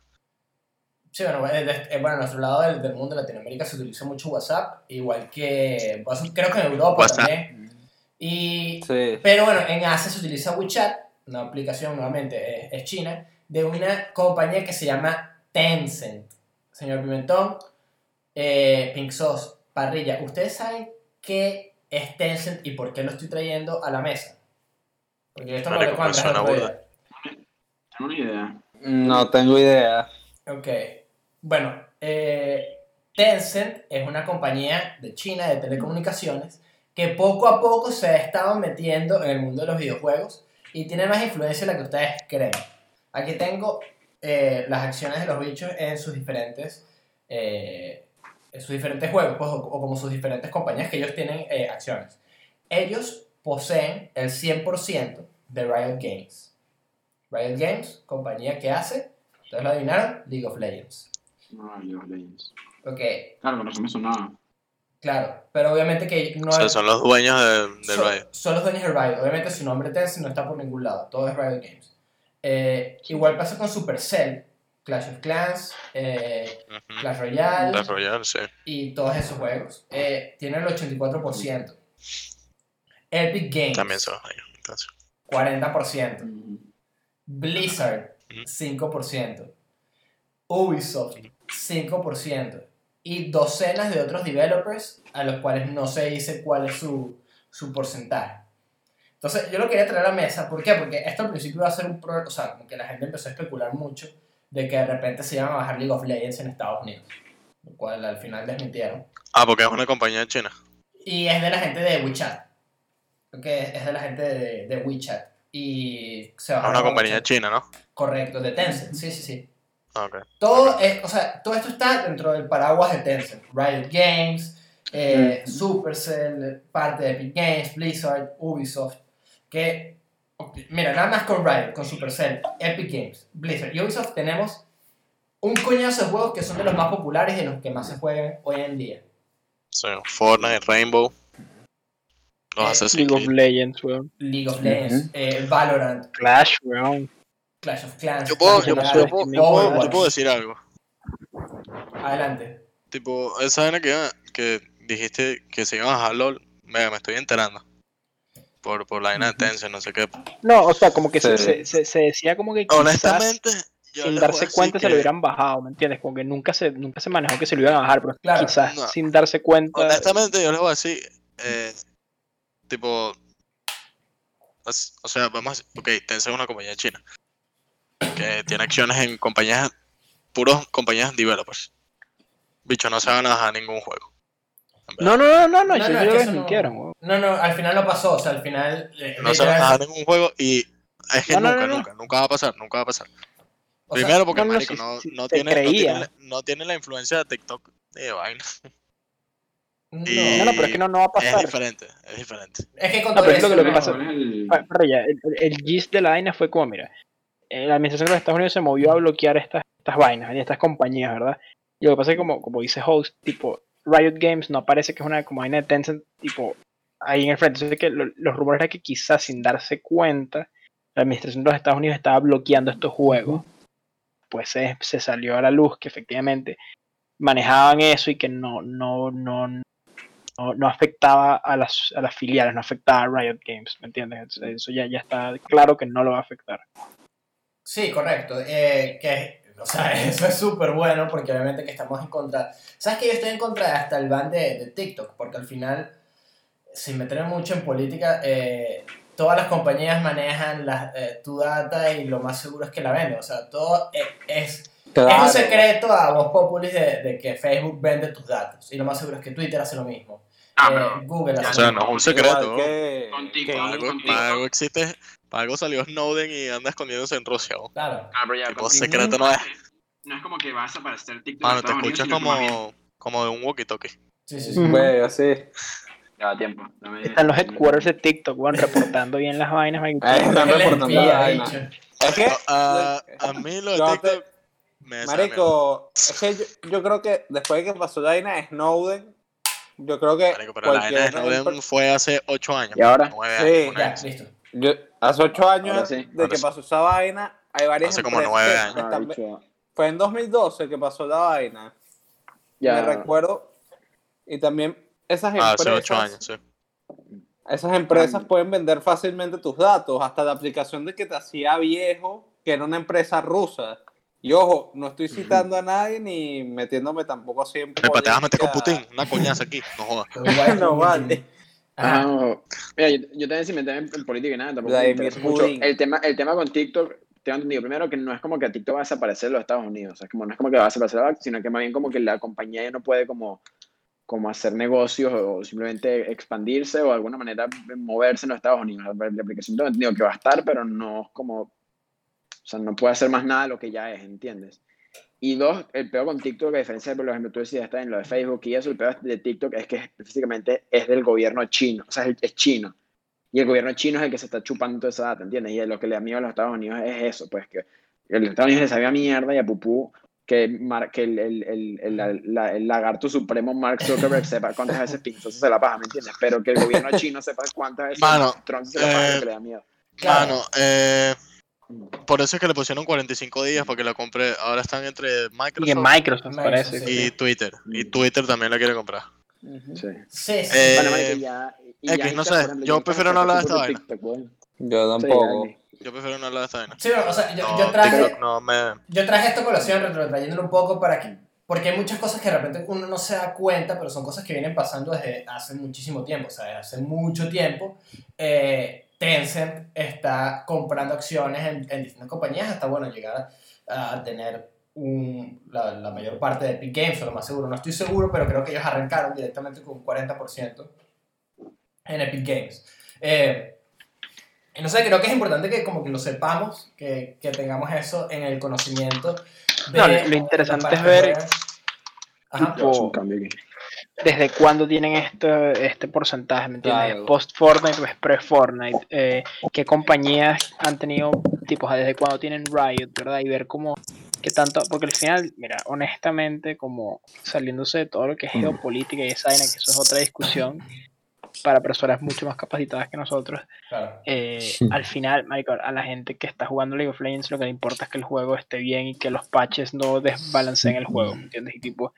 Sí, bueno, eh, eh, bueno, nuestro lado del, del mundo de Latinoamérica se utiliza mucho WhatsApp, igual que creo que en Europa WhatsApp. también. Y, Sí. pero bueno, en Asia se utiliza WeChat, una aplicación nuevamente es, es china, de una compañía que se llama Tencent. Señor Pimentón, eh, Pink Sauce, Parrilla, ¿ustedes saben qué es Tencent y por qué lo estoy trayendo a la mesa? Porque esto no lo burda. día. Tengo una idea. No tengo idea. Ok. Bueno, eh, Tencent es una compañía de China de telecomunicaciones que poco a poco se ha estado metiendo en el mundo de los videojuegos y tiene más influencia de la que ustedes creen. Aquí tengo eh, las acciones de los bichos en sus diferentes, eh, en sus diferentes juegos, pues, o, o como sus diferentes compañías que ellos tienen eh, acciones. Ellos poseen el 100% de Riot Games. Riot Games, compañía que hace, ustedes lo adivinaron, League of Legends. No, League of Legends. Ok, Claro, pero eso me sonaba. claro, pero obviamente que no O sea, es- son los dueños de, del son, Riot. son los dueños de Riot. Obviamente su nombre Tencent no está por ningún lado, todo es Riot Games. Eh, igual pasa con Supercell, Clash of Clans, eh. Clash Royale Clash Royale, sí. y todos esos juegos. Eh, tienen el 84%. Epic Games, También son los dueños. Entonces. 40%. Mm. Blizzard, Ujú. 5%. Ubisoft, 5%. Y docenas de otros developers a los cuales no se dice cuál es su, su porcentaje. Entonces, yo lo quería traer a la mesa. ¿Por qué? Porque esto al principio iba a ser un problema. O sea, como que la gente empezó a especular mucho de que de repente se iban a bajar League of Legends en Estados Unidos. Lo cual al final desmintieron. Ah, porque es una compañía china. Y es de la gente de WeChat. Ok, es de la gente de, de WeChat. Y se Es una compañía WeChat. china, ¿no? Correcto, de Tencent. Sí, sí, sí. Todo, es- o sea, todo esto está dentro del paraguas de Tencent. Riot Games, eh, Supercell, parte de Epic Games, Blizzard, Ubisoft. Que, mira, nada más con Riot, con Supercell, Epic Games, Blizzard y Ubisoft tenemos un coñazo de juegos que son de los más populares y de los que más se juegan hoy en día. Sí, Fortnite, Rainbow. Los Eh, Assassin's League of. Legends, weón. League of Legends, eh, Valorant, Clash, weón. Clash of Clans. Yo puedo, yo, puedo, yo puedo- Overwatch. yo puedo decir algo. Adelante. Tipo, esa vaina que, que dijiste que se iban a bajar LOL, me, me estoy enterando. Por, por la vaina de Tencent, no sé qué. No, o sea, como que se, Sí. se, se- se decía como que quizás Honestamente, yo sin darse cuenta se lo hubieran bajado, ¿me entiendes? Como que nunca se, nunca se manejó que se lo iban a bajar, pero Claro. quizás No. sin darse cuenta. Honestamente, yo les voy a decir, eh, tipo, o sea, vamos a decir, ok, Tencent es una compañía china que tiene acciones en compañías, puros compañías developers. Bicho, no se van a bajar ningún juego. No, no, no, no, no, No, no, es que no- weón. No, no, al final no pasó. O sea, al final. eh, No se van a bajar ningún juego y es que No, no, nunca, no, no. nunca, nunca va a pasar, nunca va a pasar. o sea, Primero porque, no, no, marico, no, se tiene, no, tiene, no tiene la influencia de TikTok de vaina. no. y- No, no, pero es que no, no va a Es pasar. diferente, es diferente. Es que con No, todo pero es lo eso. que- lo que no- pasa- ¿Cuál es el- pero ya, el, el- el gist de la vaina fue como, mira, la administración de los Estados Unidos se movió a bloquear estas, estas vainas estas compañías, ¿verdad? Y lo que pasa es que, como, como dice Host, tipo, Riot Games no parece que es una como vaina de Tencent, tipo, ahí en el frente. Entonces, que lo- los rumores era que quizás sin darse cuenta, la administración de los Estados Unidos estaba bloqueando estos juegos. Pues se, salió a la luz que efectivamente manejaban eso y que no, no, no, no, no afectaba a las, a las filiales, no afectaba a Riot Games, ¿me entiendes? Eso ya, ya está claro que no lo va a afectar. Sí, correcto. Eh, que, o sea, (laughs) eso es súper bueno porque obviamente que estamos en contra. ¿Sabes que yo estoy en contra de hasta el ban de, de TikTok? Porque al final, sin meterme mucho en política, eh, todas las compañías manejan la, eh, tu data y lo más seguro es que la venden. O sea, todo eh, es, es un secreto a voz populis de, de que Facebook vende tus datos. Y lo más seguro es que Twitter hace lo mismo. Ah, Eh, pero- Google ya, O sea, no es un secreto. Que, Con que- TikTok, Para algo, con para algo existe, para algo salió Snowden y anda escondiéndose en Rusia. ¿o? Claro. Ah, pero ya, Tipo, secreto no es. No es como que vas a aparecer TikTok. Mano, en te escuchas como, como de un walkie-talkie. Sí, sí, sí. Ujú. Bueno, sí. Ya da tiempo. dame- Están los headquarters de TikTok, weón, reportando bien las vainas. Ay, (laughs) están reportando espía, la vaina. bicho. Es que, A, a mí lo de TikTok marico, es que yo, yo creo que después de que pasó la vaina de Snowden, yo creo que Marico, pero la vaina de Snowden fue hace 8 años. ¿Y ahora? nueve Sí. años, Ya, listo. Yo, hace ocho años Ahora sí, de ahora que sí. pasó esa vaina, hay varias Hace como empresas nueve que años. Están- fue en 2012 que pasó la vaina. Ya. Me recuerdo. Y también esas Ah, empresas, hace 8 años, sí. esas empresas Ah. pueden vender fácilmente tus datos, hasta la aplicación de que te hacía viejo, que era una empresa rusa. Y ojo, no estoy citando a nadie ni metiéndome tampoco así en Me te vas a meter con. Putin, una coñaza aquí, no jodas. (laughs) No vale. Ah, mira, yo, yo también sin meterme en, en política y nada, tampoco me interesa mucho. El tema, el tema con TikTok, tengo entendido primero que no es como que TikTok va a desaparecer en los Estados Unidos, o sea, como, no es como que va a desaparecer, sino que más bien como que la compañía ya no puede como, como hacer negocios o simplemente expandirse o de alguna manera moverse en los Estados Unidos. La, la aplicación tengo entendido que va a estar, pero no es como, o sea, no puede hacer más nada de lo que ya es, ¿entiendes? Y dos, el peor con TikTok, a diferencia de, por ejemplo, tú decías, está en lo de Facebook y eso, el peor de TikTok es que específicamente es del gobierno chino, o sea, es, chino. Y el gobierno chino es el que se está chupando toda esa data, ¿entiendes? Y lo que le da miedo a los Estados Unidos es eso, pues que los Estados Unidos les sabía mierda y a Pupú que, mar- que el, el, el, el, la- la- el lagarto supremo Mark Zuckerberg sepa cuántas veces Pinzas se la paja, ¿me entiendes? Pero que el gobierno chino sepa cuántas veces Mano, Trump se la paja, eh, que le da miedo. Claro. Mano, eh, por eso es que le pusieron 45 días porque la compré. Ahora están entre Y en Microsoft Microsoft, Microsoft, sí. Twitter. Y Twitter también la quiere comprar. Sí. Sí, sí. Eh, Bueno, ya, X, no sé, ejemplo, yo me prefiero no hablar de esta vaina. Yo tampoco. Yo prefiero no hablar de esta vaina. Sí, o sea, yo, No, yo traje, TikTok no me. yo traje esta colación retrotrayéndolo un poco para que. Porque hay muchas cosas que de repente uno no se da cuenta, pero son cosas que vienen pasando desde hace muchísimo tiempo. O sea, desde hace mucho tiempo. eh, Tencent está comprando acciones en, en distintas compañías hasta, bueno, llegar a, a tener un- la, la mayor parte de Epic Games, o lo más seguro. No estoy seguro, pero creo que ellos arrancaron directamente con un 40% en Epic Games. Eh, y no sé, creo que es importante que como que lo sepamos, que, que tengamos eso en el conocimiento. de No, lo interesante es ver-. Ajá. Desde cuándo tienen este, este porcentaje, ¿me entiendes? Claro. Post Fortnite o pre Fortnite, eh, qué compañías han tenido, tipo, desde cuándo tienen Riot, ¿verdad? Y ver cómo, qué tanto, porque al final, mira, honestamente, como saliéndose de todo lo que es geopolítica y esa vaina, que eso es otra discusión para personas mucho más capacitadas que nosotros, Claro. eh, al final, marico, a la gente que está jugando League of Legends lo que le importa es que el juego esté bien y que los patches no desbalanceen el juego, ¿me entiendes? Y tipo,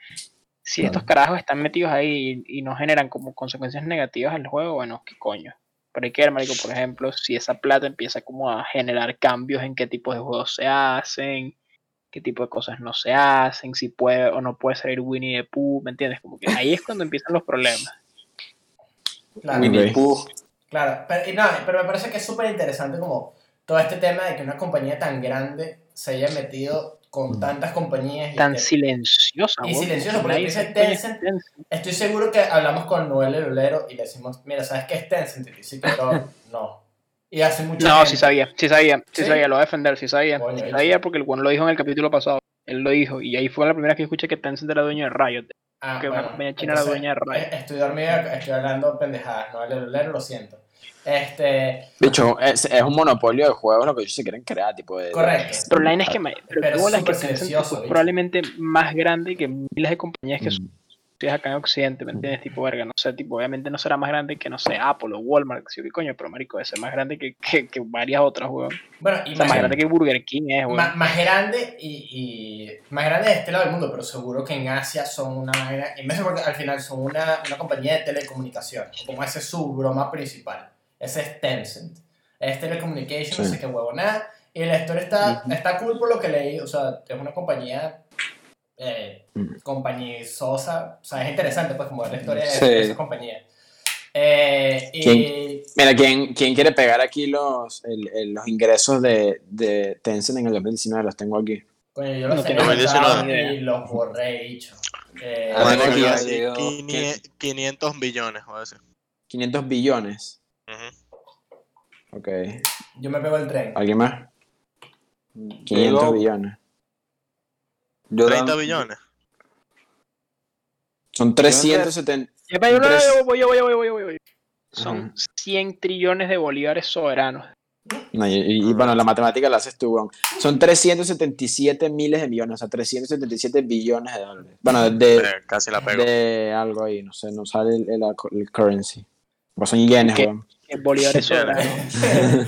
si estos carajos están metidos ahí y, y no generan como consecuencias negativas al juego, bueno, qué coño. Pero hay que ver, marico, por ejemplo, si esa plata empieza como a generar cambios en qué tipo de juegos se hacen, qué tipo de cosas no se hacen, si puede o no puede salir Winnie the Pooh, ¿me entiendes? Como que ahí es cuando empiezan los problemas. Claro. Winnie Pooh. Claro, pero, y no, pero me parece que es súper interesante como todo este tema de que una compañía tan grande se haya metido con tantas compañías. y Tan silenciosa, Y weón, silenciosa, porque dice Tencent. Tencent. Estoy seguro que hablamos con Noel el Olero y le decimos, mira, ¿sabes qué es Tencent? Y dice que no, (laughs) no. Y hace mucho No, sí sabía, sí sabía, sí, ¿Sí? sabía, lo voy a defender, sí sabía. Coño, sí ahí sabía porque el bueno lo dijo en el capítulo pasado. Él lo dijo, y ahí fue la primera vez que escuché que Tencent era dueño de Riot. Ah, que una bueno, compañía china era entonces, dueña de Riot. eh, Estoy dormido, estoy hablando pendejadas. Noel el Olero, lo siento. Este, Bicho, es, es un monopolio de juegos lo que ellos se quieren crear, tipo de... correcto. Pero la es que, pero Pero es que silencioso, es probablemente más grande que miles de compañías que Mm. son acá en Occidente, ¿me entiendes? Tipo, verga, no sé, tipo, obviamente no será más grande que, no sé, Apple o Walmart, que sí, coño, pero marico, debe ser más grande que, que, que varias otras, weón. Bueno, y O sea, más más, grande que Burger King es, weón. ma- más grande y, y más grande de este lado del mundo, pero seguro que en Asia son una vaina inmensa porque al final son una, una compañía de telecomunicaciones, como ese es su broma principal. Ese es Tencent. Es telecommunications, no Sí. sé qué huevo nada. Y la historia está, está cool por lo que leí, o sea, es una compañía eh, Mm. compañizosa, o sea, es interesante pues como ver la historia de, Sí. de esa compañía. Eh, y ¿Quién? Mira, ¿quién, quién quiere pegar aquí los, el- el- los ingresos de, de Tencent en el 2019? Los tengo aquí. coño, yo los No tengo y los borré, dicho. Eh, Bueno, bueno, yo ya así, llegó. 500 500 billones, voy a decir. 500 billones. Ujú. Ok. yo me pego el tren. ¿Alguien más? 500 Digo, billones. yo 30 dan- billones. Son 370. Ya, pero yo voy, yo voy, yo voy, yo voy. Son Ajá. 100 trillones de bolívares soberanos. No, y, y- y, bueno, la matemática la haces tú, weón. Son 377 miles de millones, o sea, 377 billones de dólares. Bueno, de, Eh, casi la pego. de algo ahí, no sé, no sale el, el, el currency. Pues son yenes, weón. (laughs) eh, Bolívares soberanos.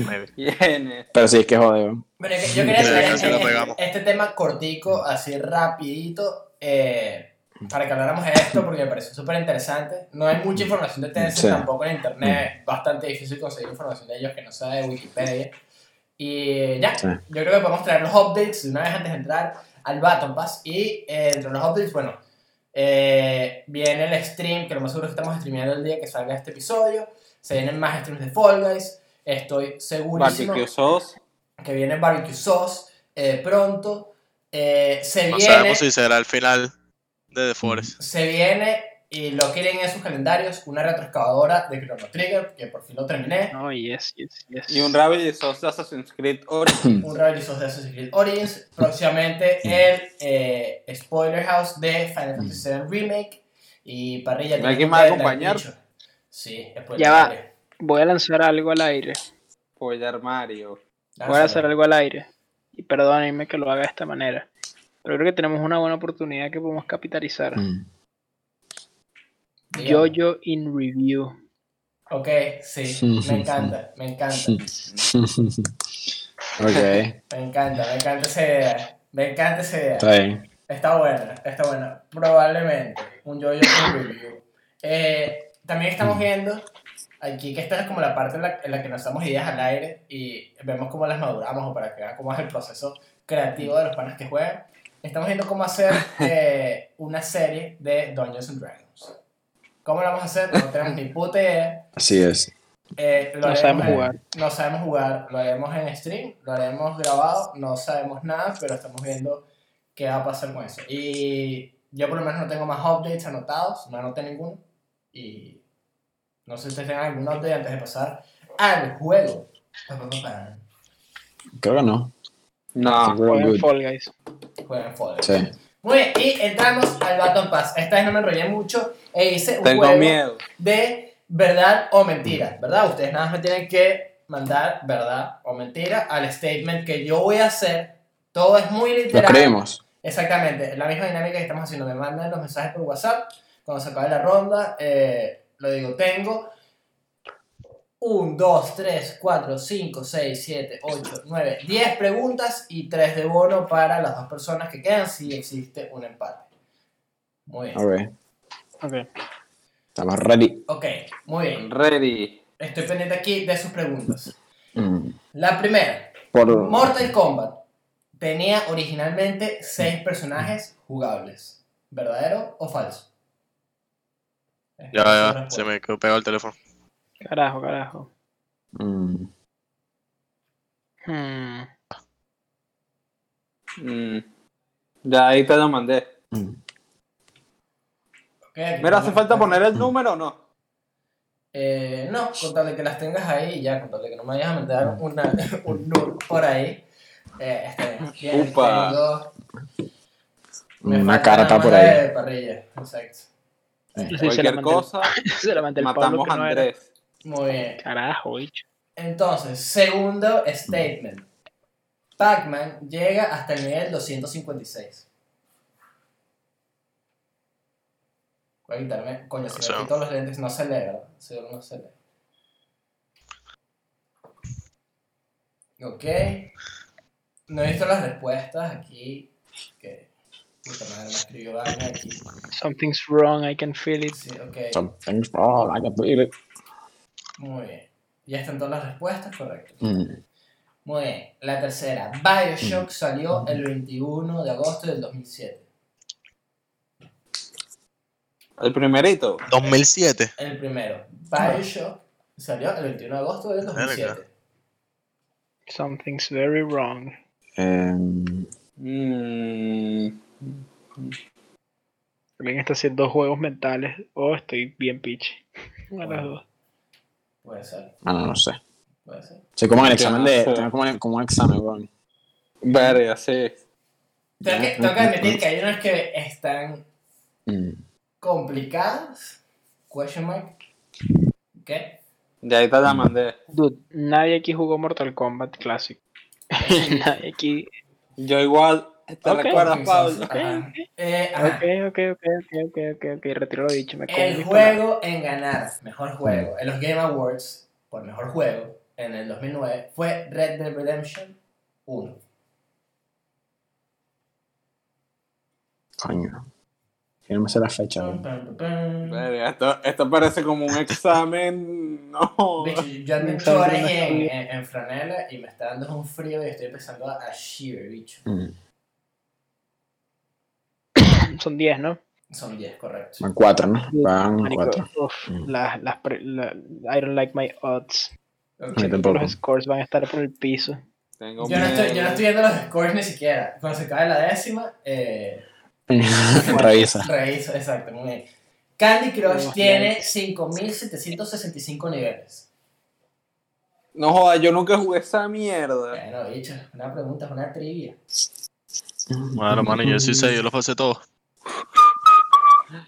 Maybe. Viene. Pero sí, es que jode, weón. Bueno, yo yo quería lo este, este tema cortico, así rapidito, eh, para que habláramos de esto, porque me pareció súper interesante. No hay mucha información de Tencent Sí. tampoco en internet, es bastante difícil conseguir información de ellos que no sea de Wikipedia. Y ya, Sí. yo creo que podemos traer los updates de una vez antes de entrar al Baton Pass. Y eh, entre los updates, bueno, eh, viene el stream, que lo más seguro es que estamos streameando el día que salga este episodio. Se vienen más streams de Fall Guys. Estoy segurísimo Barbecue sauce. que viene Barbecue Sauce eh, pronto. Eh, se No viene, sabemos si será el final de The Forest. se viene y lo quieren en sus calendarios una retroexcavadora de Chrono Trigger, que por fin lo terminé. No, yes, yes, yes. Y un Rabbit sauce de Assassin's Creed Origins. (coughs) Un realizo de Assassin's Creed Origins. Próximamente el eh, Spoiler House de Final Fantasy VII Remake. Y parrilla. ¿Alguien más va a acompañar? Sí, spoiler. Ya va. Voy a lanzar algo al aire. Pollar Mario. Voy a hacer algo al aire. Y perdónenme que lo haga de esta manera. Pero creo que tenemos una buena oportunidad que podemos capitalizar. Mm. Yo-Yo in Review. Ok, sí, (laughs) me encanta, me encanta. (laughs) ok, (laughs) Me encanta, me encanta esa idea. Me encanta esa idea. está bien. Está buena, está buena. Probablemente un yo-yo con review. Eh, también estamos viendo aquí que esta es como la parte en la, en la que nos damos ideas al aire y vemos cómo las maduramos o para que vean cómo es el proceso creativo de los panas que juegan. Estamos viendo cómo hacer (laughs) eh, una serie de Dungeons and Dragons. ¿Cómo lo vamos a hacer? No tenemos ni puta idea. Así es. Eh, lo No sabemos en- jugar. No sabemos jugar. Lo haremos en stream, lo haremos grabado, no sabemos nada, pero estamos viendo qué va a pasar con eso. Y yo por lo menos no tengo más updates anotados, no anoté ninguno. Y no sé si ustedes tengan algún update antes de pasar al juego. Pa. Creo que no. No. Good. Fall Guys. Jueguen Fall Guys. Sí. Muy bien, y entramos al Baton Pass. Esta vez no me enrollé mucho e hice un Tengo juego miedo. de verdad o mentira, ¿verdad? Ustedes nada más me tienen que mandar verdad o mentira al statement que yo voy a hacer. Todo es muy Lo literal. creemos. Exactamente, la misma dinámica que estamos haciendo. Me mandan los mensajes por WhatsApp. Cuando se acabe la ronda, eh, lo digo, tengo 1, 2, 3, 4, 5, 6, 7, 8, 9, 10 preguntas y 3 de bono para las dos personas que quedan si existe un empate. Muy bien. Ok. Ok. Estamos ready. Ok, muy bien. Ready. Estoy pendiente aquí de sus preguntas. Mm. La primera, Por. Mortal Kombat tenía originalmente 6 personajes jugables. ¿Verdadero o falso? Ya, es la ya, respuesta. se me quedó pegado el teléfono. Carajo, carajo. Mm. Hmm. Mm. Ya ahí te lo mandé. Mm. Mira, ¿hace falta poner el número o no? Eh, no, con tal de que las tengas ahí y ya, con tal de que no me vayas a mandar una, (laughs) un nude por ahí. Eh. Bien, Upa. tengo- me Una carta por ahí. parrilla, exacto. Sí, Cualquier cosa, (laughs) Se la el matamos a no. Andrés. Muy bien. Carajo, bicho. Entonces, segundo statement. Pac-Man llega hasta el nivel 256. Voy a quitarme. Coño, si me quito los lentes no se lee, ¿verdad? Seguro no se lee. Ok. No he visto las respuestas aquí. Que. Puta madre, me escribió vaina aquí. Something's wrong, I can feel it. Sí, ok. Something's wrong, I can feel it. Muy bien. Ya están todas las respuestas, correcto. Mm. Muy bien. La tercera. Bioshock salió el 21 de agosto del 2007. El primerito. 2007. El primero. Bioshock salió el 21 de agosto del 2007. Something's very wrong. Mm. Alguien está haciendo juegos mentales o estoy bien. Una de las dos. Puede ser, ah, no, no sé. puede ser. Soy como en el examen de. Tengo como, como un examen, weón. Verga, sí. Tengo que, tengo que admitir que hay unas que están Mm. complicadas. Question mark. ¿Qué? Ya ahí te la mandé. Dude, nadie aquí jugó Mortal Kombat Classic. (laughs) nadie aquí. Yo igual. ¿Te Ok. recuerdas, Pablo? Ajá. Eh. Ok, ok, ok, ok, ok, ok. Retiro lo dicho. Me El juego en ganar mejor juego en los Game Awards por mejor juego en el 2009 fue Red Dead Redemption 1. Coño. Yo no me sé la fecha. Verga, esto, esto parece como un examen. (laughs) No. Bicho, yo ando en chores en, bien. en, en franela y me está dando un frío y estoy empezando a, a shiver, bicho. Mm. Son 10, ¿no? Son 10, correcto. Van cuatro, ¿no? Van Marico, cuatro. uf, Mm. las, las la- I don't like my odds. Ok. Yo Siento que tampoco. Los scores van a estar por el piso. Tengo Yo no, estoy, yo no estoy viendo los scores ni siquiera. Cuando se cae la décima, eh, (laughs) Revisa. reviso, exacto, muy bien. Candy Crush tiene nice. 5765 niveles. No joda, yo nunca jugué esa mierda. Bueno, bicho, una pregunta, es una trivia. Bueno, mano, yo sí sé, yo los pasé todos.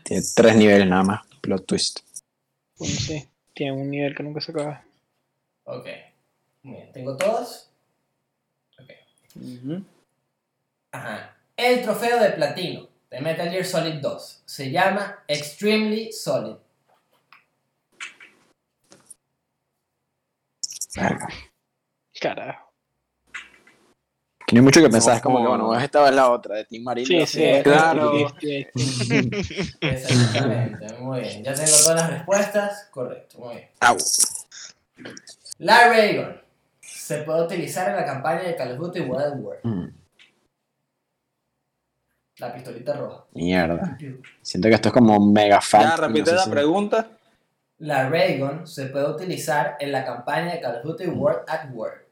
Tiene tres niveles nada más. Plot twist. Bueno, sí, tiene un nivel que nunca se acaba. Ok. Muy bien, ¿tengo todos? Ok. Ajá. El trofeo de platino de Metal Gear Solid 2 se llama Extremely Solid. Carajo. Que no hay mucho que pensar. Es como que, bueno, esta es la otra de Team Marino. Sí, sí, sí, claro. sí, sí, sí. Exactamente, muy bien. Ya tengo todas las respuestas. Correcto, muy bien. Au. La Raygun se puede utilizar en la campaña de Call of Duty World War. Mm, La pistolita roja. Mierda. Siento que esto es como mega fan. Ya, repite la pregunta. La Raygun se puede utilizar en la campaña de Call of Duty World at War.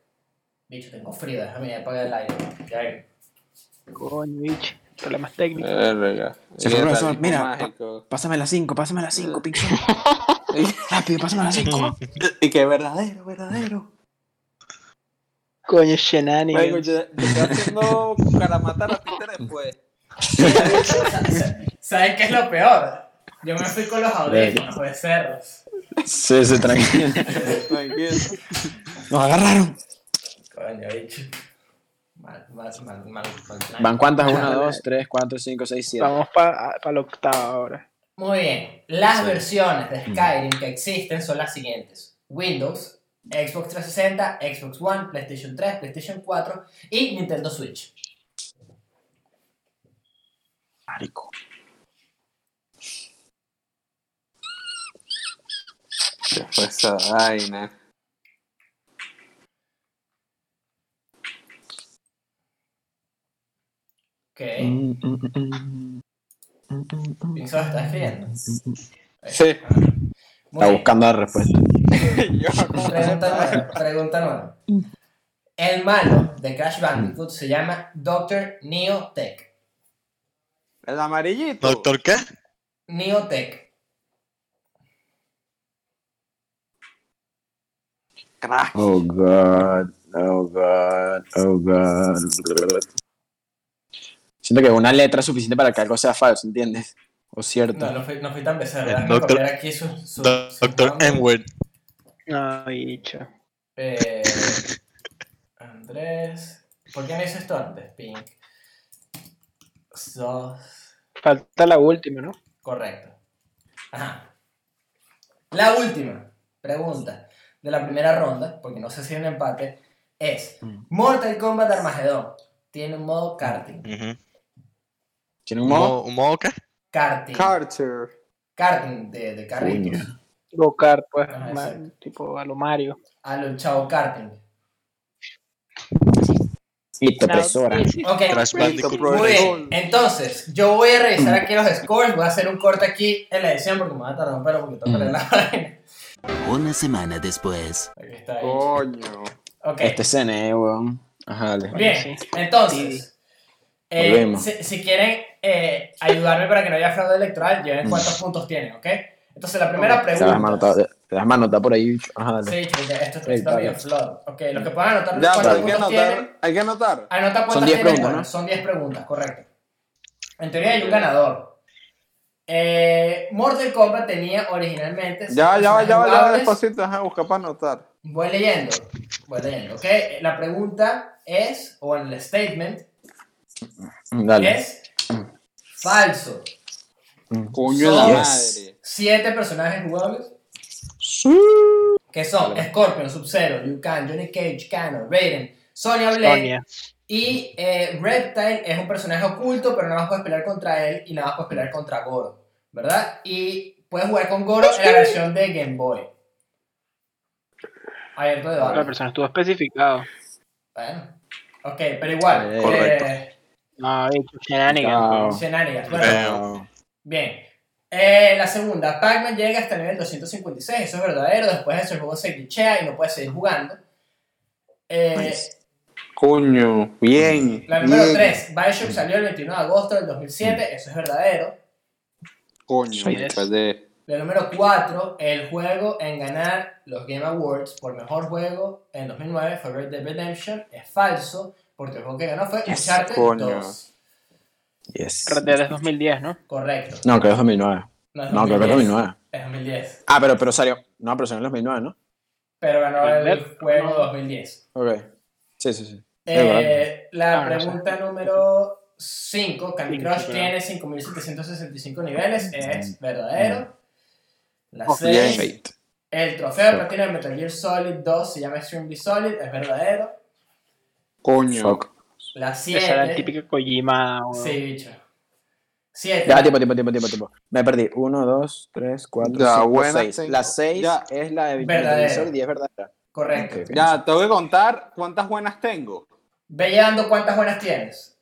Bicho, tengo frío, déjame apagar el aire. Ya. Coño, bicho. Problemas técnicos. Verga. Se fue, el profesor, mira, mágico. Pásame la 5, pásame la 5, Pixel. Rápido, pásame la 5. Y que verdadero, verdadero. Coño, shenanigans. yo, yo estoy haciendo para matar a Peter después. (laughs) ¿Sabes qué es lo peor? Yo me fui con los audífonos de cerros. Sí, sí, tranquilo. Tranquilo. Nos agarraron. Coño, bicho. Mal, mal, mal, mal, mal plan. ¿Van cuántas? Una, dos, tres, cuatro, cinco, seis, siete. Vamos para la octava ahora. Muy bien. Las Sí. versiones de Skyrim que existen son las siguientes: Windows, Xbox 360, Xbox One, PlayStation 3, PlayStation 4 y Nintendo Switch. Marico. ¿Qué fue esa vaina? Está escribiendo. Sí. Muy Está bien. buscando la respuesta. (laughs) Yo, ¿cómo Pregunta nueva. Pregunta nueva. El malo de Crash Bandicoot se llama Dr. Neotech. El amarillito. ¿Doctor qué? Neotech. Crack. Oh god, oh god, oh god. Siento que una letra es suficiente para que algo sea falso, ¿entiendes? O cierto. No, no fui, no fui tan Déjame doctor- aquí su, su, Do- su Doctor. N-word. No, bicho. Eh, Andrés. ¿Por qué no hice esto antes? Pink. Dos. Falta la última, ¿no? Correcto. Ajá. La última pregunta de la primera ronda, porque no sé si hay un empate, es Mm. Mortal Kombat Armageddon. Tiene un modo karting. Ujú. ¿Tiene ¿Un modo? un modo qué? Karting. Carter. karting de, de carritos. Pues, tipo a lo Mario. A lo chavo karting. Ictopresora. Ok. (laughs) Crash Bandicoot. Muy bien, entonces yo voy a revisar aquí los scores, voy a hacer un corte aquí en la edición porque me va a tardar un pelo porque tengo que leer la vaina. Una semana después. Aquí está ahí. Coño. Ok, Este es CNE, weón. Ajá, dale. bien, sí. entonces, eh, si, si quieren eh, ayudarme para que no haya fraude electoral, lleven cuántos puntos tienen, ¿ok? Entonces la primera Te das mano pregunta... te das mano anotada por ahí. Ajá, dale. Sí, esto está medio flood. Ok, los que puedan anotar Ya, pero cuántos hay que puntos tienen... anotar. Hay que anotar. Anota cuántas Son 10 tienen, preguntas, ¿no? Son 10 preguntas, correcto. En teoría hay un ganador. Eh, Mortal Kombat tenía originalmente. Ya, ya va, ya va, ya va jugables. despacito. Déjame buscar para anotar. Voy leyendo. Voy leyendo, ¿ok? La pregunta es, o en el statement, Dale. es falso. Coño de Son la madre. Siete personajes jugables que son Scorpion, Sub-Zero, Liu Kang, Johnny Cage, Kano, Raiden, Sonya Blade Sonia. y eh, Reptile es un personaje oculto, pero nada más puedes pelear contra él y nada más puedes pelear contra Goro, ¿verdad? Y puedes jugar con Goro en la versión de Game Boy. Abierto de La debate. persona estuvo especificado. Bueno, ok, pero igual. Eh, Correcto. eh, No, shenanigans. Shenanigans. Bueno, Bien. Eh, la segunda, Pac-Man llega hasta el nivel 256, eso es verdadero. Después de eso el juego se glitchea y no puedes seguir jugando. Eh, Nice. Coño. Bien. la número bien. 3, Bioshock salió el 21 de agosto del 2007, eso es verdadero. Coño. De. La número 4, el juego en ganar los Game Awards por mejor juego en 2009 fue Red Dead Redemption, es falso, porque el juego que ganó fue Yes, Uncharted coño. 2. Yes. Red Dead es 2010, ¿no? Correcto. No, creo que es 2009. No, es No, creo que es 2009. Es 2010. Ah, pero, pero salió. No, pero salió en 2009, ¿no? Pero ganó el juego no. 2010. Ok. Sí, sí, sí. Eh, la Ah, no sé. pregunta número 5, Candy Crush sí, tiene 5765 niveles, es verdadero. La Oh, Ok. 6, Fate. el trofeo platino de Metal Gear Solid 2 se llama Extremely Solid, es verdadero. Coño. Fuck. La Esa era el 7, típico Kojima. o- sí, bicho. 7, Ya, tiempo, tiempo, tiempo, tiempo, tiempo. Me perdí. 1, 2, 3, 4, Ya, 5, buena 6. tengo. La 6 Ya. es la de. Solid y es verdadera. correcto. Ok, ok. Ya, tengo que contar cuántas buenas tengo. Ve llevando cuántas buenas tienes.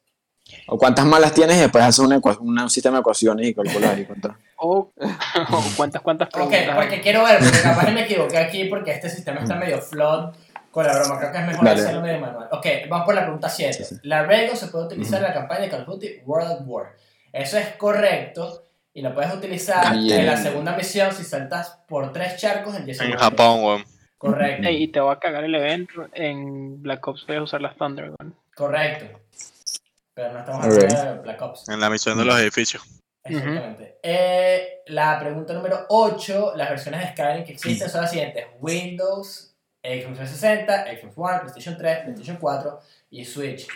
O cuántas malas tienes y después haces una- un sistema de ecuaciones y calculas y cuántas. O, o cuántas, cuántas Ok, preguntas. porque quiero ver, porque capaz que me equivoqué aquí porque este sistema está medio flood con la broma. Creo que es mejor Dale. hacerlo medio manual. Ok, vamos por la pregunta 7. La Rego se puede utilizar en la campaña de Call of Duty World at War. Eso es correcto y lo puedes utilizar Bien. en la segunda misión si saltas por tres charcos en 10 En. Japón, weón. Correcto, y te voy a cagar el evento. En Black Ops a usar las Thunder Gun. correcto. pero no estamos hablando de Black Ops. En la misión de los edificios. Exactamente. Eh, la pregunta número 8, las versiones de Skyrim que existen (clears throat) son las siguientes. Windows, Xbox 360, Xbox One, PlayStation 3, PlayStation 4 y Switch.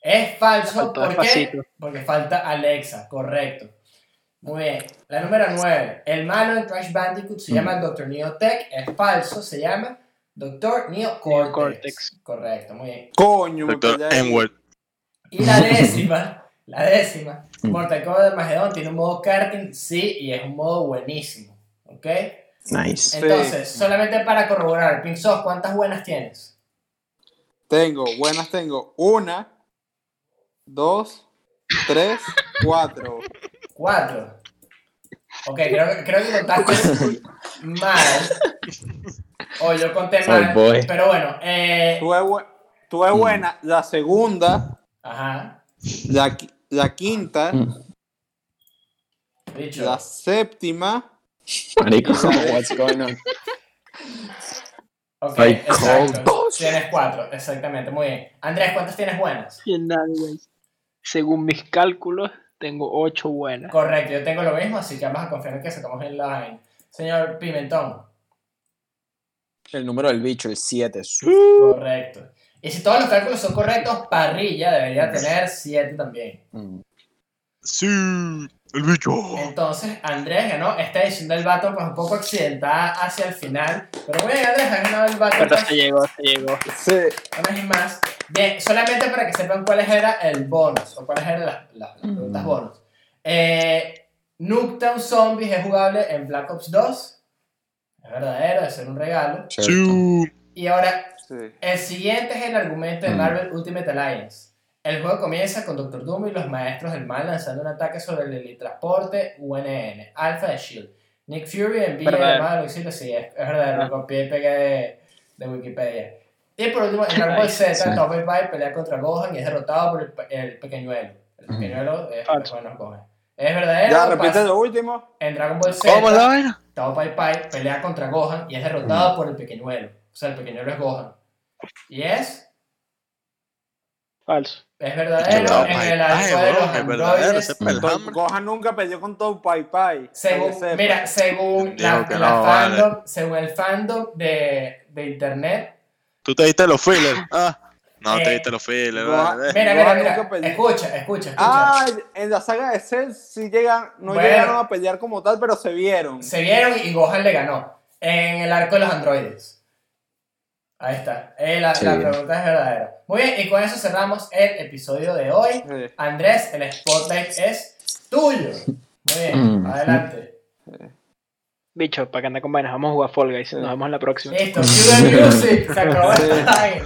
Es falso, Faltó ¿por qué? Despacito. Porque falta Alexa, correcto. Muy bien. La número 9, el malo en Crash Bandicoot se llama Dr. Neo Tech, es falso, se llama Dr. Neo Cortex. Cortex. Correcto, muy bien. Coño. N-word. Y la décima, (laughs) la décima, Mortal Kombat de Magedon tiene un modo karting, sí, y es un modo buenísimo. ¿Ok? Nice. Entonces, solamente para corroborar, Pink Sauce, ¿cuántas buenas tienes? Tengo, buenas tengo. Una, dos, tres, cuatro. Cuatro. Ok, creo, que- creo que contaste (laughs) mal. O yo conté mal. boy. Pero bueno, eh, Tuve, bu- tuve buena la segunda, ajá, la, qui- la quinta, Mm. dicho. la séptima. Marico, (laughs) what's going on? (laughs) Ok, Ay, exacto. Tienes cuatro, exactamente, muy bien. Andrés, ¿cuántas tienes buenas? Bien, dale, güey. Según mis cálculos, tengo 8 buenas. Correcto, yo tengo lo mismo, así que vamos a confiar en que sacamos la vaina. Señor Pimentón, El número del bicho, el 7. correcto. Y si todos los cálculos son correctos, Parrilla debería tener 7 también. Sí, el bicho. Entonces, Andrés ganó esta edición del Battle, pues un poco accidentada hacia el final. Pero bien, Andrés, has ganado el Battle. Pero pues, se llegó, se llegó. Sí. una vez más. Bien, solamente para que sepan cuáles era el bonus, o cuáles eran las, las- las preguntas bonus. Eh, Nuketown Zombies es jugable en Black Ops 2. Es verdadero, es ser un regalo. Sí. Y ahora, sí. el siguiente es el argumento de Mm. Marvel Ultimate Alliance. El juego comienza con Doctor Doom y los maestros del mal lanzando un ataque sobre el teletransporte UNN, Alpha de SHIELD. Nick Fury envía Verdadero. llamada a Luisito, sí, es, es verdadero, lo copié y pegué de, de Wikipedia. Y por último, en Dragon Ball Z, Sí. Top Pai pelea contra Gohan y es derrotado por el, el pequeñuelo. El pequeñuelo es, Falso. bueno, Gohan. Es verdadero. Ya, repite lo último. En Dragon Ball ¿Cómo la Z? Tao Pai Pai pelea contra Gohan y es derrotado por el pequeñuelo. O sea, el pequeñuelo es Gohan. Y es Falso. Es verdadero, en el Pai, arco de los weón, es verdadero, androides. Gohan nunca peleó con Todo Pai Pai. Según, mira, según la, la no, vale. fandom, según el fandom de, de internet. ¿Tú te diste los fillers? (laughs) Ah, no Eh, te diste los fillers. Gohan- vale. Mira, mira, mira. Escucha, escucha, escucha. Ah, en la saga de Cell sí llegan, no Bueno. llegaron a pelear como tal, pero se vieron. Se vieron y Gohan le ganó. En el arco de los androides. Ahí está. Eh, la, Sí. la pregunta es verdadera. Muy bien, y con eso cerramos el episodio de hoy. Sí. Andrés, el spotlight es tuyo. Muy bien, Mm. adelante. Bicho, para que anda con vainas, vamos a jugar Fall Guys. Nos vemos en la próxima. Listo, music. Se acabó (laughs) Sí. esta vaina.